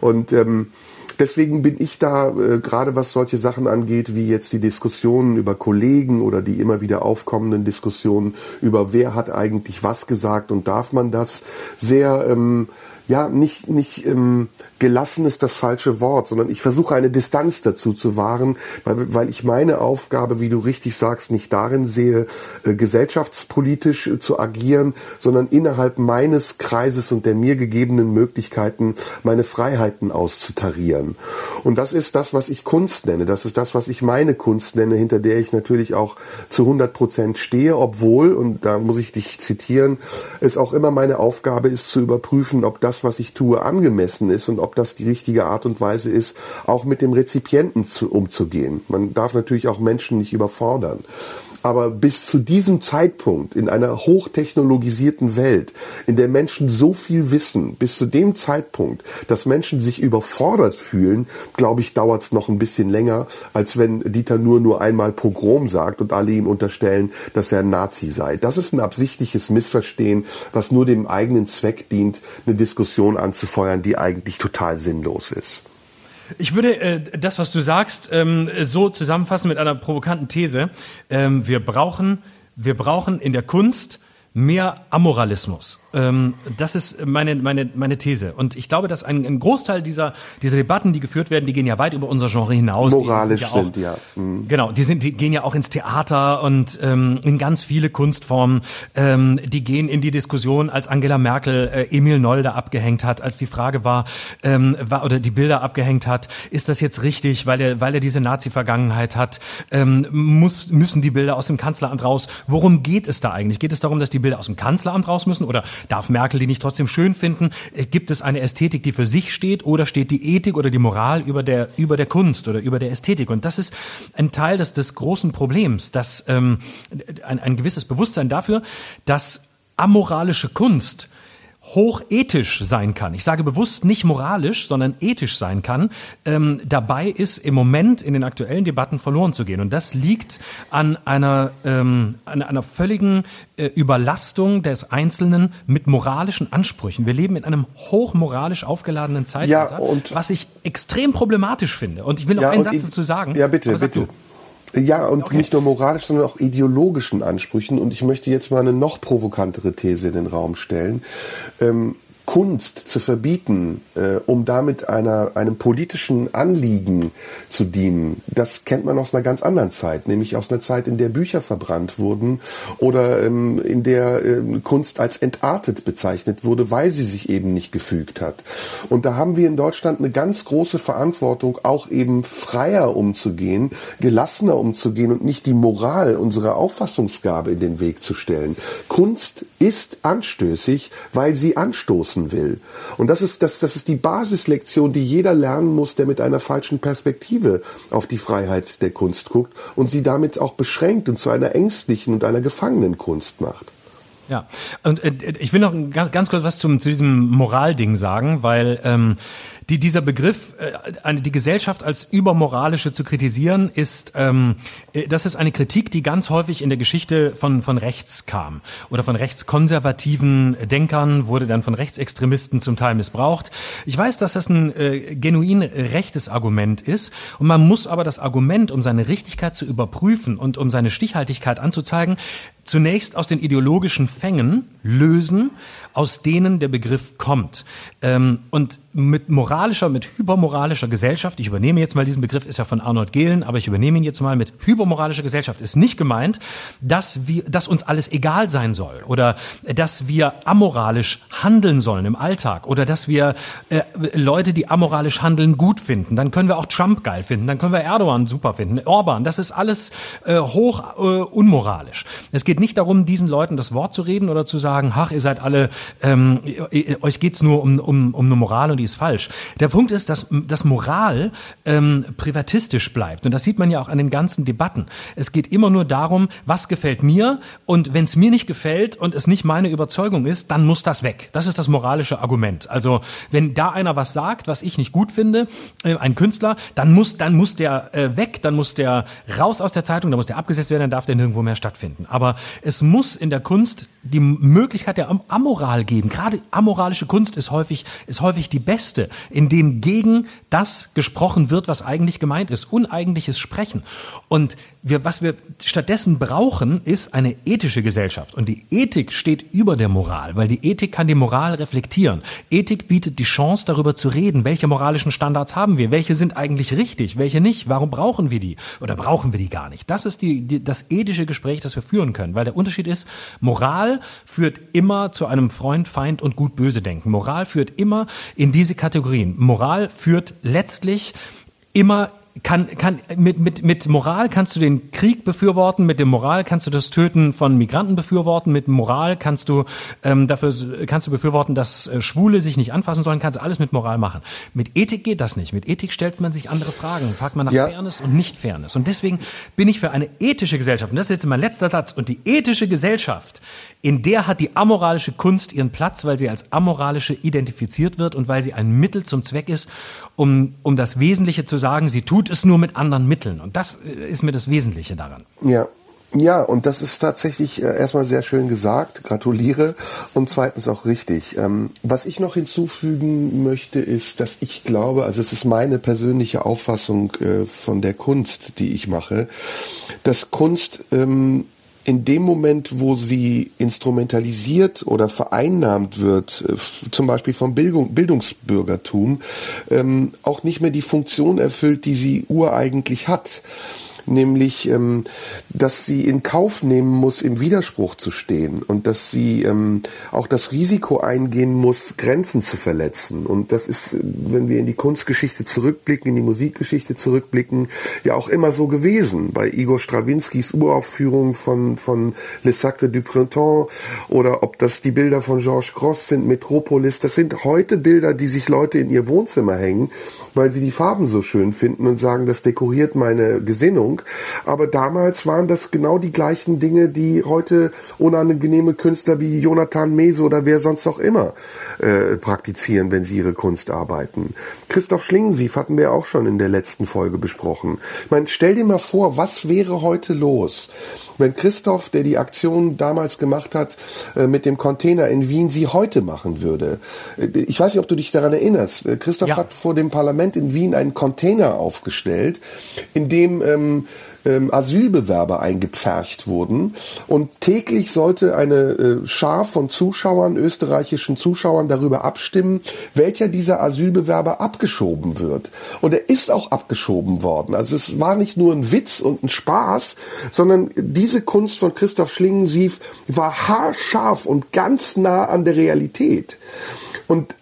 Und ähm, deswegen bin ich da, äh, gerade was solche Sachen angeht, wie jetzt die Diskussionen über Kollegen oder die immer wieder aufkommenden Diskussionen über wer hat eigentlich was gesagt und darf man das, sehr ähm, ja, nicht, nicht ähm, gelassen ist das falsche Wort, sondern ich versuche eine Distanz dazu zu wahren, weil, weil ich meine Aufgabe, wie du richtig sagst, nicht darin sehe, äh, gesellschaftspolitisch äh, zu agieren, sondern innerhalb meines Kreises und der mir gegebenen Möglichkeiten meine Freiheiten auszutarieren. Und das ist das, was ich Kunst nenne. Das ist das, was ich meine Kunst nenne, hinter der ich natürlich auch zu 100 Prozent stehe, obwohl, und da muss ich dich zitieren, es auch immer meine Aufgabe ist zu überprüfen, ob das, was ich tue, angemessen ist und ob das die richtige Art und Weise ist, auch mit dem Rezipienten zu, umzugehen. Man darf natürlich auch Menschen nicht überfordern. Aber bis zu diesem Zeitpunkt in einer hochtechnologisierten Welt, in der Menschen so viel wissen, bis zu dem Zeitpunkt, dass Menschen sich überfordert fühlen, glaube ich, dauert es noch ein bisschen länger, als wenn Dieter nur nur einmal Pogrom sagt und alle ihm unterstellen, dass er ein Nazi sei. Das ist ein absichtliches Missverstehen, was nur dem eigenen Zweck dient, eine Diskussion anzufeuern, die eigentlich total sinnlos ist. Ich würde äh, das, was du sagst, ähm, so zusammenfassen mit einer provokanten These. Ähm, wir brauchen, wir brauchen in der Kunst mehr Amoralismus. Ähm, das ist meine, meine, meine These. Und ich glaube, dass ein, ein Großteil dieser, dieser Debatten, die geführt werden, die gehen ja weit über unser Genre hinaus. Moralisch die sind, ja, auch, sind, ja. Mhm. Genau, die, sind, die gehen ja auch ins Theater und ähm, in ganz viele Kunstformen. Ähm, die gehen in die Diskussion, als Angela Merkel äh, Emil Nolde abgehängt hat, als die Frage war, ähm, war, oder die Bilder abgehängt hat, ist das jetzt richtig, weil er, weil er diese Nazi-Vergangenheit hat, ähm, muss, müssen die Bilder aus dem Kanzleramt raus. Worum geht es da eigentlich? Geht es darum, dass die Bilder aus dem Kanzleramt raus müssen oder darf Merkel die nicht trotzdem schön finden? Äh, gibt es eine Ästhetik, die für sich steht oder steht die Ethik oder die Moral über der, über der Kunst oder über der Ästhetik? Und das ist ein Teil des, des großen Problems, dass ähm, ein, ein gewisses Bewusstsein dafür, dass amoralische Kunst hochethisch sein kann. Ich sage bewusst nicht moralisch, sondern ethisch sein kann, ähm, dabei ist im Moment in den aktuellen Debatten verloren zu gehen. Und das liegt an einer, ähm, an einer völligen äh, Überlastung des Einzelnen mit moralischen Ansprüchen. Wir leben in einem hochmoralisch aufgeladenen Zeitalter, ja, was ich extrem problematisch finde. Und ich will noch ja, einen Satz dazu sagen. Ja, bitte, bitte. Du. Ja, und okay. nicht nur moralisch, sondern auch ideologischen Ansprüchen. Und ich möchte jetzt mal eine noch provokantere These in den Raum stellen. Ähm, Kunst zu verbieten, äh, um damit einer, einem politischen Anliegen zu dienen, das kennt man aus einer ganz anderen Zeit, nämlich aus einer Zeit, in der Bücher verbrannt wurden oder ähm, in der ähm, Kunst als entartet bezeichnet wurde, weil sie sich eben nicht gefügt hat. Und da haben wir in Deutschland eine ganz große Verantwortung, auch eben freier umzugehen, gelassener umzugehen und nicht die Moral unserer Auffassungsgabe in den Weg zu stellen. Kunst ist anstößig, weil sie anstoßen nutzen will. Und das ist, das, das ist die Basislektion, die jeder lernen muss, der mit einer falschen Perspektive auf die Freiheit der Kunst guckt und sie damit auch beschränkt und zu einer ängstlichen und einer gefangenen Kunst macht. Ja, und äh, ich will noch ganz, ganz kurz was zum, zu diesem Moralding sagen, weil ähm, die, dieser Begriff, äh, die Gesellschaft als übermoralische zu kritisieren, ist, ähm, äh, das ist eine Kritik, die ganz häufig in der Geschichte von, von rechts kam oder von rechtskonservativen Denkern, wurde dann von Rechtsextremisten zum Teil missbraucht. Ich weiß, dass das ein äh, genuin rechtes Argument ist und man muss aber das Argument, um seine Richtigkeit zu überprüfen und um seine Stichhaltigkeit anzuzeigen, zunächst aus den ideologischen Fängen lösen, aus denen der Begriff kommt. Ähm, und mit moralischer, mit hypermoralischer Gesellschaft, ich übernehme jetzt mal diesen Begriff, ist ja von Arnold Gehlen, aber ich übernehme ihn jetzt mal mit hypermoralischer Gesellschaft, ist nicht gemeint, dass wir, dass uns alles egal sein soll oder dass wir amoralisch handeln sollen im Alltag oder dass wir äh, Leute, die amoralisch handeln, gut finden. Dann können wir auch Trump geil finden, dann können wir Erdogan super finden, Orban, das ist alles äh, hoch äh, unmoralisch. Es geht nicht darum, diesen Leuten das Wort zu reden oder zu sagen, ach, ihr seid alle, ähm, euch geht's nur um, um, um eine Moral und die ist falsch. Der Punkt ist, dass, dass Moral ähm, privatistisch bleibt. Und das sieht man ja auch an den ganzen Debatten. Es geht immer nur darum, was gefällt mir und wenn es mir nicht gefällt und es nicht meine Überzeugung ist, dann muss das weg. Das ist das moralische Argument. Also wenn da einer was sagt, was ich nicht gut finde, äh, ein Künstler, dann muss, dann muss der äh, weg, dann muss der raus aus der Zeitung, dann muss der abgesetzt werden, dann darf der nirgendwo mehr stattfinden. Aber es muss in der Kunst die Möglichkeit der Amoral geben. Gerade amoralische Kunst ist häufig, ist häufig die beste, in dem gegen das gesprochen wird, was eigentlich gemeint ist. Uneigentliches Sprechen. Und wir, was wir stattdessen brauchen, ist eine ethische Gesellschaft. Und die Ethik steht über der Moral, weil die Ethik kann die Moral reflektieren. Ethik bietet die Chance, darüber zu reden, welche moralischen Standards haben wir, welche sind eigentlich richtig, welche nicht, warum brauchen wir die oder brauchen wir die gar nicht. Das ist die, die, das ethische Gespräch, das wir führen können, weil der Unterschied ist, Moral führt immer zu einem Freund, Feind und gut-böse Denken. Moral führt immer in diese Kategorien. Moral führt letztlich immer kann, kann, mit, mit, mit Moral kannst du den Krieg befürworten, mit dem Moral kannst du das Töten von Migranten befürworten, mit Moral kannst du ähm, dafür kannst du befürworten, dass äh, Schwule sich nicht anfassen sollen, kannst du alles mit Moral machen. Mit Ethik geht das nicht. Mit Ethik stellt man sich andere Fragen, fragt man nach ja. Fairness und nicht Fairness. Und deswegen bin ich für eine ethische Gesellschaft. Und das ist jetzt mein letzter Satz. Und die ethische Gesellschaft in der hat die amoralische Kunst ihren Platz, weil sie als amoralische identifiziert wird und weil sie ein Mittel zum Zweck ist, um, um das Wesentliche zu sagen, sie tut es nur mit anderen Mitteln. Und das äh, ist mir das Wesentliche daran. Ja. Ja, und das ist tatsächlich äh, erstmal sehr schön gesagt. Gratuliere. Und zweitens auch richtig. Ähm, was ich noch hinzufügen möchte, ist, dass ich glaube, also es ist meine persönliche Auffassung äh, von der Kunst, die ich mache, dass Kunst ähm, in dem Moment, wo sie instrumentalisiert oder vereinnahmt wird, äh, zum Beispiel vom Bildung, Bildungsbürgertum, ähm, auch nicht mehr die Funktion erfüllt, die sie ureigentlich hat nämlich, ähm, dass sie in Kauf nehmen muss, im Widerspruch zu stehen und dass sie ähm, auch das Risiko eingehen muss, Grenzen zu verletzen. Und das ist, wenn wir in die Kunstgeschichte zurückblicken, in die Musikgeschichte zurückblicken, ja auch immer so gewesen. Bei Igor Strawinskys Uraufführung von, von Le Sacre du Printemps oder ob das die Bilder von Georges Gross sind, Metropolis, das sind heute Bilder, die sich Leute in ihr Wohnzimmer hängen, weil sie die Farben so schön finden und sagen, das dekoriert meine Gesinnung. Ordnung. Aber damals waren das genau die gleichen Dinge, die heute unangenehme Künstler wie Jonathan Mese oder wer sonst auch immer äh, praktizieren, wenn sie ihre Kunst arbeiten. Christoph Schlingensief hatten wir auch schon in der letzten Folge besprochen. Ich meine, stell dir mal vor, was wäre heute los, wenn Christoph, der die Aktion damals gemacht hat, äh, mit dem Container in Wien, sie heute machen würde. Äh, ich weiß nicht, ob du dich daran erinnerst. Äh, Christoph ja. hat vor dem Parlament in Wien einen Container aufgestellt, in dem ähm, ähm, Asylbewerber eingepfercht wurden. Und täglich sollte eine äh, Schar von Zuschauern, österreichischen Zuschauern, darüber abstimmen, welcher dieser Asylbewerber abgeschoben wird. Und er ist auch abgeschoben worden. Also es war nicht nur ein Witz und ein Spaß, sondern diese Kunst von Christoph Schlingensief war haarscharf und ganz nah an der Realität. Und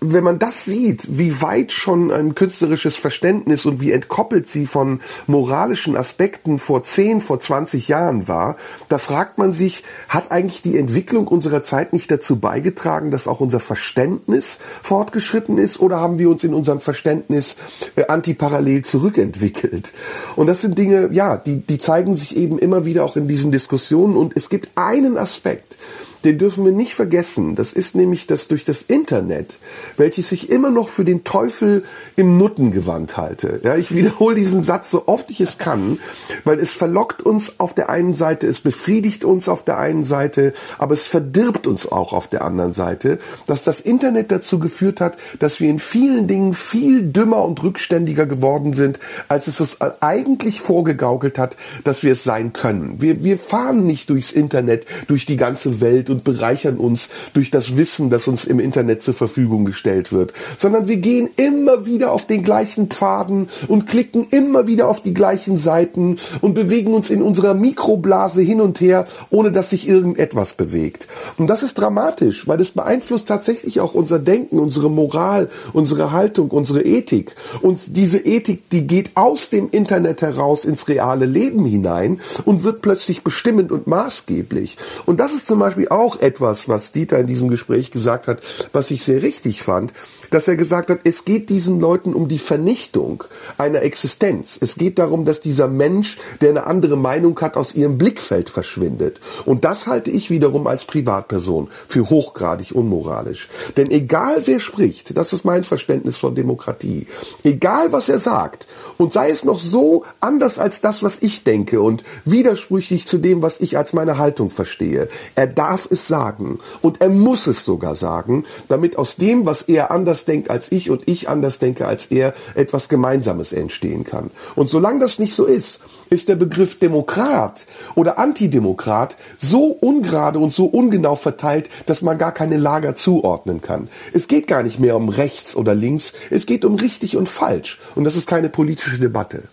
wenn man das sieht, wie weit schon ein künstlerisches Verständnis und wie entkoppelt sie von moralischen Aspekten vor 10, vor 20 Jahren war, da fragt man sich, hat eigentlich die Entwicklung unserer Zeit nicht dazu beigetragen, dass auch unser Verständnis fortgeschritten ist oder haben wir uns in unserem Verständnis äh, antiparallel zurückentwickelt? Und das sind Dinge, ja, die, die zeigen sich eben immer wieder auch in diesen Diskussionen und es gibt einen Aspekt, den dürfen wir nicht vergessen. Das ist nämlich das durch das Internet, welches ich immer noch für den Teufel im Nuttengewand halte. Ja, ich wiederhole diesen Satz so oft ich es kann, weil es verlockt uns auf der einen Seite, es befriedigt uns auf der einen Seite, aber es verdirbt uns auch auf der anderen Seite, dass das Internet dazu geführt hat, dass wir in vielen Dingen viel dümmer und rückständiger geworden sind, als es uns eigentlich vorgegaukelt hat, dass wir es sein können. Wir, wir fahren nicht durchs Internet, durch die ganze Welt und bereichern uns durch das Wissen, das uns im Internet zur Verfügung gestellt wird, sondern wir gehen immer wieder auf den gleichen Pfaden und klicken immer wieder auf die gleichen Seiten und bewegen uns in unserer Mikroblase hin und her, ohne dass sich irgendetwas bewegt. Und das ist dramatisch, weil es beeinflusst tatsächlich auch unser Denken, unsere Moral, unsere Haltung, unsere Ethik. Und diese Ethik, die geht aus dem Internet heraus ins reale Leben hinein und wird plötzlich bestimmend und maßgeblich. Und das ist zum Beispiel auch auch etwas, was Dieter in diesem Gespräch gesagt hat, was ich sehr richtig fand, dass er gesagt hat, es geht diesen Leuten um die Vernichtung einer Existenz. Es geht darum, dass dieser Mensch, der eine andere Meinung hat, aus ihrem Blickfeld verschwindet. Und das halte ich wiederum als Privatperson für hochgradig unmoralisch. Denn egal wer spricht, das ist mein Verständnis von Demokratie, egal was er sagt, und sei es noch so anders als das, was ich denke und widersprüchlich zu dem, was ich als meine Haltung verstehe, er darf es sagen und er muss es sogar sagen, damit aus dem, was er anders denkt als ich und ich anders denke als er, etwas Gemeinsames entstehen kann. Und solange das nicht so ist, ist der Begriff Demokrat oder Antidemokrat so ungerade und so ungenau verteilt, dass man gar keine Lager zuordnen kann. Es geht gar nicht mehr um rechts oder links, es geht um richtig und falsch. Und das ist keine politische Debatte.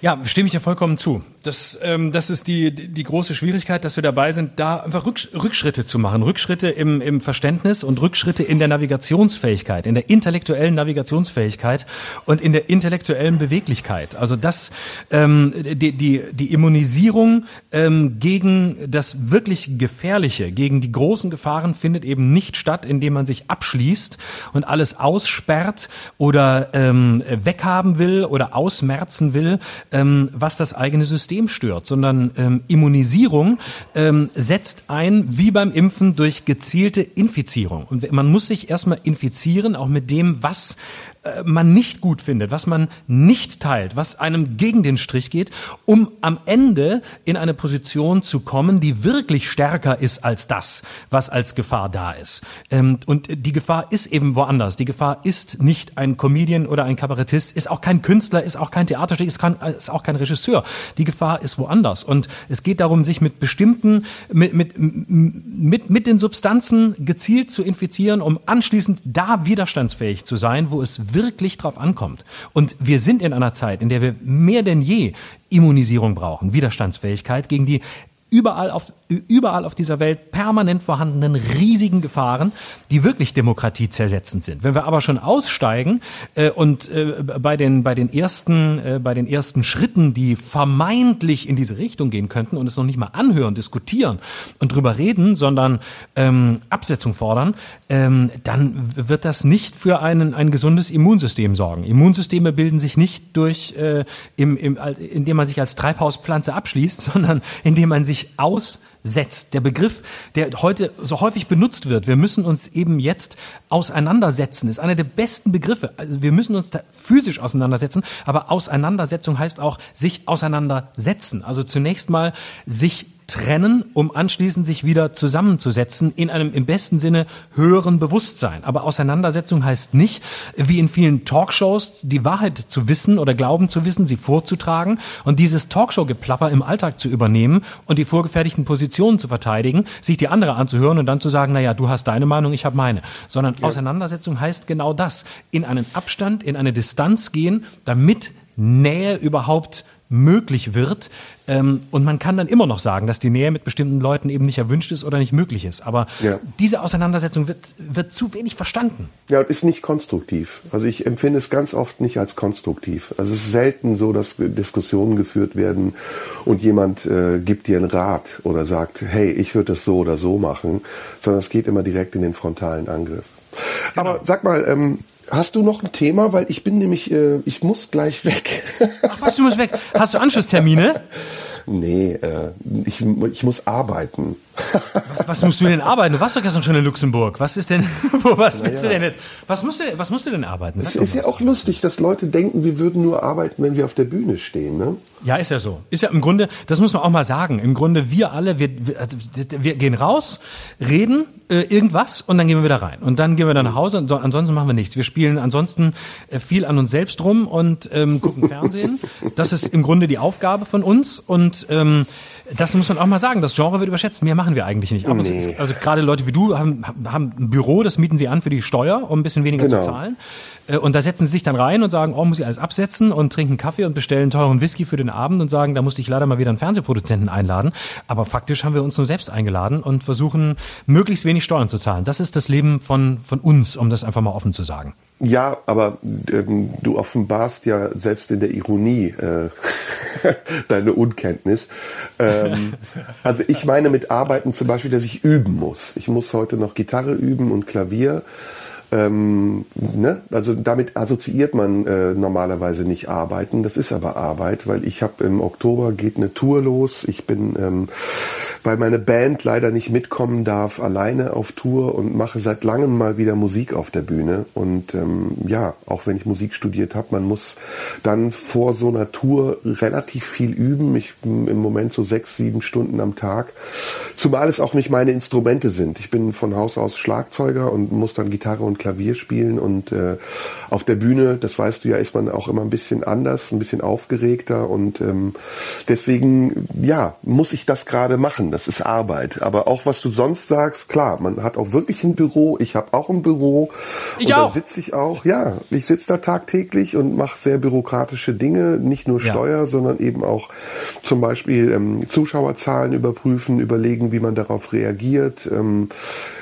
Ja, stimme ich dir vollkommen zu. Das, ähm, das ist die, die große Schwierigkeit, dass wir dabei sind, da einfach Rückschritte zu machen. Rückschritte im, im Verständnis und Rückschritte in der Navigationsfähigkeit, in der intellektuellen Navigationsfähigkeit und in der intellektuellen Beweglichkeit. Also das, ähm, die, die, die Immunisierung ähm, gegen das wirklich Gefährliche, gegen die großen Gefahren findet eben nicht statt, indem man sich abschließt und alles aussperrt oder ähm, weghaben will oder ausmerzen will, ähm, was das eigene System System stört, sondern ähm, Immunisierung ähm, setzt ein, wie beim Impfen, durch gezielte Infizierung. Und man muss sich erstmal infizieren, auch mit dem, was äh, man nicht gut findet, was man nicht teilt, was einem gegen den Strich geht, um am Ende in eine Position zu kommen, die wirklich stärker ist als das, was als Gefahr da ist. Ähm, und die Gefahr ist eben woanders. Die Gefahr ist nicht ein Comedian oder ein Kabarettist, ist auch kein Künstler, ist auch kein Theaterstück, ist, ist auch kein Regisseur. Die Gefahr ist woanders. Und es geht darum, sich mit bestimmten, mit, mit, mit, mit den Substanzen gezielt zu infizieren, um anschließend da widerstandsfähig zu sein, wo es wirklich drauf ankommt. Und wir sind in einer Zeit, in der wir mehr denn je Immunisierung brauchen, Widerstandsfähigkeit gegen die überall auf, überall auf dieser Welt permanent vorhandenen riesigen Gefahren, die wirklich Demokratie zersetzend sind. Wenn wir aber schon aussteigen äh, und äh, bei den bei den ersten äh, bei den ersten Schritten, die vermeintlich in diese Richtung gehen könnten und es noch nicht mal anhören, diskutieren und drüber reden, sondern ähm, Absetzung fordern, ähm, dann wird das nicht für einen ein gesundes Immunsystem sorgen. Immunsysteme bilden sich nicht durch äh, im, im, indem man sich als Treibhauspflanze abschließt, (laughs) sondern indem man sich aussetzt. Der Begriff, der heute so häufig benutzt wird, wir müssen uns eben jetzt auseinandersetzen, ist einer der besten Begriffe. Also wir müssen uns da physisch auseinandersetzen, aber Auseinandersetzung heißt auch sich auseinandersetzen. Also zunächst mal sich trennen, um anschließend sich wieder zusammenzusetzen in einem im besten Sinne höheren Bewusstsein. Aber Auseinandersetzung heißt nicht, wie in vielen Talkshows, die Wahrheit zu wissen oder glauben zu wissen, sie vorzutragen und dieses Talkshow-Geplapper im Alltag zu übernehmen und die vorgefertigten Positionen zu verteidigen, sich die andere anzuhören und dann zu sagen, naja, du hast deine Meinung, ich habe meine. Sondern ja. Auseinandersetzung heißt genau das. In einen Abstand, in eine Distanz gehen, damit Nähe überhaupt möglich wird. Ähm, und man kann dann immer noch sagen, dass die Nähe mit bestimmten Leuten eben nicht erwünscht ist oder nicht möglich ist. Aber ja. diese Auseinandersetzung wird, wird zu wenig verstanden. Ja, und ist nicht konstruktiv. Also ich empfinde es ganz oft nicht als konstruktiv. Also es ist selten so, dass Diskussionen geführt werden und jemand äh, gibt dir einen Rat oder sagt, hey, ich würde das so oder so machen, sondern es geht immer direkt in den frontalen Angriff. Genau. Aber sag mal, ähm, Hast du noch ein Thema? Weil ich bin nämlich, äh, ich muss gleich weg. Ach was, du musst weg. Hast du Anschlusstermine? (laughs) Nee, äh, ich, ich muss arbeiten. Was, was musst du denn arbeiten? Du warst doch gestern schon in Luxemburg. Was ist denn, (laughs) wo, was naja. willst du denn jetzt? Was musst du, was musst du denn arbeiten? es ist ja auch lustig, dass Leute denken, wir würden nur arbeiten, wenn wir auf der Bühne stehen, ne? Ja, ist ja so. Ist ja im Grunde, das muss man auch mal sagen. Im Grunde, wir alle, wir, also, wir gehen raus, reden äh, irgendwas und dann gehen wir wieder rein. Und dann gehen wir dann nach Hause und so, ansonsten machen wir nichts. Wir spielen ansonsten äh, viel an uns selbst rum und ähm, gucken (laughs) Fernsehen. Das ist im Grunde die Aufgabe von uns und ähm, das muss man auch mal sagen. Das Genre wird überschätzt. Mehr machen wir eigentlich nicht. Aber nee. ist, also gerade Leute wie du haben, haben ein Büro, das mieten sie an für die Steuer, um ein bisschen weniger genau. zu zahlen. Äh, und da setzen sie sich dann rein und sagen, oh, muss ich alles absetzen und trinken Kaffee und bestellen teuren Whisky für den Abend und sagen, da musste ich leider mal wieder einen Fernsehproduzenten einladen. Aber faktisch haben wir uns nur selbst eingeladen und versuchen, möglichst wenig Steuern zu zahlen. Das ist das Leben von, von uns, um das einfach mal offen zu sagen. Ja, aber ähm, du offenbarst ja selbst in der Ironie äh, (laughs) deine Unkenntnis. Ähm, (laughs) also ich meine mit Arbeiten zum Beispiel, dass ich üben muss. Ich muss heute noch Gitarre üben und Klavier. Ähm, ne? Also damit assoziiert man äh, normalerweise nicht arbeiten. Das ist aber Arbeit, weil ich habe im Oktober geht eine Tour los. Ich bin, ähm, weil meine Band leider nicht mitkommen darf, alleine auf Tour und mache seit langem mal wieder Musik auf der Bühne. Und ähm, ja, auch wenn ich Musik studiert habe, man muss dann vor so einer Tour relativ viel üben. Ich im Moment so sechs, sieben Stunden am Tag. Zumal es auch nicht meine Instrumente sind. Ich bin von Haus aus Schlagzeuger und muss dann Gitarre und Klavier spielen und äh, auf der Bühne, das weißt du ja, ist man auch immer ein bisschen anders, ein bisschen aufgeregter und ähm, deswegen, ja, muss ich das gerade machen. Das ist Arbeit. Aber auch was du sonst sagst, klar, man hat auch wirklich ein Büro. Ich habe auch ein Büro. Ich und auch. da sitze ich auch, ja, ich sitze da tagtäglich und mache sehr bürokratische Dinge, nicht nur Steuer, ja. sondern eben auch zum Beispiel ähm, Zuschauerzahlen überprüfen, überlegen, wie man darauf reagiert. Ähm,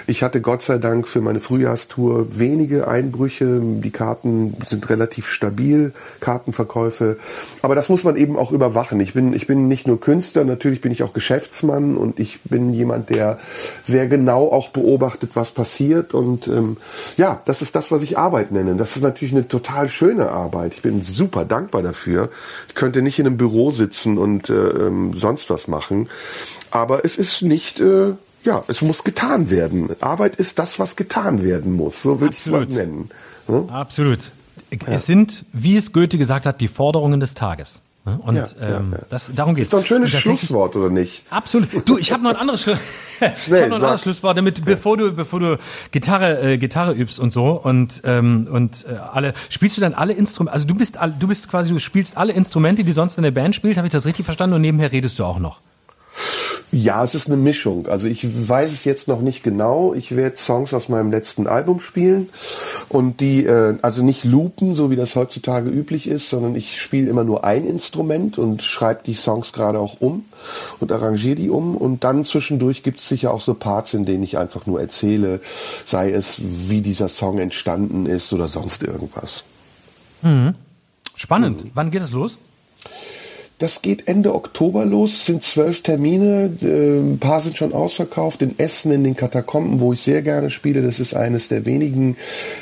ich hatte Gott sei Dank für meine Frühjahrstour wenige Einbrüche. Die Karten sind relativ stabil, Kartenverkäufe. Aber das muss man eben auch überwachen. Ich bin, ich bin nicht nur Künstler, natürlich bin ich auch Geschäftsmann und ich bin jemand, der sehr genau auch beobachtet, was passiert. Und ähm, ja, das ist das, was ich Arbeit nenne. Das ist natürlich eine total schöne Arbeit. Ich bin super dankbar dafür. Ich könnte nicht in einem Büro sitzen und äh, ähm, sonst was machen. Aber es ist nicht äh, ja, es muss getan werden. Arbeit ist das, was getan werden muss. So würde ich es mal nennen. Hm? Absolut. Es sind, wie es Goethe gesagt hat, die Forderungen des Tages. Ne? Und ja, ähm, ja, ja. Das, darum geht es. Ist doch ein schönes Schlusswort, oder nicht? Absolut. Du, ich habe noch ein anderes, Schlu (laughs) ich hab noch ein anderes Schlusswort, damit bevor du bevor du Gitarre äh, Gitarre übst und so und ähm, und äh, alle spielst du dann alle Instrumente. Also du bist du bist quasi du spielst alle Instrumente, die sonst in der Band spielt. Habe ich das richtig verstanden? Und nebenher redest du auch noch. Ja, es ist eine Mischung. Also ich weiß es jetzt noch nicht genau. Ich werde Songs aus meinem letzten Album spielen und die, äh, also nicht loopen, so wie das heutzutage üblich ist, sondern ich spiele immer nur ein Instrument und schreibe die Songs gerade auch um und arrangiere die um. Und dann zwischendurch gibt es sicher auch so Parts, in denen ich einfach nur erzähle, sei es, wie dieser Song entstanden ist oder sonst irgendwas. Mhm. Spannend. Mhm. Wann geht es los? Das geht Ende Oktober los, sind zwölf Termine, äh, ein paar sind schon ausverkauft, in Essen, in den Katakomben, wo ich sehr gerne spiele. Das ist eines der wenigen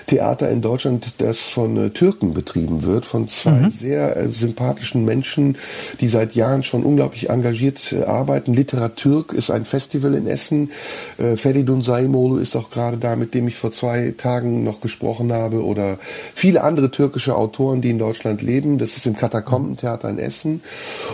Theater in Deutschland, das von äh, Türken betrieben wird, von zwei mhm. sehr äh, sympathischen Menschen, die seit Jahren schon unglaublich engagiert arbeiten. Literaturk ist ein Festival in Essen. Feridun Saimolu ist auch gerade da, mit dem ich vor zwei Tagen noch gesprochen habe, oder viele andere türkische Autoren, die in Deutschland leben. Das ist im Katakombentheater in Essen.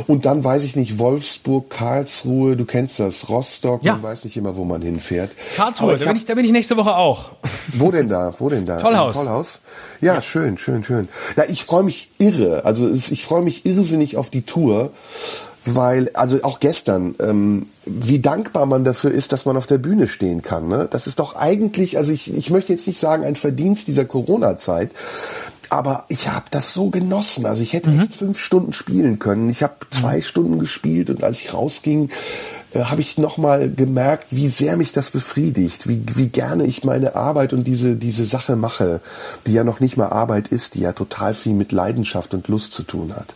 Und dann weiß ich nicht, Wolfsburg, Karlsruhe, du kennst das, Rostock, ja. man weiß nicht immer, wo man hinfährt. Karlsruhe, da bin, ich, da bin ich nächste Woche auch. Wo denn da? Wo denn da? (laughs) Tollhaus. Tollhaus? Ja, ja, schön, schön, schön. Ja, ich freue mich irre. Also ich freue mich irrsinnig auf die Tour weil, also auch gestern, ähm, wie dankbar man dafür ist, dass man auf der Bühne stehen kann. Ne? Das ist doch eigentlich, also ich, ich möchte jetzt nicht sagen, ein Verdienst dieser Corona-Zeit, aber ich habe das so genossen. Also ich hätte mhm. echt fünf Stunden spielen können. Ich habe zwei mhm. Stunden gespielt und als ich rausging, äh, habe ich nochmal gemerkt, wie sehr mich das befriedigt, wie, wie gerne ich meine Arbeit und diese, diese Sache mache, die ja noch nicht mal Arbeit ist, die ja total viel mit Leidenschaft und Lust zu tun hat.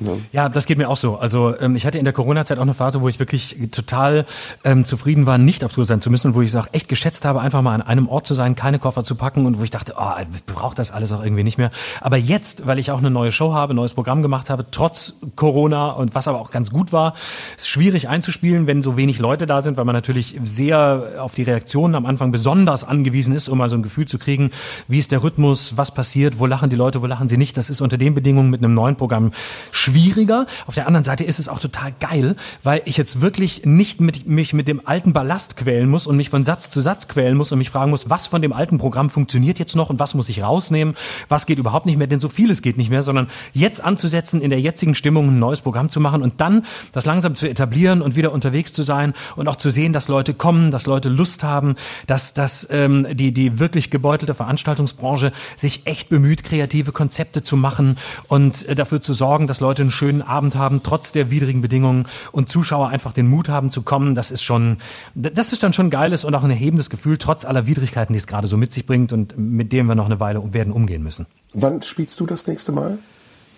Ne? Ja, das geht mir auch so. Also ähm, ich hatte in der Corona-Zeit auch eine Phase, wo ich wirklich total ähm, zufrieden war, nicht auf Tour sein zu müssen und wo ich es auch echt geschätzt habe, einfach mal an einem Ort zu sein, keine Koffer zu packen und wo ich dachte, oh, ich brauche das alles auch irgendwie nicht mehr. Aber jetzt, weil ich auch eine neue Show habe, neues Programm gemacht habe, trotz Corona und was aber auch ganz gut war, ist schwierig einzuspielen, wenn so wenig Leute da sind, weil man natürlich sehr auf die Reaktionen am Anfang besonders angewiesen ist, um mal so ein Gefühl zu kriegen, wie ist der Rhythmus, was passiert, wo lachen die Leute, wo lachen sie nicht. Das ist unter den Bedingungen mit einem neuen Programm schwierig schwieriger. Auf der anderen Seite ist es auch total geil, weil ich jetzt wirklich nicht mit, mich mit dem alten Ballast quälen muss und mich von Satz zu Satz quälen muss und mich fragen muss, was von dem alten Programm funktioniert jetzt noch und was muss ich rausnehmen, was geht überhaupt nicht mehr, denn so vieles geht nicht mehr, sondern jetzt anzusetzen, in der jetzigen Stimmung ein neues Programm zu machen und dann das langsam zu etablieren und wieder unterwegs zu sein und auch zu sehen, dass Leute kommen, dass Leute Lust haben, dass, dass ähm, die, die wirklich gebeutelte Veranstaltungsbranche sich echt bemüht, kreative Konzepte zu machen und äh, dafür zu sorgen, dass Leute einen schönen Abend haben, trotz der widrigen Bedingungen und Zuschauer einfach den Mut haben zu kommen, das ist schon, das ist dann schon geiles und auch ein erhebendes Gefühl, trotz aller Widrigkeiten, die es gerade so mit sich bringt und mit dem wir noch eine Weile werden umgehen müssen. Wann spielst du das nächste Mal?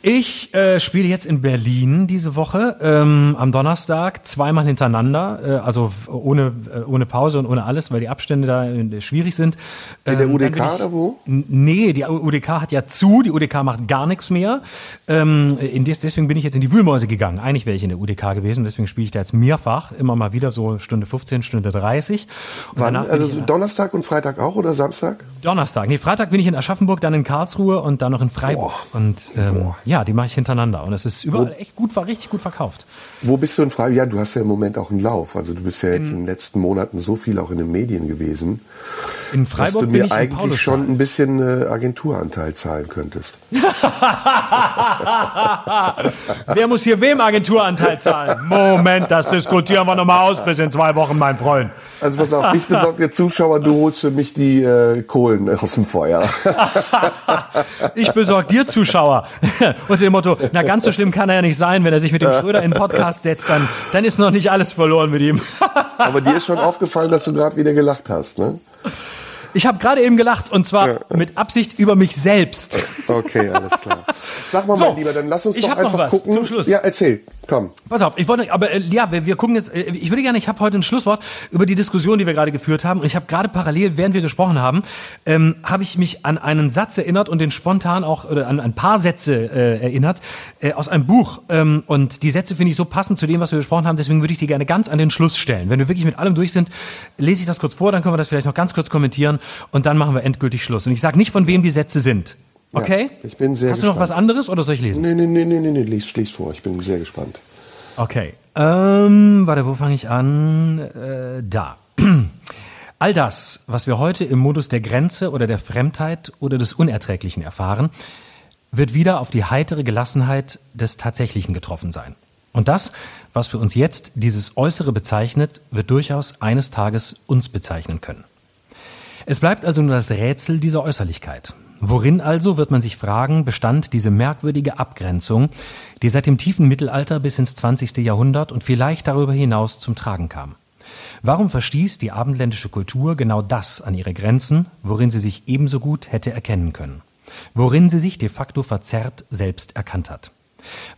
Ich äh, spiele jetzt in Berlin diese Woche ähm, am Donnerstag zweimal hintereinander, äh, also ohne äh, ohne Pause und ohne alles, weil die Abstände da äh, schwierig sind. Ähm, in der UDK ich, oder wo? Nee, die UDK hat ja zu, die UDK macht gar nichts mehr. Ähm, des, deswegen bin ich jetzt in die Wühlmäuse gegangen. Eigentlich wäre ich in der UDK gewesen, deswegen spiele ich da jetzt mehrfach, immer mal wieder so Stunde 15, Stunde 30. Und Wann? Also Donnerstag und Freitag auch oder Samstag? Donnerstag. Nee, Freitag bin ich in Aschaffenburg, dann in Karlsruhe und dann noch in Freiburg. Boah. Und ähm, Boah. Ja, die mache ich hintereinander und es ist überall echt gut, war richtig gut verkauft. Wo bist du in Freiburg? Ja, du hast ja im Moment auch einen Lauf. Also du bist ja jetzt in, in den letzten Monaten so viel auch in den Medien gewesen. In Freiburg dass du mir eigentlich schon ein bisschen äh, Agenturanteil zahlen könntest. (laughs) Wer muss hier wem Agenturanteil zahlen? Moment, das diskutieren wir nochmal aus bis in zwei Wochen, mein Freund. Also pass auf, ich besorge dir Zuschauer, du holst für mich die äh, Kohlen aus dem Feuer. (laughs) ich besorge dir Zuschauer. (laughs) Unter dem Motto, na ganz so schlimm kann er ja nicht sein, wenn er sich mit dem Schröder in den Podcast setzt, dann, dann ist noch nicht alles verloren mit ihm. Aber dir ist schon aufgefallen, dass du gerade wieder gelacht hast, ne? Ich habe gerade eben gelacht und zwar ja. mit Absicht über mich selbst. Okay, alles klar. Sag mal, so, mein Lieber, dann lass uns doch einfach gucken. Zum Schluss. Ja, erzähl. Komm. Pass auf, ich wollte, aber äh, ja, wir, wir gucken jetzt. Äh, ich würde gerne, ich habe heute ein Schlusswort über die Diskussion, die wir gerade geführt haben. Und ich habe gerade parallel, während wir gesprochen haben, ähm, habe ich mich an einen Satz erinnert und den spontan auch oder an ein paar Sätze äh, erinnert äh, aus einem Buch. Ähm, und die Sätze finde ich so passend zu dem, was wir besprochen haben. Deswegen würde ich sie gerne ganz an den Schluss stellen. Wenn wir wirklich mit allem durch sind, lese ich das kurz vor, dann können wir das vielleicht noch ganz kurz kommentieren und dann machen wir endgültig Schluss. Und ich sage nicht, von wem die Sätze sind. Okay. Ja, ich bin sehr Hast du noch was anderes oder soll ich lesen? Nee, nee, nee, nee, nee, nee. Lies, lies vor. Ich bin sehr gespannt. Okay. Ähm, warte, wo fange ich an? Äh, da. (clears throat) All das, was wir heute im Modus der Grenze oder der Fremdheit oder des Unerträglichen erfahren, wird wieder auf die heitere Gelassenheit des Tatsächlichen getroffen sein. Und das, was für uns jetzt dieses Äußere bezeichnet, wird durchaus eines Tages uns bezeichnen können. Es bleibt also nur das Rätsel dieser Äußerlichkeit. Worin also, wird man sich fragen, bestand diese merkwürdige Abgrenzung, die seit dem tiefen Mittelalter bis ins 20. Jahrhundert und vielleicht darüber hinaus zum Tragen kam? Warum verstieß die abendländische Kultur genau das an ihre Grenzen, worin sie sich ebenso gut hätte erkennen können? Worin sie sich de facto verzerrt selbst erkannt hat?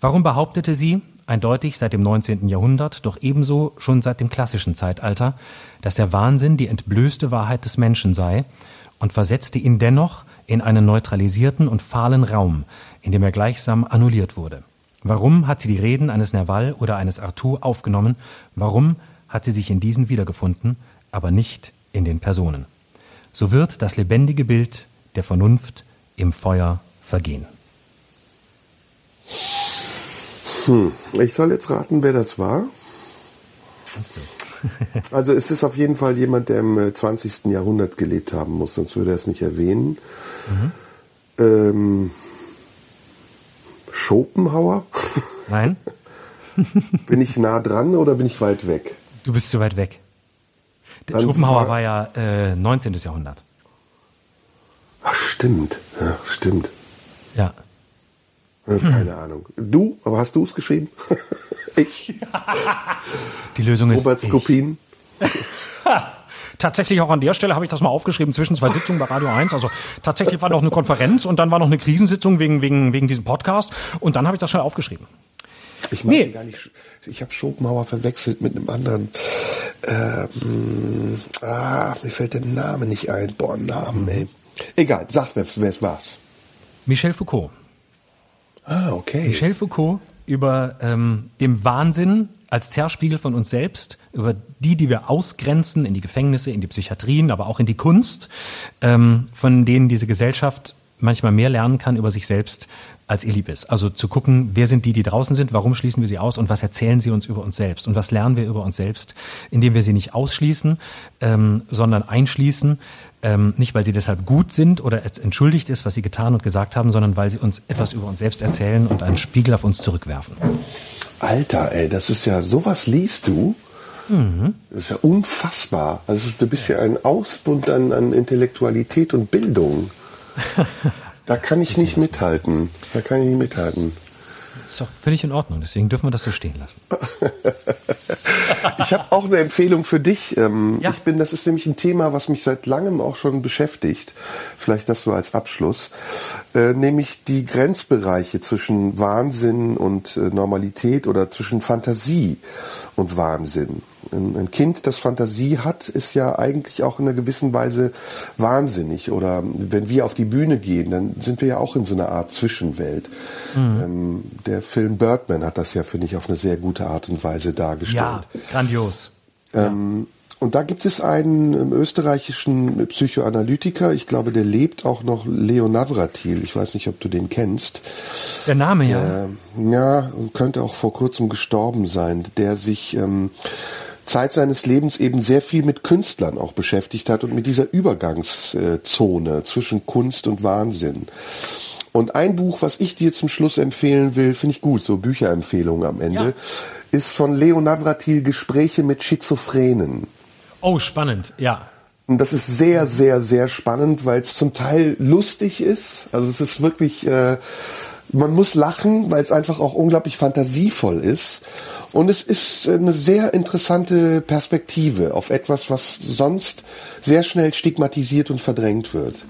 Warum behauptete sie, eindeutig seit dem 19. Jahrhundert, doch ebenso schon seit dem klassischen Zeitalter, dass der Wahnsinn die entblößte Wahrheit des Menschen sei und versetzte ihn dennoch in einen neutralisierten und fahlen Raum, in dem er gleichsam annulliert wurde. Warum hat sie die Reden eines Nerval oder eines Arthur aufgenommen? Warum hat sie sich in diesen wiedergefunden, aber nicht in den Personen? So wird das lebendige Bild der Vernunft im Feuer vergehen. Hm. Ich soll jetzt raten, wer das war. Kannst du. (laughs) (laughs) also es ist auf jeden Fall jemand, der im 20. Äh, Jahrhundert gelebt haben muss, sonst würde er es nicht erwähnen. Mhm. Ähm, Schopenhauer? (laughs) Nein. bin ich nah dran oder bin ich weit weg? Du bist zu weit weg. Der Schopenhauer war, war ja äh, 19. Jahrhundert. Ach, stimmt. Ja, stimmt. Ja. Hm. Keine Ahnung. Du, aber hast du es geschrieben? (laughs) ich. Die Lösung ist. Robert Skopin. (laughs) tatsächlich auch an der Stelle habe ich das mal aufgeschrieben zwischen zwei Sitzungen bei Radio 1. Also tatsächlich war noch eine Konferenz und dann war noch eine Krisensitzung wegen, wegen, wegen diesem Podcast und dann habe ich das schnell aufgeschrieben. Ich meine nee. gar nicht. Ich habe Schopenhauer verwechselt mit einem anderen. Ähm, ah, mir fällt der Name nicht ein. Boah, Namen, ey. Egal, sag, wer es war's. Michel Foucault. Ah, okay. Michel Foucault über ähm, dem Wahnsinn als Zerspiegel von uns selbst, über die, die wir ausgrenzen in die Gefängnisse, in die Psychiatrien, aber auch in die Kunst, ähm, von denen diese Gesellschaft manchmal mehr lernen kann über sich selbst, als ihr lieb ist. Also zu gucken, wer sind die, die draußen sind, warum schließen wir sie aus und was erzählen sie uns über uns selbst und was lernen wir über uns selbst, indem wir sie nicht ausschließen, ähm, sondern einschließen, ähm, nicht weil sie deshalb gut sind oder es entschuldigt ist, was sie getan und gesagt haben, sondern weil sie uns etwas über uns selbst erzählen und einen Spiegel auf uns zurückwerfen. Alter, ey, das ist ja, sowas liest du. Mhm. Das ist ja unfassbar. Also du bist ja ein Ausbund an, an Intellektualität und Bildung. (laughs) Da kann ich nicht mithalten. Da kann ich nicht mithalten. Das ist doch völlig in Ordnung, deswegen dürfen wir das so stehen lassen. ich habe auch eine Empfehlung für dich. Ähm, ja. Ich bin, das ist nämlich ein Thema, was mich seit langem auch schon beschäftigt. Vielleicht das so als Abschluss. Äh, nämlich die Grenzbereiche zwischen Wahnsinn und äh, Normalität oder zwischen Fantasie und Wahnsinn. Ein Kind, das Fantasie hat, ist ja eigentlich auch in einer gewissen Weise wahnsinnig. Oder wenn wir auf die Bühne gehen, dann sind wir ja auch in so einer Art Zwischenwelt. Mhm. Ähm, der Film Birdman hat das ja, finde ich, auf eine sehr gute Art und Weise dargestellt. Ja, grandios. Ähm. Und da gibt es einen ähm, österreichischen Psychoanalytiker, ich glaube, der lebt auch noch, Leo Navratil. Ich weiß nicht, ob du den kennst. Der Name, ja. Äh, ja, könnte auch vor kurzem gestorben sein, der sich ähm, Zeit seines Lebens eben sehr viel mit Künstlern auch beschäftigt hat und mit dieser Übergangszone zwischen Kunst und Wahnsinn. Und ein Buch, was ich dir zum Schluss empfehlen will, finde ich gut, so Bücherempfehlungen am Ende, ja. ist von Leo Navratil Gespräche mit Schizophrenen. Oh, spannend, ja. Und das ist sehr, sehr, sehr spannend, weil es zum Teil lustig ist. Also es ist wirklich, äh, man muss lachen, weil es einfach auch unglaublich fantasievoll ist. Und es ist eine sehr interessante Perspektive auf etwas, was sonst sehr schnell stigmatisiert und verdrängt wird.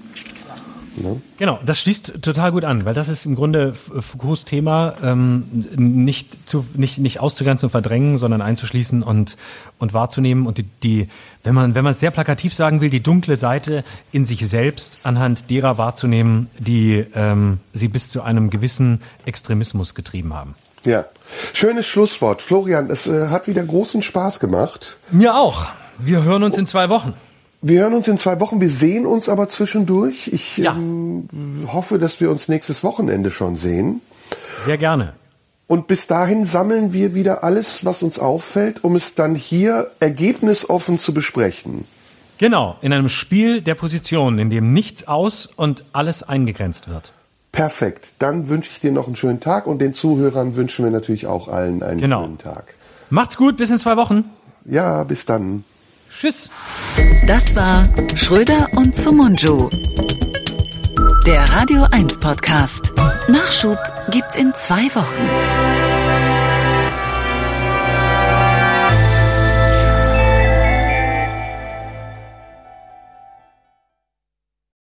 Ne? Genau, das schließt total gut an, weil das ist im Grunde Foucaults Thema, ähm, nicht, zu, nicht, nicht auszugrenzen und verdrängen, sondern einzuschließen und, und wahrzunehmen und die, die, wenn man, wenn man es sehr plakativ sagen will, die dunkle Seite in sich selbst anhand derer wahrzunehmen, die ähm, sie bis zu einem gewissen Extremismus getrieben haben. Ja, schönes Schlusswort. Florian, es äh, hat wieder großen Spaß gemacht. Mir auch. Wir hören uns in zwei Wochen. Wir hören uns in zwei Wochen. Wir sehen uns aber zwischendurch. Ich ja. ähm, hoffe, dass wir uns nächstes Wochenende schon sehen. Sehr gerne. Und bis dahin sammeln wir wieder alles, was uns auffällt, um es dann hier ergebnisoffen zu besprechen. Genau, in einem Spiel der Positionen, in dem nichts aus und alles eingegrenzt wird. Perfekt. Dann wünsche ich dir noch einen schönen Tag und den Zuhörern wünschen wir natürlich auch allen einen genau. schönen Tag. Macht's gut, bis in zwei Wochen. Ja, bis dann. Tschüss. Das war Schröder und Sumunju. Der Radio 1 Podcast. Nachschub gibt's in zwei Wochen.